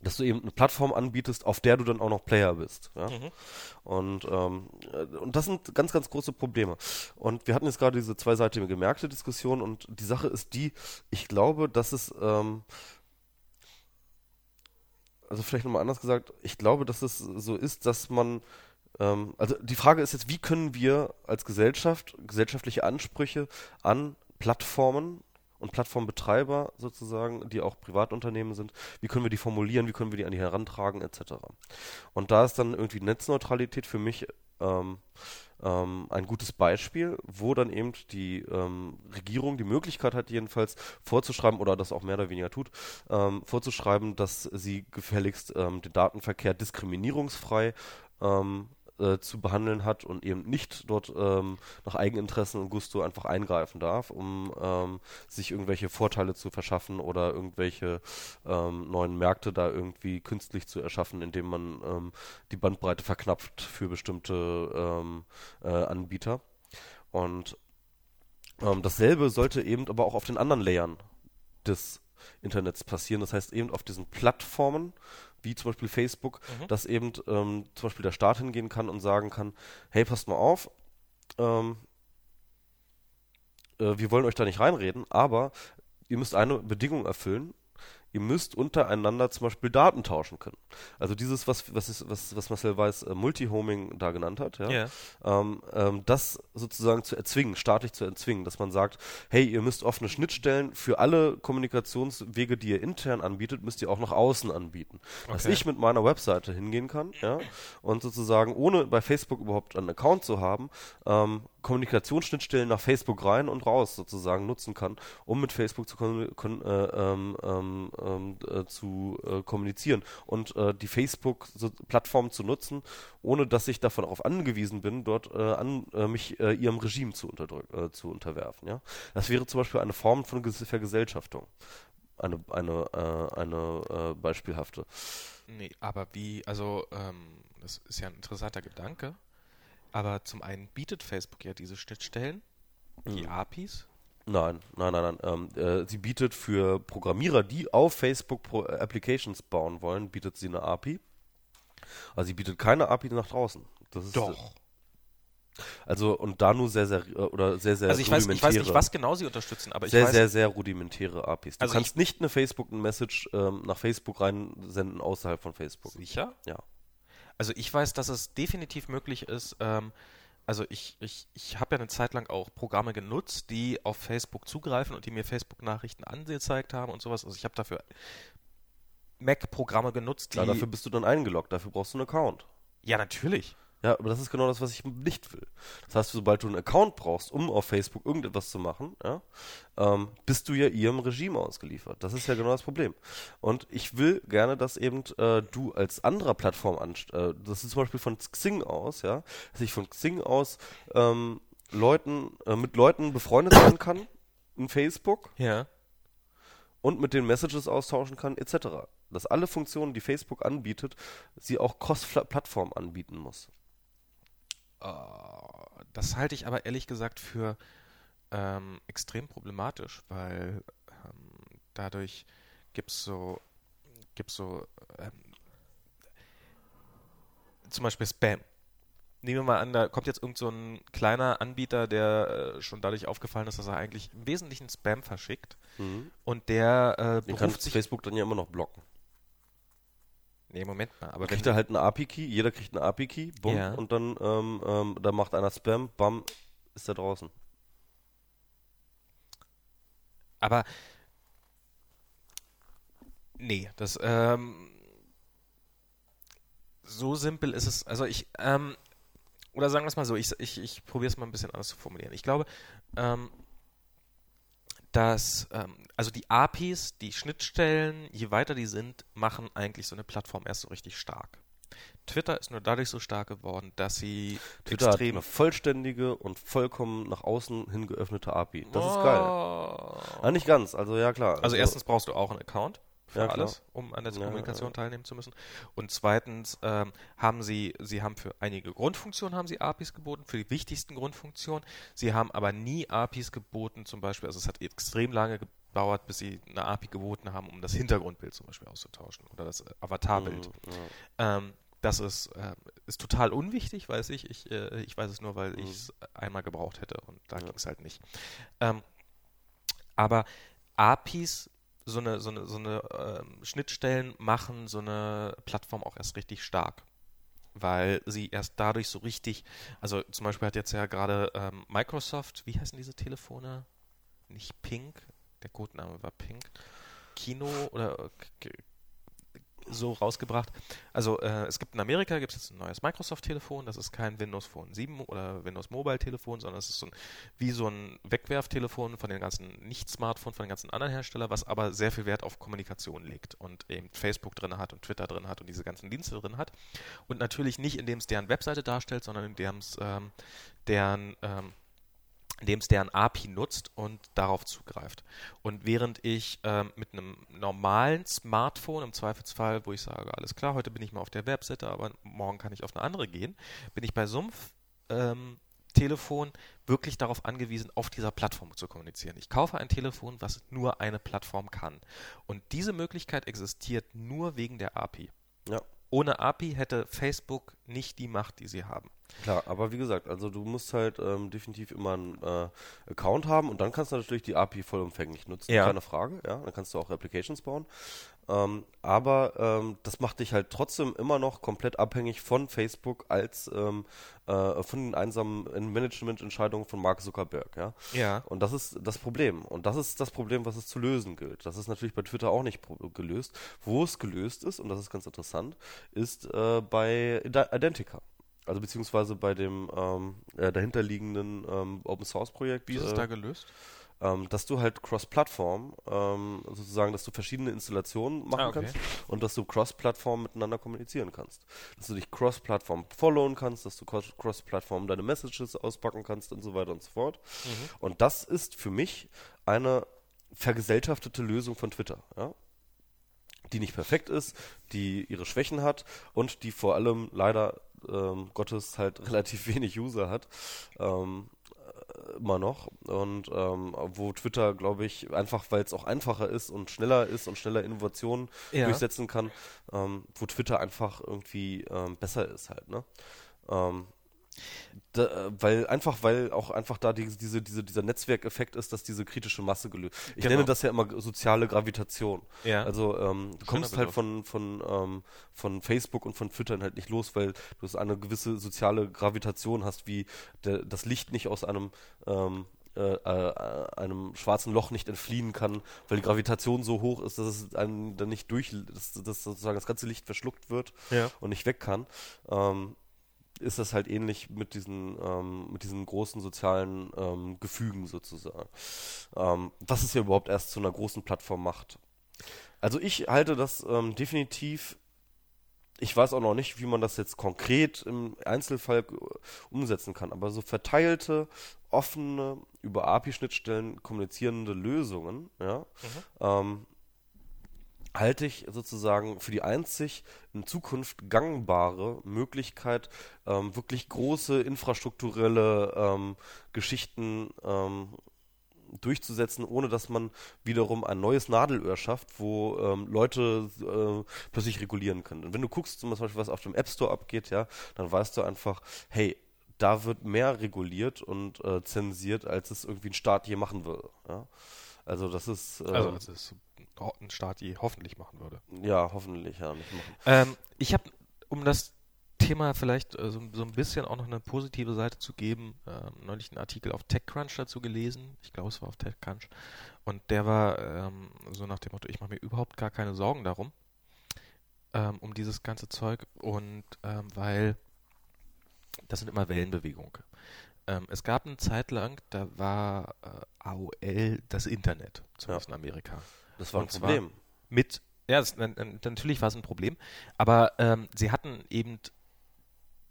Speaker 1: dass du eben eine Plattform anbietest, auf der du dann auch noch Player bist. Ja?
Speaker 2: Mhm.
Speaker 1: Und, ähm, äh, und das sind ganz, ganz große Probleme. Und wir hatten jetzt gerade diese zweiseitige gemerkte Diskussion und die Sache ist die, ich glaube, dass es, ähm, also vielleicht nochmal anders gesagt, ich glaube, dass es so ist, dass man, ähm, also die Frage ist jetzt, wie können wir als Gesellschaft gesellschaftliche Ansprüche an Plattformen und Plattformbetreiber sozusagen, die auch Privatunternehmen sind, wie können wir die formulieren, wie können wir die an die herantragen, etc. Und da ist dann irgendwie Netzneutralität für mich ähm, ähm, ein gutes Beispiel, wo dann eben die ähm, Regierung die Möglichkeit hat, jedenfalls vorzuschreiben, oder das auch mehr oder weniger tut, ähm, vorzuschreiben, dass sie gefälligst ähm, den Datenverkehr diskriminierungsfrei ähm, äh, zu behandeln hat und eben nicht dort ähm, nach Eigeninteressen und Gusto einfach eingreifen darf, um ähm, sich irgendwelche Vorteile zu verschaffen oder irgendwelche ähm, neuen Märkte da irgendwie künstlich zu erschaffen, indem man ähm, die Bandbreite verknappt für bestimmte ähm, äh, Anbieter. Und dasselbe sollte eben aber auch auf den anderen Layern des Internets passieren. Das heißt eben auf diesen Plattformen, wie zum Beispiel Facebook,
Speaker 2: Mhm.
Speaker 1: dass eben ähm, zum Beispiel der Staat hingehen kann und sagen kann, hey, passt mal auf, ähm, äh, wir wollen euch da nicht reinreden, aber ihr müsst eine Bedingung erfüllen. Ihr müsst untereinander zum Beispiel Daten tauschen können. Also dieses, was, was, ist, was, was Marcel Weiß äh, Multihoming da genannt hat, ja,
Speaker 2: Ja.
Speaker 1: ähm, ähm, das sozusagen zu erzwingen, staatlich zu erzwingen, dass man sagt, hey, ihr müsst offene Schnittstellen für alle Kommunikationswege, die ihr intern anbietet, müsst ihr auch nach außen anbieten. Dass
Speaker 2: Okay.
Speaker 1: ich mit meiner Webseite hingehen kann, ja, und sozusagen ohne bei Facebook überhaupt einen Account zu haben, ähm, Kommunikationsschnittstellen nach Facebook rein und raus sozusagen nutzen kann, um mit Facebook zu, kon kon äh, ähm, ähm, äh, zu äh, kommunizieren und äh, die Facebook-Plattform zu nutzen, ohne dass ich davon darauf angewiesen bin, dort äh, an, äh, mich äh, ihrem Regime zu, äh, zu unterwerfen. Ja? Das wäre zum Beispiel eine Form von Ges Vergesellschaftung. Eine, eine, eine beispielhafte.
Speaker 2: Nee, aber wie, also, ähm, das ist ja ein interessanter Gedanke. Aber zum einen bietet Facebook ja diese Schnittstellen, die
Speaker 1: Mhm.
Speaker 2: APIs.
Speaker 1: Nein, nein, nein, nein. Ähm, äh, sie bietet für Programmierer, die auf Facebook Pro äh, Applications bauen wollen, bietet sie eine API. Also sie bietet keine API nach draußen. Das ist, Also und da nur sehr, sehr äh, oder sehr, sehr
Speaker 2: Also ich weiß, ich weiß nicht,
Speaker 1: rudimentäre-
Speaker 2: was genau sie unterstützen, aber ich
Speaker 1: sehr,
Speaker 2: weiß,
Speaker 1: sehr, sehr rudimentäre APIs. Du
Speaker 2: Also
Speaker 1: kannst nicht eine Facebook-Message ähm, nach Facebook reinsenden außerhalb von Facebook.
Speaker 2: sicher.
Speaker 1: Ja.
Speaker 2: Also ich weiß, dass es definitiv möglich ist, ähm, also ich, ich, ich habe ja eine Zeit lang auch Programme genutzt, die auf Facebook zugreifen und die mir Facebook-Nachrichten angezeigt haben und sowas. Also ich habe dafür Mac-Programme genutzt, die...
Speaker 1: Klar, dafür bist du dann eingeloggt, dafür brauchst du einen Account.
Speaker 2: ja, natürlich.
Speaker 1: Ja, aber das ist genau das, was ich nicht will. Das heißt, sobald du einen Account brauchst, um auf Facebook irgendetwas zu machen, ja, ähm, bist du ja ihrem Regime ausgeliefert. Das ist ja genau das Problem. Und ich will gerne, dass eben äh, du als anderer Plattform anst äh, das ist zum Beispiel von Xing aus, ja, dass ich von Xing aus ähm, Leuten, äh, mit Leuten befreundet sein kann in Facebook
Speaker 2: Ja.
Speaker 1: und mit den Messages austauschen kann, etc. Dass alle Funktionen, die Facebook anbietet, sie auch Cross-Plattform anbieten muss.
Speaker 2: Äh, Das halte ich aber ehrlich gesagt für ähm, extrem problematisch, weil ähm, dadurch gibt es so, gibt's so ähm, zum Beispiel Spam. Nehmen wir mal an, da kommt jetzt irgend so ein kleiner Anbieter, der äh, schon dadurch aufgefallen ist, dass er eigentlich im Wesentlichen Spam verschickt
Speaker 1: Mhm.
Speaker 2: und der äh, beruft sich...
Speaker 1: Facebook dann ja immer noch blocken.
Speaker 2: Nee, Moment mal, aber
Speaker 1: kriegt er halt einen API-Key, jeder kriegt einen API-Key, bumm,
Speaker 2: Ja.
Speaker 1: und dann ähm, ähm, da macht einer Spam, bam, ist er draußen.
Speaker 2: Aber nee, das ähm, so simpel ist es. Also ich ähm, oder sagen wir es mal so, ich, ich, ich probiere es mal ein bisschen anders zu formulieren. Ich glaube, ähm, dass ähm, also die APIs, die Schnittstellen, je weiter die sind, machen eigentlich so eine Plattform erst so richtig stark. Twitter ist nur dadurch so stark geworden, dass sie
Speaker 1: Twitter hat
Speaker 2: extrem
Speaker 1: eine vollständige und vollkommen nach außen hin geöffnete API. Das ist geil.
Speaker 2: Oh.
Speaker 1: Ah, nicht ganz, also ja klar.
Speaker 2: Also erstens brauchst du auch einen Account. Für
Speaker 1: Ja,
Speaker 2: alles, um an der
Speaker 1: Ja,
Speaker 2: Kommunikation
Speaker 1: ja.
Speaker 2: teilnehmen zu müssen. Und zweitens ähm, haben sie, sie haben für einige Grundfunktionen haben sie APIs geboten, für die wichtigsten Grundfunktionen. Sie haben aber nie APIs geboten, zum Beispiel, also es hat extrem lange gedauert, bis sie eine API geboten haben, um das Hintergrundbild zum Beispiel auszutauschen oder das äh, Avatarbild.
Speaker 1: Mhm.
Speaker 2: Ähm, das ist, äh, ist total unwichtig, weiß ich. Ich, äh, ich weiß es nur, weil ich es einmal gebraucht hätte und da ging es halt nicht. Ähm, aber APIs, so eine, so eine, so eine ähm, Schnittstellen machen so eine Plattform auch erst richtig stark. Weil sie erst dadurch so richtig, also zum Beispiel hat jetzt ja gerade ähm, Microsoft, wie heißen diese Telefone? Nicht Pink, der Codename war Pink. Kino oder so rausgebracht. Also äh, es gibt in Amerika gibt es jetzt ein neues Microsoft-Telefon, das ist kein Windows Phone 7 oder Windows Mobile-Telefon, sondern es ist so ein, wie so ein Wegwerftelefon von den ganzen Nicht-Smartphones, von den ganzen anderen Herstellern, was aber sehr viel Wert auf Kommunikation legt und eben Facebook drin hat und Twitter drin hat und diese ganzen Dienste drin hat. Und natürlich nicht, indem es deren Webseite darstellt, sondern indem es ähm, deren ähm, indem es deren API nutzt und darauf zugreift. Und während ich ähm, mit einem normalen Smartphone im Zweifelsfall, wo ich sage, alles klar, heute bin ich mal auf der Webseite, aber morgen kann ich auf eine andere gehen, bin ich bei Sumpf ähm, Telefon wirklich darauf angewiesen, auf dieser Plattform zu kommunizieren. Ich kaufe ein Telefon, was nur eine Plattform kann. Und diese Möglichkeit existiert nur wegen der API.
Speaker 1: Ja.
Speaker 2: Ohne API hätte Facebook nicht die Macht, die sie haben.
Speaker 1: Klar, aber wie gesagt, also du musst halt ähm, definitiv immer einen äh, Account haben und dann kannst du natürlich die API vollumfänglich nutzen,
Speaker 2: Ja.
Speaker 1: keine Frage, ja, dann kannst du auch Applications bauen. Ähm, aber ähm, das macht dich halt trotzdem immer noch komplett abhängig von Facebook als ähm, äh, von den einsamen Managemententscheidungen von Mark Zuckerberg, ja.
Speaker 2: Ja.
Speaker 1: Und das ist das Problem. Und das ist das Problem, was es zu lösen gilt. Das ist natürlich bei Twitter auch nicht gelöst. Wo es gelöst ist, und das ist ganz interessant, ist äh, bei Identica. Also beziehungsweise bei dem ähm, äh, dahinterliegenden ähm, Open Source Projekt.
Speaker 2: Wie ist es
Speaker 1: äh,
Speaker 2: da gelöst?
Speaker 1: ähm, dass du halt Cross-Plattform, ähm, sozusagen, dass du verschiedene Installationen machen
Speaker 2: Ah, okay.
Speaker 1: kannst und dass du Cross-Plattform miteinander kommunizieren kannst. Dass du dich Cross-Plattform followen kannst, dass du Cross- Cross-Plattform deine Messages auspacken kannst und so weiter und so fort.
Speaker 2: Mhm.
Speaker 1: Und das ist für mich eine vergesellschaftete Lösung von Twitter, ja? Die nicht perfekt ist, die ihre Schwächen hat und die vor allem leider ähm, Gottes halt [LAUGHS] relativ wenig User hat. Ähm, äh, immer noch und ähm, wo Twitter, glaube ich, einfach weil es auch einfacher ist und schneller ist und schneller Innovationen
Speaker 2: Ja.
Speaker 1: durchsetzen kann, ähm, wo Twitter einfach irgendwie ähm, besser ist halt, ne? Da, weil einfach, weil auch einfach da die, diese, diese, dieser Netzwerkeffekt ist, dass diese kritische Masse gelöst. Ich
Speaker 2: Genau.
Speaker 1: nenne das ja immer soziale Gravitation.
Speaker 2: Ja.
Speaker 1: Also ähm, du kommst halt
Speaker 2: Begriff.
Speaker 1: von, von, ähm, von Facebook und von Twitter halt nicht los, weil du so eine gewisse soziale Gravitation hast, wie der, das Licht nicht aus einem ähm, äh, äh, einem schwarzen Loch nicht entfliehen kann, weil die Gravitation so hoch ist, dass es einem dann nicht durch, dass, dass sozusagen das ganze Licht verschluckt wird
Speaker 2: Ja.
Speaker 1: und nicht weg kann. Ähm, ist das halt ähnlich mit diesen, ähm, mit diesen großen sozialen ähm, Gefügen sozusagen. Ähm, was es ja überhaupt erst zu einer großen Plattform macht. Also ich halte das ähm, definitiv, ich weiß auch noch nicht, wie man das jetzt konkret im Einzelfall umsetzen kann, aber so verteilte, offene, über API-Schnittstellen kommunizierende Lösungen, ja, ähm, halte ich sozusagen für die einzig in Zukunft gangbare Möglichkeit, ähm, wirklich große infrastrukturelle ähm, Geschichten ähm, durchzusetzen, ohne dass man wiederum ein neues Nadelöhr schafft, wo ähm, Leute äh, plötzlich regulieren können. Und wenn du guckst, zum Beispiel, was auf dem App Store abgeht, ja, dann weißt du einfach, hey, da wird mehr reguliert und äh, zensiert, als es irgendwie ein Staat je machen würde. Ja? Also das ist äh,
Speaker 2: Also, als es ein Staat je hoffentlich machen würde.
Speaker 1: ja hoffentlich ja nicht machen.
Speaker 2: Ähm, ich habe, um das Thema vielleicht äh, so, so ein bisschen auch noch eine positive Seite zu geben, ähm, neulich einen Artikel auf TechCrunch dazu gelesen. Ich glaube, es war auf TechCrunch. Und der war ähm, so nach dem Motto, ich mache mir überhaupt gar keine Sorgen darum, ähm, um dieses ganze Zeug. Und ähm, weil das sind immer Wellenbewegungen. Ähm, es gab eine Zeit lang, da war äh, AOL das Internet, zumindest in Amerika
Speaker 1: Das war ein Problem.
Speaker 2: mit, ja, das, natürlich war es ein Problem, aber ähm, sie hatten eben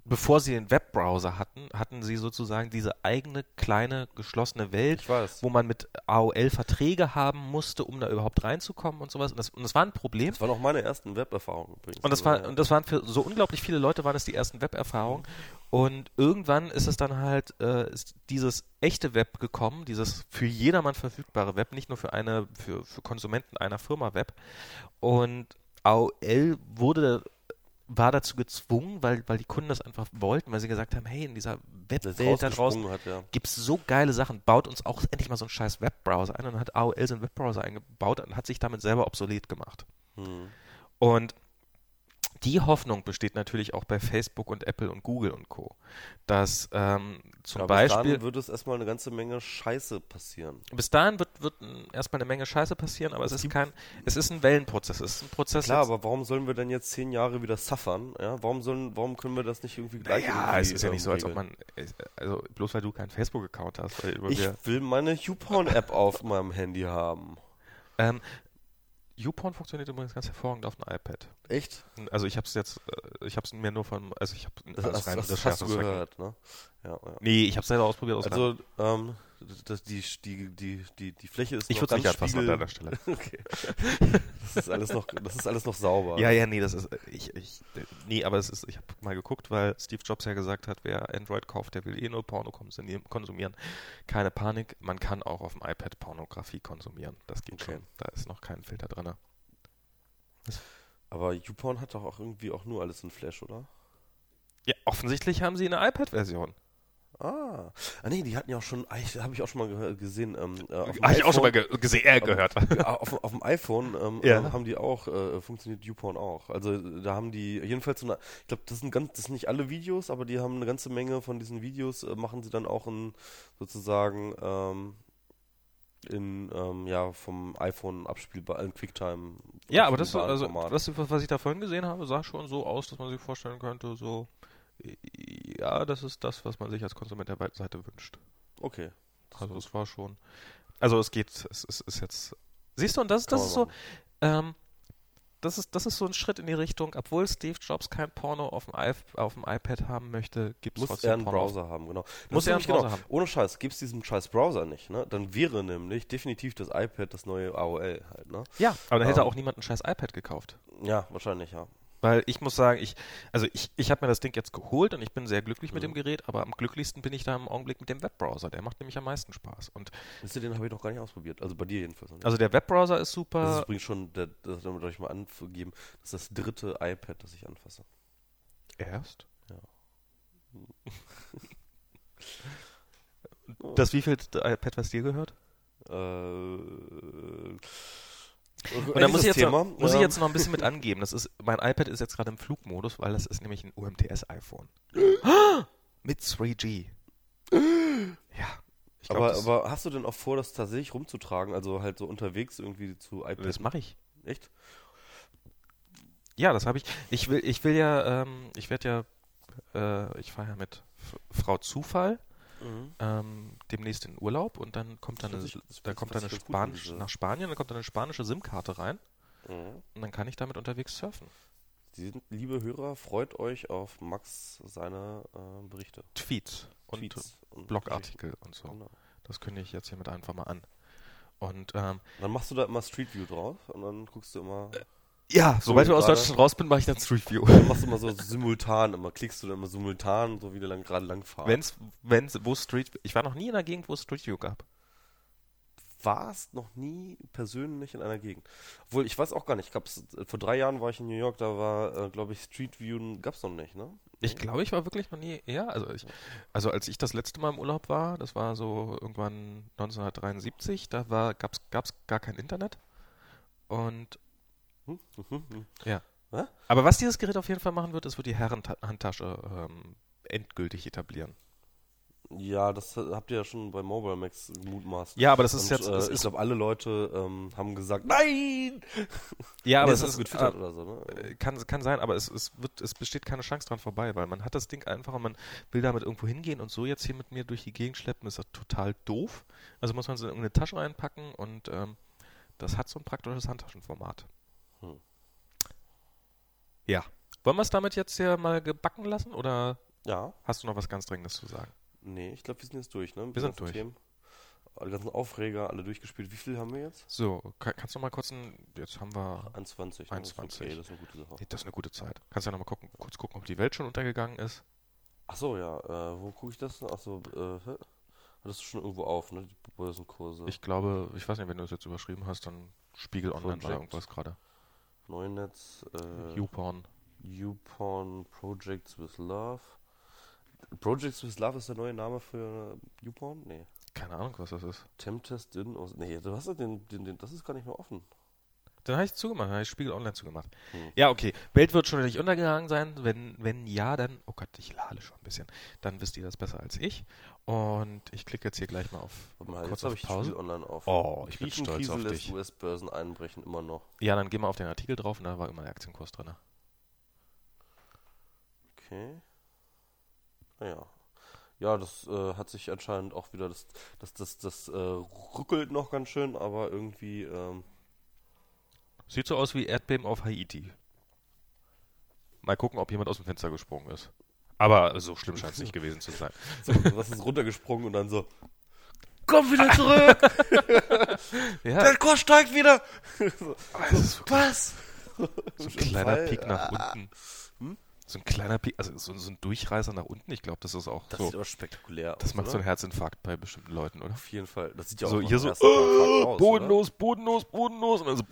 Speaker 2: bevor sie den Webbrowser hatten, hatten sie sozusagen diese eigene kleine geschlossene Welt, wo man mit AOL Verträge haben musste, um da überhaupt reinzukommen und sowas. Und das, und das war ein Problem.
Speaker 1: Das waren auch meine ersten Weberfahrungen übrigens.
Speaker 2: Und das,
Speaker 1: Also,
Speaker 2: war,
Speaker 1: ja.
Speaker 2: und das waren für so unglaublich viele Leute waren es die ersten Weberfahrungen. Und irgendwann ist es dann halt äh, ist dieses echte Web gekommen, dieses für jedermann verfügbare Web, nicht nur für eine, für, für Konsumenten einer Firma Web. Und AOL wurde war dazu gezwungen, weil, weil die Kunden das einfach wollten, weil sie gesagt haben, hey, in dieser Webwelt da draußen
Speaker 1: hat, ja.
Speaker 2: gibt es so geile Sachen, baut uns auch endlich mal so einen scheiß Webbrowser ein und dann hat AOL so einen Webbrowser eingebaut und hat sich damit selber obsolet gemacht.
Speaker 1: Hm.
Speaker 2: Und die Hoffnung besteht natürlich auch bei Facebook und Apple und Google und Co. Dass ähm, zum
Speaker 1: bis
Speaker 2: Beispiel
Speaker 1: dahin wird es erstmal eine ganze Menge Scheiße passieren.
Speaker 2: bis dahin wird, wird erstmal eine Menge Scheiße passieren, aber es,
Speaker 1: Es
Speaker 2: ist kein, es ist ein Wellenprozess, es ist ein Prozess.
Speaker 1: Klar, aber warum sollen wir denn jetzt zehn Jahre wieder suffern? Ja? Warum, sollen, warum können wir das nicht irgendwie gleich
Speaker 2: ja, es ist ja
Speaker 1: ähm,
Speaker 2: nicht so, als ob
Speaker 1: regeln?
Speaker 2: man, also bloß weil du keinen Facebook-Account hast.
Speaker 1: Ich will meine YouPorn-App auf meinem Handy haben.
Speaker 2: ähm, YouPorn funktioniert übrigens ganz hervorragend auf dem iPad.
Speaker 1: Echt?
Speaker 2: Also ich habe es jetzt, äh, ich habe es mir nur von, also ich habe
Speaker 1: Das, das, das, das hast du gehört, ne? Ja, ja.
Speaker 2: Nee, ich habe es selber ausprobiert. aus
Speaker 1: Also, ähm, das, die, die, die, die, die Fläche ist
Speaker 2: ich
Speaker 1: noch ganz
Speaker 2: nicht anfassen an
Speaker 1: spiegel-
Speaker 2: deiner Stelle. [LAUGHS]
Speaker 1: Okay. Das ist alles noch, das ist alles noch sauber.
Speaker 2: Ja, ja, nee, das ist, ich, ich, nee, aber es ist, ich habe mal geguckt, weil Steve Jobs ja gesagt hat, wer Android kauft, der will eh nur Porno konsumieren. konsumieren. Keine Panik, man kann auch auf dem iPad Pornografie konsumieren. Das geht
Speaker 1: Okay.
Speaker 2: schon. Da ist noch kein Filter drin.
Speaker 1: Aber YouPorn hat doch auch irgendwie auch nur alles in Flash, oder?
Speaker 2: Ja, offensichtlich haben sie eine iPad-Version.
Speaker 1: Ah. ah, nee, die hatten ja auch schon, ich- habe ich auch schon mal gesehen. Ähm, äh, auf dem
Speaker 2: Habe ich auch schon mal
Speaker 1: iPhone-
Speaker 2: ge gesehen, äh, gehört. [LAUGHS] [LAUGHS]
Speaker 1: Auf, auf dem iPhone ähm,
Speaker 2: Ja.
Speaker 1: ähm, haben die auch, äh, funktioniert YouPorn auch. Also da haben die jedenfalls so eine, ich glaube, das sind ganz, das sind nicht alle Videos, aber die haben eine ganze Menge von diesen Videos, äh, machen sie dann auch in sozusagen ähm, in, ähm, ja, vom iPhone abspielbar, in QuickTime.
Speaker 2: Ja, aber das, also,
Speaker 1: Format.
Speaker 2: das, was ich da vorhin gesehen habe, sah schon so aus, dass man sich vorstellen könnte, so, ja, das ist das, was man sich als Konsument der Seite wünscht.
Speaker 1: Okay.
Speaker 2: Also es war schon. Also es geht, es, es ist jetzt. Siehst du, und das, das ist so, ähm, das ist, das ist so ein Schritt in die Richtung, obwohl Steve Jobs kein Porno auf dem, I auf dem iPad haben möchte, gibt es
Speaker 1: Muss
Speaker 2: trotzdem
Speaker 1: er einen
Speaker 2: Porno.
Speaker 1: Browser haben, genau. Das
Speaker 2: Muss er einen
Speaker 1: nämlich genau,
Speaker 2: Browser haben.
Speaker 1: Ohne Scheiß, gibt es diesen scheiß Browser nicht, ne? Dann wäre nämlich definitiv das iPad das neue AOL halt, ne?
Speaker 2: Ja, aber dann hätte
Speaker 1: Ähm.
Speaker 2: auch niemand ein scheiß iPad gekauft.
Speaker 1: Ja, wahrscheinlich, ja.
Speaker 2: Weil ich muss sagen, ich, also ich, ich habe mir das Ding jetzt geholt und ich bin sehr glücklich mit
Speaker 1: Mhm.
Speaker 2: dem Gerät, aber am glücklichsten bin ich da im Augenblick mit dem Webbrowser. Der macht nämlich am meisten Spaß. Und
Speaker 1: Wisst ihr, den habe ich noch gar nicht ausprobiert. Also bei dir jedenfalls.
Speaker 2: also der Webbrowser ist
Speaker 1: Das ist
Speaker 2: super.
Speaker 1: übrigens schon, der, das damit euch mal angegeben, das ist das dritte iPad, das ich anfasse.
Speaker 2: Erst?
Speaker 1: Ja.
Speaker 2: Das wievielte iPad, was dir gehört?
Speaker 1: Äh,
Speaker 2: Und da muss, ich jetzt, noch, muss ich jetzt noch ein bisschen mit angeben. Das ist, mein iPad ist jetzt gerade im Flugmodus, weil das ist nämlich ein UMTS-iPhone. [GASPS] mit 3G. [GASPS] Ja. Glaub,
Speaker 1: aber, aber hast du denn auch vor, das tatsächlich rumzutragen? Also halt so unterwegs irgendwie zu iPad?
Speaker 2: das mache ich.
Speaker 1: Echt?
Speaker 2: Ja, das habe ich. Ich will, ich will ja, ähm, ich werde ja, äh, ich fahre ja mit F Frau Zufall
Speaker 1: Mhm.
Speaker 2: ähm, demnächst in Urlaub und dann kommt dann eine,
Speaker 1: sich-
Speaker 2: da kommt dann eine Spanisch, nach Spanien, dann kommt dann eine spanische SIM-Karte rein
Speaker 1: Mhm.
Speaker 2: und dann kann ich damit unterwegs surfen.
Speaker 1: Sie sind, liebe Hörer, freut euch auf Max seine äh, Berichte.
Speaker 2: Tweets und
Speaker 1: Tweets und
Speaker 2: Blogartikel und so.
Speaker 1: Genau.
Speaker 2: Das kündige ich jetzt hiermit einfach mal an. Und ähm,
Speaker 1: Dann machst du da immer Street View drauf und dann guckst du immer,
Speaker 2: ja, sobald
Speaker 1: So,
Speaker 2: du aus Deutschland raus bin, mache ich dann Street View.
Speaker 1: dann machst du immer so simultan, immer klickst du dann immer simultan, so wie du lang, gerade lang fahren.
Speaker 2: Wenn's, wenn's, wo Street, ich war noch nie in einer Gegend, wo es Street View gab.
Speaker 1: warst noch nie persönlich in einer Gegend. Obwohl, ich weiß auch gar nicht, ich äh, vor drei Jahren war ich in New York, da war, äh, glaube ich, Street View gab's noch nicht, ne?
Speaker 2: Ich glaube, ich war wirklich noch nie, ja, also ich, also als ich das letzte Mal im Urlaub war, das war so irgendwann 1973, da war, gab's, gab's gar kein Internet. Und. Ja. Aber was dieses Gerät auf jeden Fall machen wird, ist, wird die Herrenhandtasche ähm, endgültig etablieren.
Speaker 1: Ja, das äh, habt ihr ja schon bei Mobile Max gemutmaßt.
Speaker 2: Ja, aber das ist
Speaker 1: Und,
Speaker 2: jetzt,
Speaker 1: äh,
Speaker 2: das
Speaker 1: ich
Speaker 2: ist,
Speaker 1: glaube, alle Leute ähm, haben gesagt, nein!
Speaker 2: ja, aber
Speaker 1: Nee,
Speaker 2: es
Speaker 1: das
Speaker 2: ist,
Speaker 1: getwittert
Speaker 2: äh,
Speaker 1: oder so, ne?
Speaker 2: Äh, Kann, kann sein, aber es, es, wird, es besteht keine Chance dran vorbei, weil man hat das Ding einfach und man will damit irgendwo hingehen und so jetzt hier mit mir durch die Gegend schleppen, ist das total doof. Also muss man es in irgendeine Tasche reinpacken und ähm, das hat so ein praktisches Handtaschenformat.
Speaker 1: Hm.
Speaker 2: Ja. Wollen wir es damit jetzt hier mal gebacken lassen oder
Speaker 1: Ja.
Speaker 2: Hast du noch was ganz Dringendes zu sagen?
Speaker 1: Nee, ich glaube, wir sind jetzt durch, ne? Mit
Speaker 2: Wir sind durch.
Speaker 1: Themen. Die ganzen Aufreger, alle durchgespielt. Wie viel haben wir jetzt?
Speaker 2: So, kann, kannst du noch mal kurz ein, jetzt haben wir,
Speaker 1: 21.
Speaker 2: 21.
Speaker 1: Okay, das ist eine gute Sache.
Speaker 2: das ist eine gute Zeit. Kannst ja noch mal gucken, kurz gucken, ob die Welt schon untergegangen ist.
Speaker 1: Ach so, ja. Äh, wo gucke ich das? Ach so, äh, hattest du schon irgendwo auf, ne? Die Börsenkurse.
Speaker 2: Ich glaube, ich weiß nicht, wenn du es jetzt überschrieben hast, dann Spiegel Online war irgendwas gerade.
Speaker 1: Neunetz, äh,
Speaker 2: YouPorn.
Speaker 1: YouPorn, Projects with Love. Projects with Love ist der neue Name für YouPorn? Nee.
Speaker 2: Keine Ahnung, was das ist.
Speaker 1: Temptest in. Nee, du hast ja den, den, den, das ist gar nicht mehr offen.
Speaker 2: Dann habe ich zugemacht, dann habe ich Spiegel Online zugemacht.
Speaker 1: Hm.
Speaker 2: Ja, okay. Welt wird schon nicht untergegangen sein. Wenn, wenn ja, dann, oh Gott, ich lade schon ein bisschen. Dann wisst ihr das besser als ich. Und ich klicke jetzt hier gleich mal auf
Speaker 1: mal,
Speaker 2: kurz
Speaker 1: jetzt habe
Speaker 2: auf
Speaker 1: ich
Speaker 2: Pause.
Speaker 1: Spiegel online auf.
Speaker 2: Oh, ich bin stolz auf dich.
Speaker 1: US-Börsen einbrechen, immer noch.
Speaker 2: Ja, dann geh mal auf den Artikel drauf und da war immer der Aktienkurs drin.
Speaker 1: Okay. Naja. Ja, das äh, hat sich anscheinend auch wieder, das, das, das, das äh, ruckelt noch ganz schön, aber irgendwie, ähm,
Speaker 2: Sieht so aus wie Erdbeben auf Haiti. Mal gucken, ob jemand aus dem Fenster gesprungen ist. Aber so schlimm scheint es nicht gewesen zu sein. [LAUGHS]
Speaker 1: so, was ist runtergesprungen und dann so, komm wieder zurück, [LAUGHS]
Speaker 2: Ja,
Speaker 1: der Kurs steigt wieder. so,
Speaker 2: wirklich
Speaker 1: was?
Speaker 2: so ein kleiner
Speaker 1: Fall,
Speaker 2: Peak nach
Speaker 1: ah.
Speaker 2: unten.
Speaker 1: Hm?
Speaker 2: So ein kleiner Peak, also so, so ein Durchreißer nach unten. Ich glaube, das ist auch
Speaker 1: Das
Speaker 2: so.
Speaker 1: sieht aber spektakulär
Speaker 2: Das
Speaker 1: aus,
Speaker 2: macht so
Speaker 1: oder?
Speaker 2: einen Herzinfarkt bei bestimmten Leuten, oder?
Speaker 1: Auf jeden Fall. Das sieht ja auch
Speaker 2: So hier so,
Speaker 1: Herzinfarkt aus, [GASPS]
Speaker 2: bodenlos, bodenlos, bodenlos und dann so?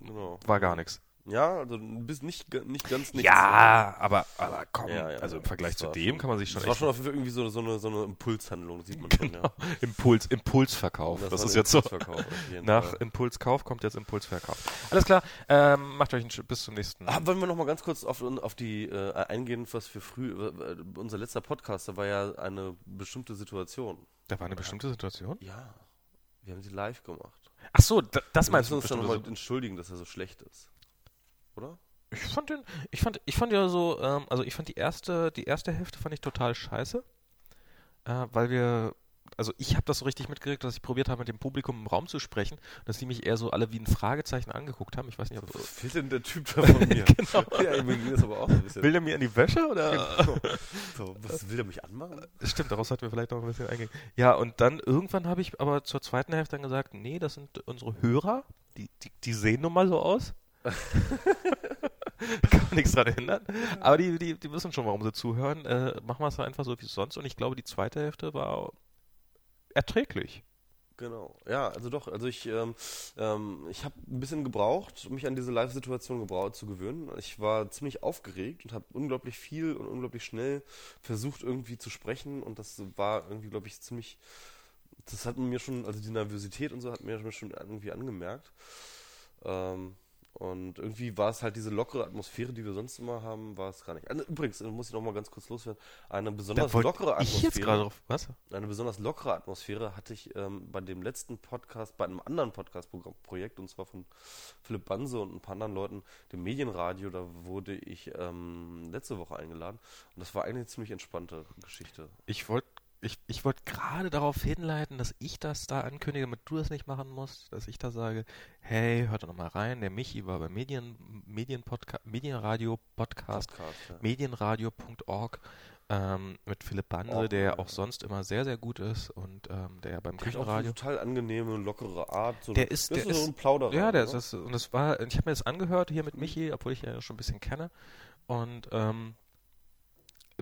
Speaker 1: Genau.
Speaker 2: war gar nichts.
Speaker 1: Ja, also bis nicht, nicht ganz nichts.
Speaker 2: Ja, aber, aber komm,
Speaker 1: Ja, ja,
Speaker 2: also im. Vergleich
Speaker 1: Das
Speaker 2: zu dem
Speaker 1: schon-
Speaker 2: kann man sich schon
Speaker 1: Das war schon auf jeden Fall irgendwie so, so, eine, so eine Impulshandlung, das sieht man schon, ja.
Speaker 2: Impuls, Impulsverkauf. Das,
Speaker 1: war
Speaker 2: ist jetzt so. Nach. Impulskauf kommt jetzt Impulsverkauf. Alles klar, ähm, macht euch einen bis zum nächsten.
Speaker 1: Ah, wollen wir noch mal ganz kurz auf, auf die äh, eingehen, was wir früh, äh, unser letzter Podcast, da war ja eine bestimmte Situation.
Speaker 2: Da war eine bestimmte Situation.
Speaker 1: Ja, wir haben sie live gemacht.
Speaker 2: Ach so, da, das
Speaker 1: Wir
Speaker 2: meinst
Speaker 1: müssen
Speaker 2: du
Speaker 1: uns dann
Speaker 2: bestimmte
Speaker 1: nochmal
Speaker 2: Situation.
Speaker 1: entschuldigen, dass er so schlecht ist. Oder?
Speaker 2: Ich fand den, ich fand, ich fand ja so, ähm, also ich fand die erste, die erste Hälfte fand ich total scheiße, äh, weil wir, also ich habe das so richtig mitgekriegt, dass ich probiert habe, mit dem Publikum im Raum zu sprechen, dass die mich eher so alle wie ein Fragezeichen angeguckt haben. Ich weiß nicht, ob
Speaker 1: Was will denn der Typ da von mir? [LAUGHS]
Speaker 2: Genau.
Speaker 1: Ja, mir ging das aber auch so ein bisschen.
Speaker 2: will der mir in die Wäsche oder?
Speaker 1: so, was will der mich anmachen?
Speaker 2: Stimmt, daraus hatten wir vielleicht noch ein bisschen eingehen. Ja, und dann irgendwann habe ich aber zur zweiten Hälfte dann gesagt, nee, das sind unsere Hörer, die, die, die sehen nun mal so aus. [LAUGHS] Kann man nichts dran ändern. Aber die, die, die wissen schon, warum sie zuhören. Äh, machen wir es einfach so wie sonst. Und ich glaube, die zweite Hälfte war erträglich.
Speaker 1: Genau, ja, also doch, also ich, ähm, ähm, ich habe ein bisschen gebraucht, mich an diese Live-Situation zu gewöhnen. Ich war ziemlich aufgeregt und habe unglaublich viel und unglaublich schnell versucht irgendwie zu sprechen und das war irgendwie, glaube ich, ziemlich, das hat mir schon, also die Nervosität und so hat mir schon irgendwie angemerkt. Ähm, und irgendwie war es halt diese lockere Atmosphäre, die wir sonst immer haben, war es gar nicht. Also, übrigens, äh, muss ich noch mal ganz kurz loswerden, eine besonders lockere
Speaker 2: ich
Speaker 1: Atmosphäre.
Speaker 2: jetzt gerade drauf. Was?
Speaker 1: Eine besonders lockere Atmosphäre hatte ich ähm, bei dem letzten Podcast, bei einem anderen Podcast-Projekt, und zwar von Philipp Banse und ein paar anderen Leuten, dem Medienradio, da wurde ich ähm, letzte Woche eingeladen. Und das war eigentlich eine ziemlich entspannte Geschichte.
Speaker 2: Ich wollte ich, ich wollt gerade darauf hinleiten, dass ich das da ankündige, damit du das nicht machen musst, dass ich da sage, hey, hört doch mal rein, der Michi war beim Medien, Medienpodca Medienradio Podcast,
Speaker 1: Podcast, ja.
Speaker 2: medienradio.org ähm, mit Philipp Banse, der
Speaker 1: ja.
Speaker 2: auch sonst immer sehr, sehr gut ist und ähm, der beim
Speaker 1: Der hat auch
Speaker 2: Küchenradio.
Speaker 1: total angenehme, lockere Art. So
Speaker 2: Der ist- der
Speaker 1: so
Speaker 2: ist-
Speaker 1: ein Plauderer.
Speaker 2: Ja, der ist das, und das war, ich habe mir das angehört hier mit Michi, obwohl ich ihn ja schon ein bisschen kenne und ähm,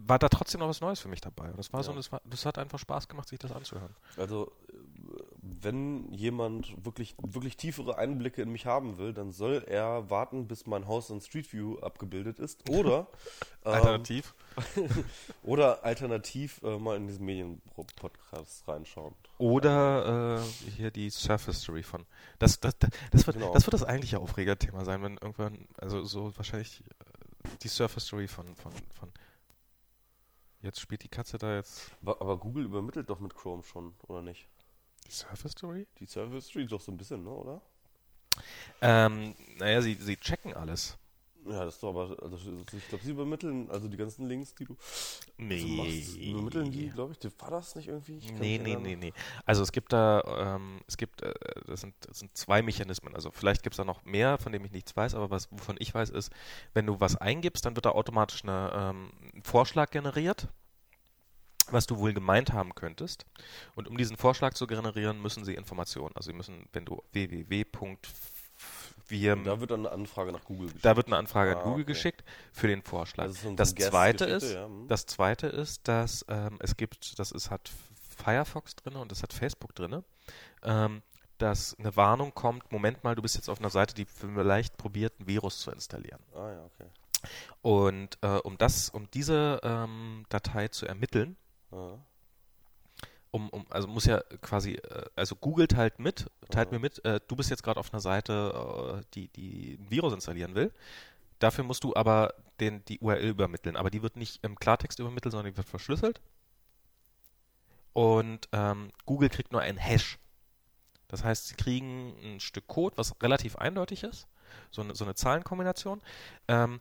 Speaker 2: war da trotzdem noch was Neues für mich dabei. Und das war so,
Speaker 1: Ja.
Speaker 2: das, war, das hat einfach Spaß gemacht, sich das anzuhören.
Speaker 1: Also, wenn jemand wirklich, wirklich tiefere Einblicke in mich haben will, dann soll er warten, bis mein Haus in Street View abgebildet ist. Oder, [LAUGHS] ähm,
Speaker 2: Alternativ. [LAUGHS]
Speaker 1: oder alternativ äh, mal in diesen Medien-Podcast reinschauen.
Speaker 2: Oder äh, hier die Surf History von. Das, das, das, das, wird,
Speaker 1: Genau.
Speaker 2: das wird das eigentliche Aufregerthema sein, wenn irgendwann, also so wahrscheinlich äh, die Surf History von, von, von. Jetzt spielt die Katze da jetzt.
Speaker 1: Aber Google übermittelt doch mit Chrome schon, oder nicht?
Speaker 2: Die Surf History?
Speaker 1: Die Service History doch so ein bisschen, ne, oder?
Speaker 2: Ähm, naja, sie, sie checken alles.
Speaker 1: Ja, das ist doch aber, also ich glaube, sie übermitteln, also die ganzen Links, die du
Speaker 2: Nee.
Speaker 1: so machst, übermitteln die, glaube ich, war das nicht irgendwie? Ich
Speaker 2: Nee, nee, nee, nee. Also es gibt da, ähm, es gibt, äh, das sind, das sind zwei Mechanismen. Also vielleicht gibt es da noch mehr, von dem ich nichts weiß, aber was, wovon ich weiß, ist, wenn du was eingibst, dann wird da automatisch eine, ähm, ein Vorschlag generiert, was du wohl gemeint haben könntest. Und um diesen Vorschlag zu generieren, müssen sie Informationen. Also sie müssen, wenn du www. Wir,
Speaker 1: Und da wird dann eine Anfrage nach Google geschickt.
Speaker 2: da wird eine Anfrage
Speaker 1: Ah,
Speaker 2: an Google
Speaker 1: okay.
Speaker 2: geschickt für den Vorschlag.
Speaker 1: So
Speaker 2: das
Speaker 1: so ein
Speaker 2: zweite ist,
Speaker 1: ja, hm.
Speaker 2: das zweite ist, dass ähm, es gibt, das ist hat Firefox drin und das hat Facebook drin, ähm, dass eine Warnung kommt, Moment mal, du bist jetzt auf einer Seite, die vielleicht probiert, ein Virus zu installieren.
Speaker 1: Ah ja, okay.
Speaker 2: Und äh, um das, um diese ähm, Datei zu ermitteln,
Speaker 1: Ah.
Speaker 2: Um, um, also muss ja quasi, äh, also Google teilt mit, teilt mir mit, äh, du bist jetzt gerade auf einer Seite, äh, die, die ein Virus installieren will. Dafür musst du aber den, die URL übermitteln. Aber die wird nicht im Klartext übermittelt, sondern die wird verschlüsselt. Und ähm, Google kriegt nur einen Hash. Das heißt, sie kriegen ein Stück Code, was relativ eindeutig ist, so eine, so eine Zahlenkombination, ähm,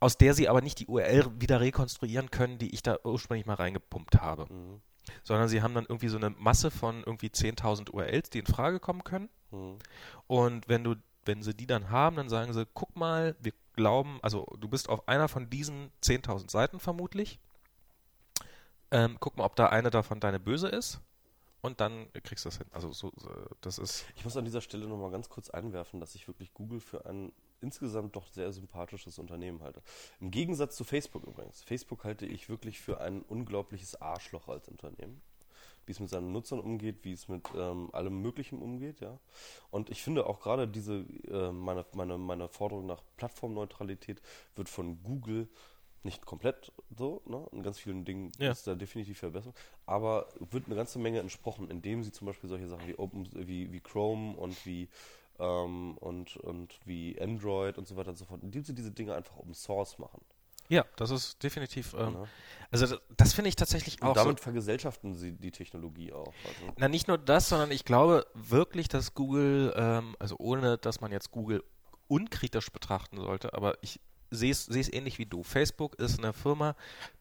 Speaker 2: aus der sie aber nicht die URL wieder rekonstruieren können, die ich da ursprünglich mal reingepumpt habe
Speaker 1: Mhm.
Speaker 2: Sondern sie haben dann irgendwie so eine Masse von irgendwie 10.000 URLs, die in Frage kommen können.
Speaker 1: Mhm.
Speaker 2: Und wenn du, wenn sie die dann haben, dann sagen sie, guck mal, wir glauben, also du bist auf einer von diesen 10.000 Seiten vermutlich. Ähm, guck mal, ob da eine davon deine böse ist. Und dann kriegst du das hin. Also so, so das ist.
Speaker 1: Ich muss an dieser Stelle nochmal ganz kurz einwerfen, dass ich wirklich Google für ein insgesamt doch sehr sympathisches Unternehmen halte. Im Gegensatz zu Facebook übrigens. Facebook halte ich wirklich für ein unglaubliches Arschloch als Unternehmen. Wie es mit seinen Nutzern umgeht, wie es mit ähm, allem Möglichen umgeht, ja. Und ich finde auch gerade diese, äh, meine, meine, meine Forderung nach Plattformneutralität wird von Google nicht komplett so, ne? In ganz vielen Dingen
Speaker 2: Ja.
Speaker 1: ist da definitiv Verbesserung, aber wird eine ganze Menge entsprochen, indem sie zum Beispiel solche Sachen wie Open, wie, wie Chrome und wie ähm, und, und wie Android und so weiter und so fort, indem sie diese Dinge einfach Open Source machen.
Speaker 2: Ja, das ist definitiv. Ähm,
Speaker 1: ne?
Speaker 2: Also das, das finde ich tatsächlich
Speaker 1: Und
Speaker 2: auch. so,
Speaker 1: damit vergesellschaften sie die Technologie auch. Also,
Speaker 2: Na, nicht nur das, sondern ich glaube wirklich, dass Google, ähm, also ohne, dass man jetzt Google unkritisch betrachten sollte, aber ich sehe es sehe es ähnlich wie du. Facebook ist eine Firma,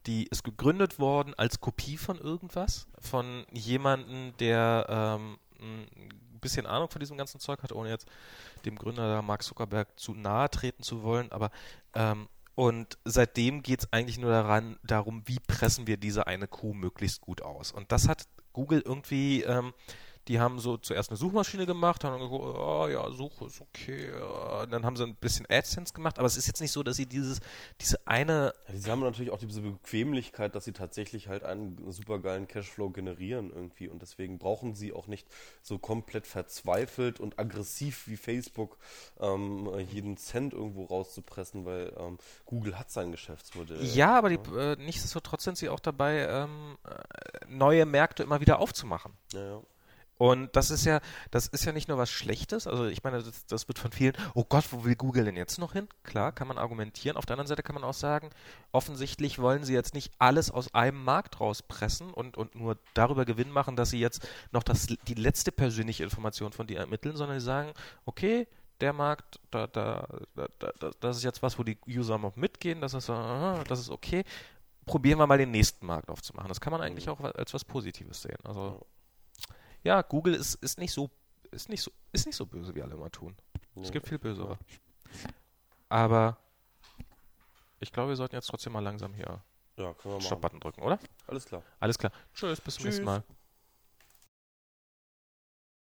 Speaker 2: die ist gegründet worden als Kopie von irgendwas, von jemandem, der ähm, ein bisschen Ahnung von diesem ganzen Zeug hat, ohne jetzt dem Gründer Mark Zuckerberg zu nahe treten zu wollen, aber ähm, und seitdem geht es eigentlich nur daran, darum, wie pressen wir diese eine Kuh möglichst gut aus. Und das hat Google irgendwie, ähm, die haben so zuerst eine Suchmaschine gemacht, haben dann geguckt, oh ja, Suche ist okay. Und dann haben sie ein bisschen AdSense gemacht, aber es ist jetzt nicht so, dass sie dieses, diese eine,
Speaker 1: ja, sie haben natürlich auch diese Bequemlichkeit, dass sie tatsächlich halt einen supergeilen Cashflow generieren irgendwie und deswegen brauchen sie auch nicht so komplett verzweifelt und aggressiv wie Facebook ähm, jeden Cent irgendwo rauszupressen, weil ähm, Google hat sein Geschäftsmodell.
Speaker 2: ja, aber die, äh, nichtsdestotrotz sind sie auch dabei, ähm, äh, neue Märkte immer wieder aufzumachen.
Speaker 1: Ja, ja.
Speaker 2: Und das ist ja, das ist ja nicht nur was Schlechtes. Also ich meine, das, das wird von vielen, oh Gott, wo will Google denn jetzt noch hin? Klar, kann man argumentieren. Auf der anderen Seite kann man auch sagen, offensichtlich wollen sie jetzt nicht alles aus einem Markt rauspressen und, und nur darüber Gewinn machen, dass sie jetzt noch das, die letzte persönliche Information von dir ermitteln, sondern sie sagen, okay, der Markt, da, da, da, da, das ist jetzt was, wo die User noch mitgehen, das ist, aha, das ist okay. Probieren wir mal den nächsten Markt aufzumachen. Das kann man eigentlich auch als was Positives sehen. Also ja, Google ist, ist nicht so ist nicht so ist nicht so böse, wie alle immer tun. Es
Speaker 1: Nee.
Speaker 2: gibt viel bösere. Aber ich glaube, wir sollten jetzt trotzdem mal langsam hier
Speaker 1: Ja.
Speaker 2: Stopp-Button drücken, oder?
Speaker 1: Alles klar.
Speaker 2: Alles klar. Tschüss, bis zum nächsten. Mal.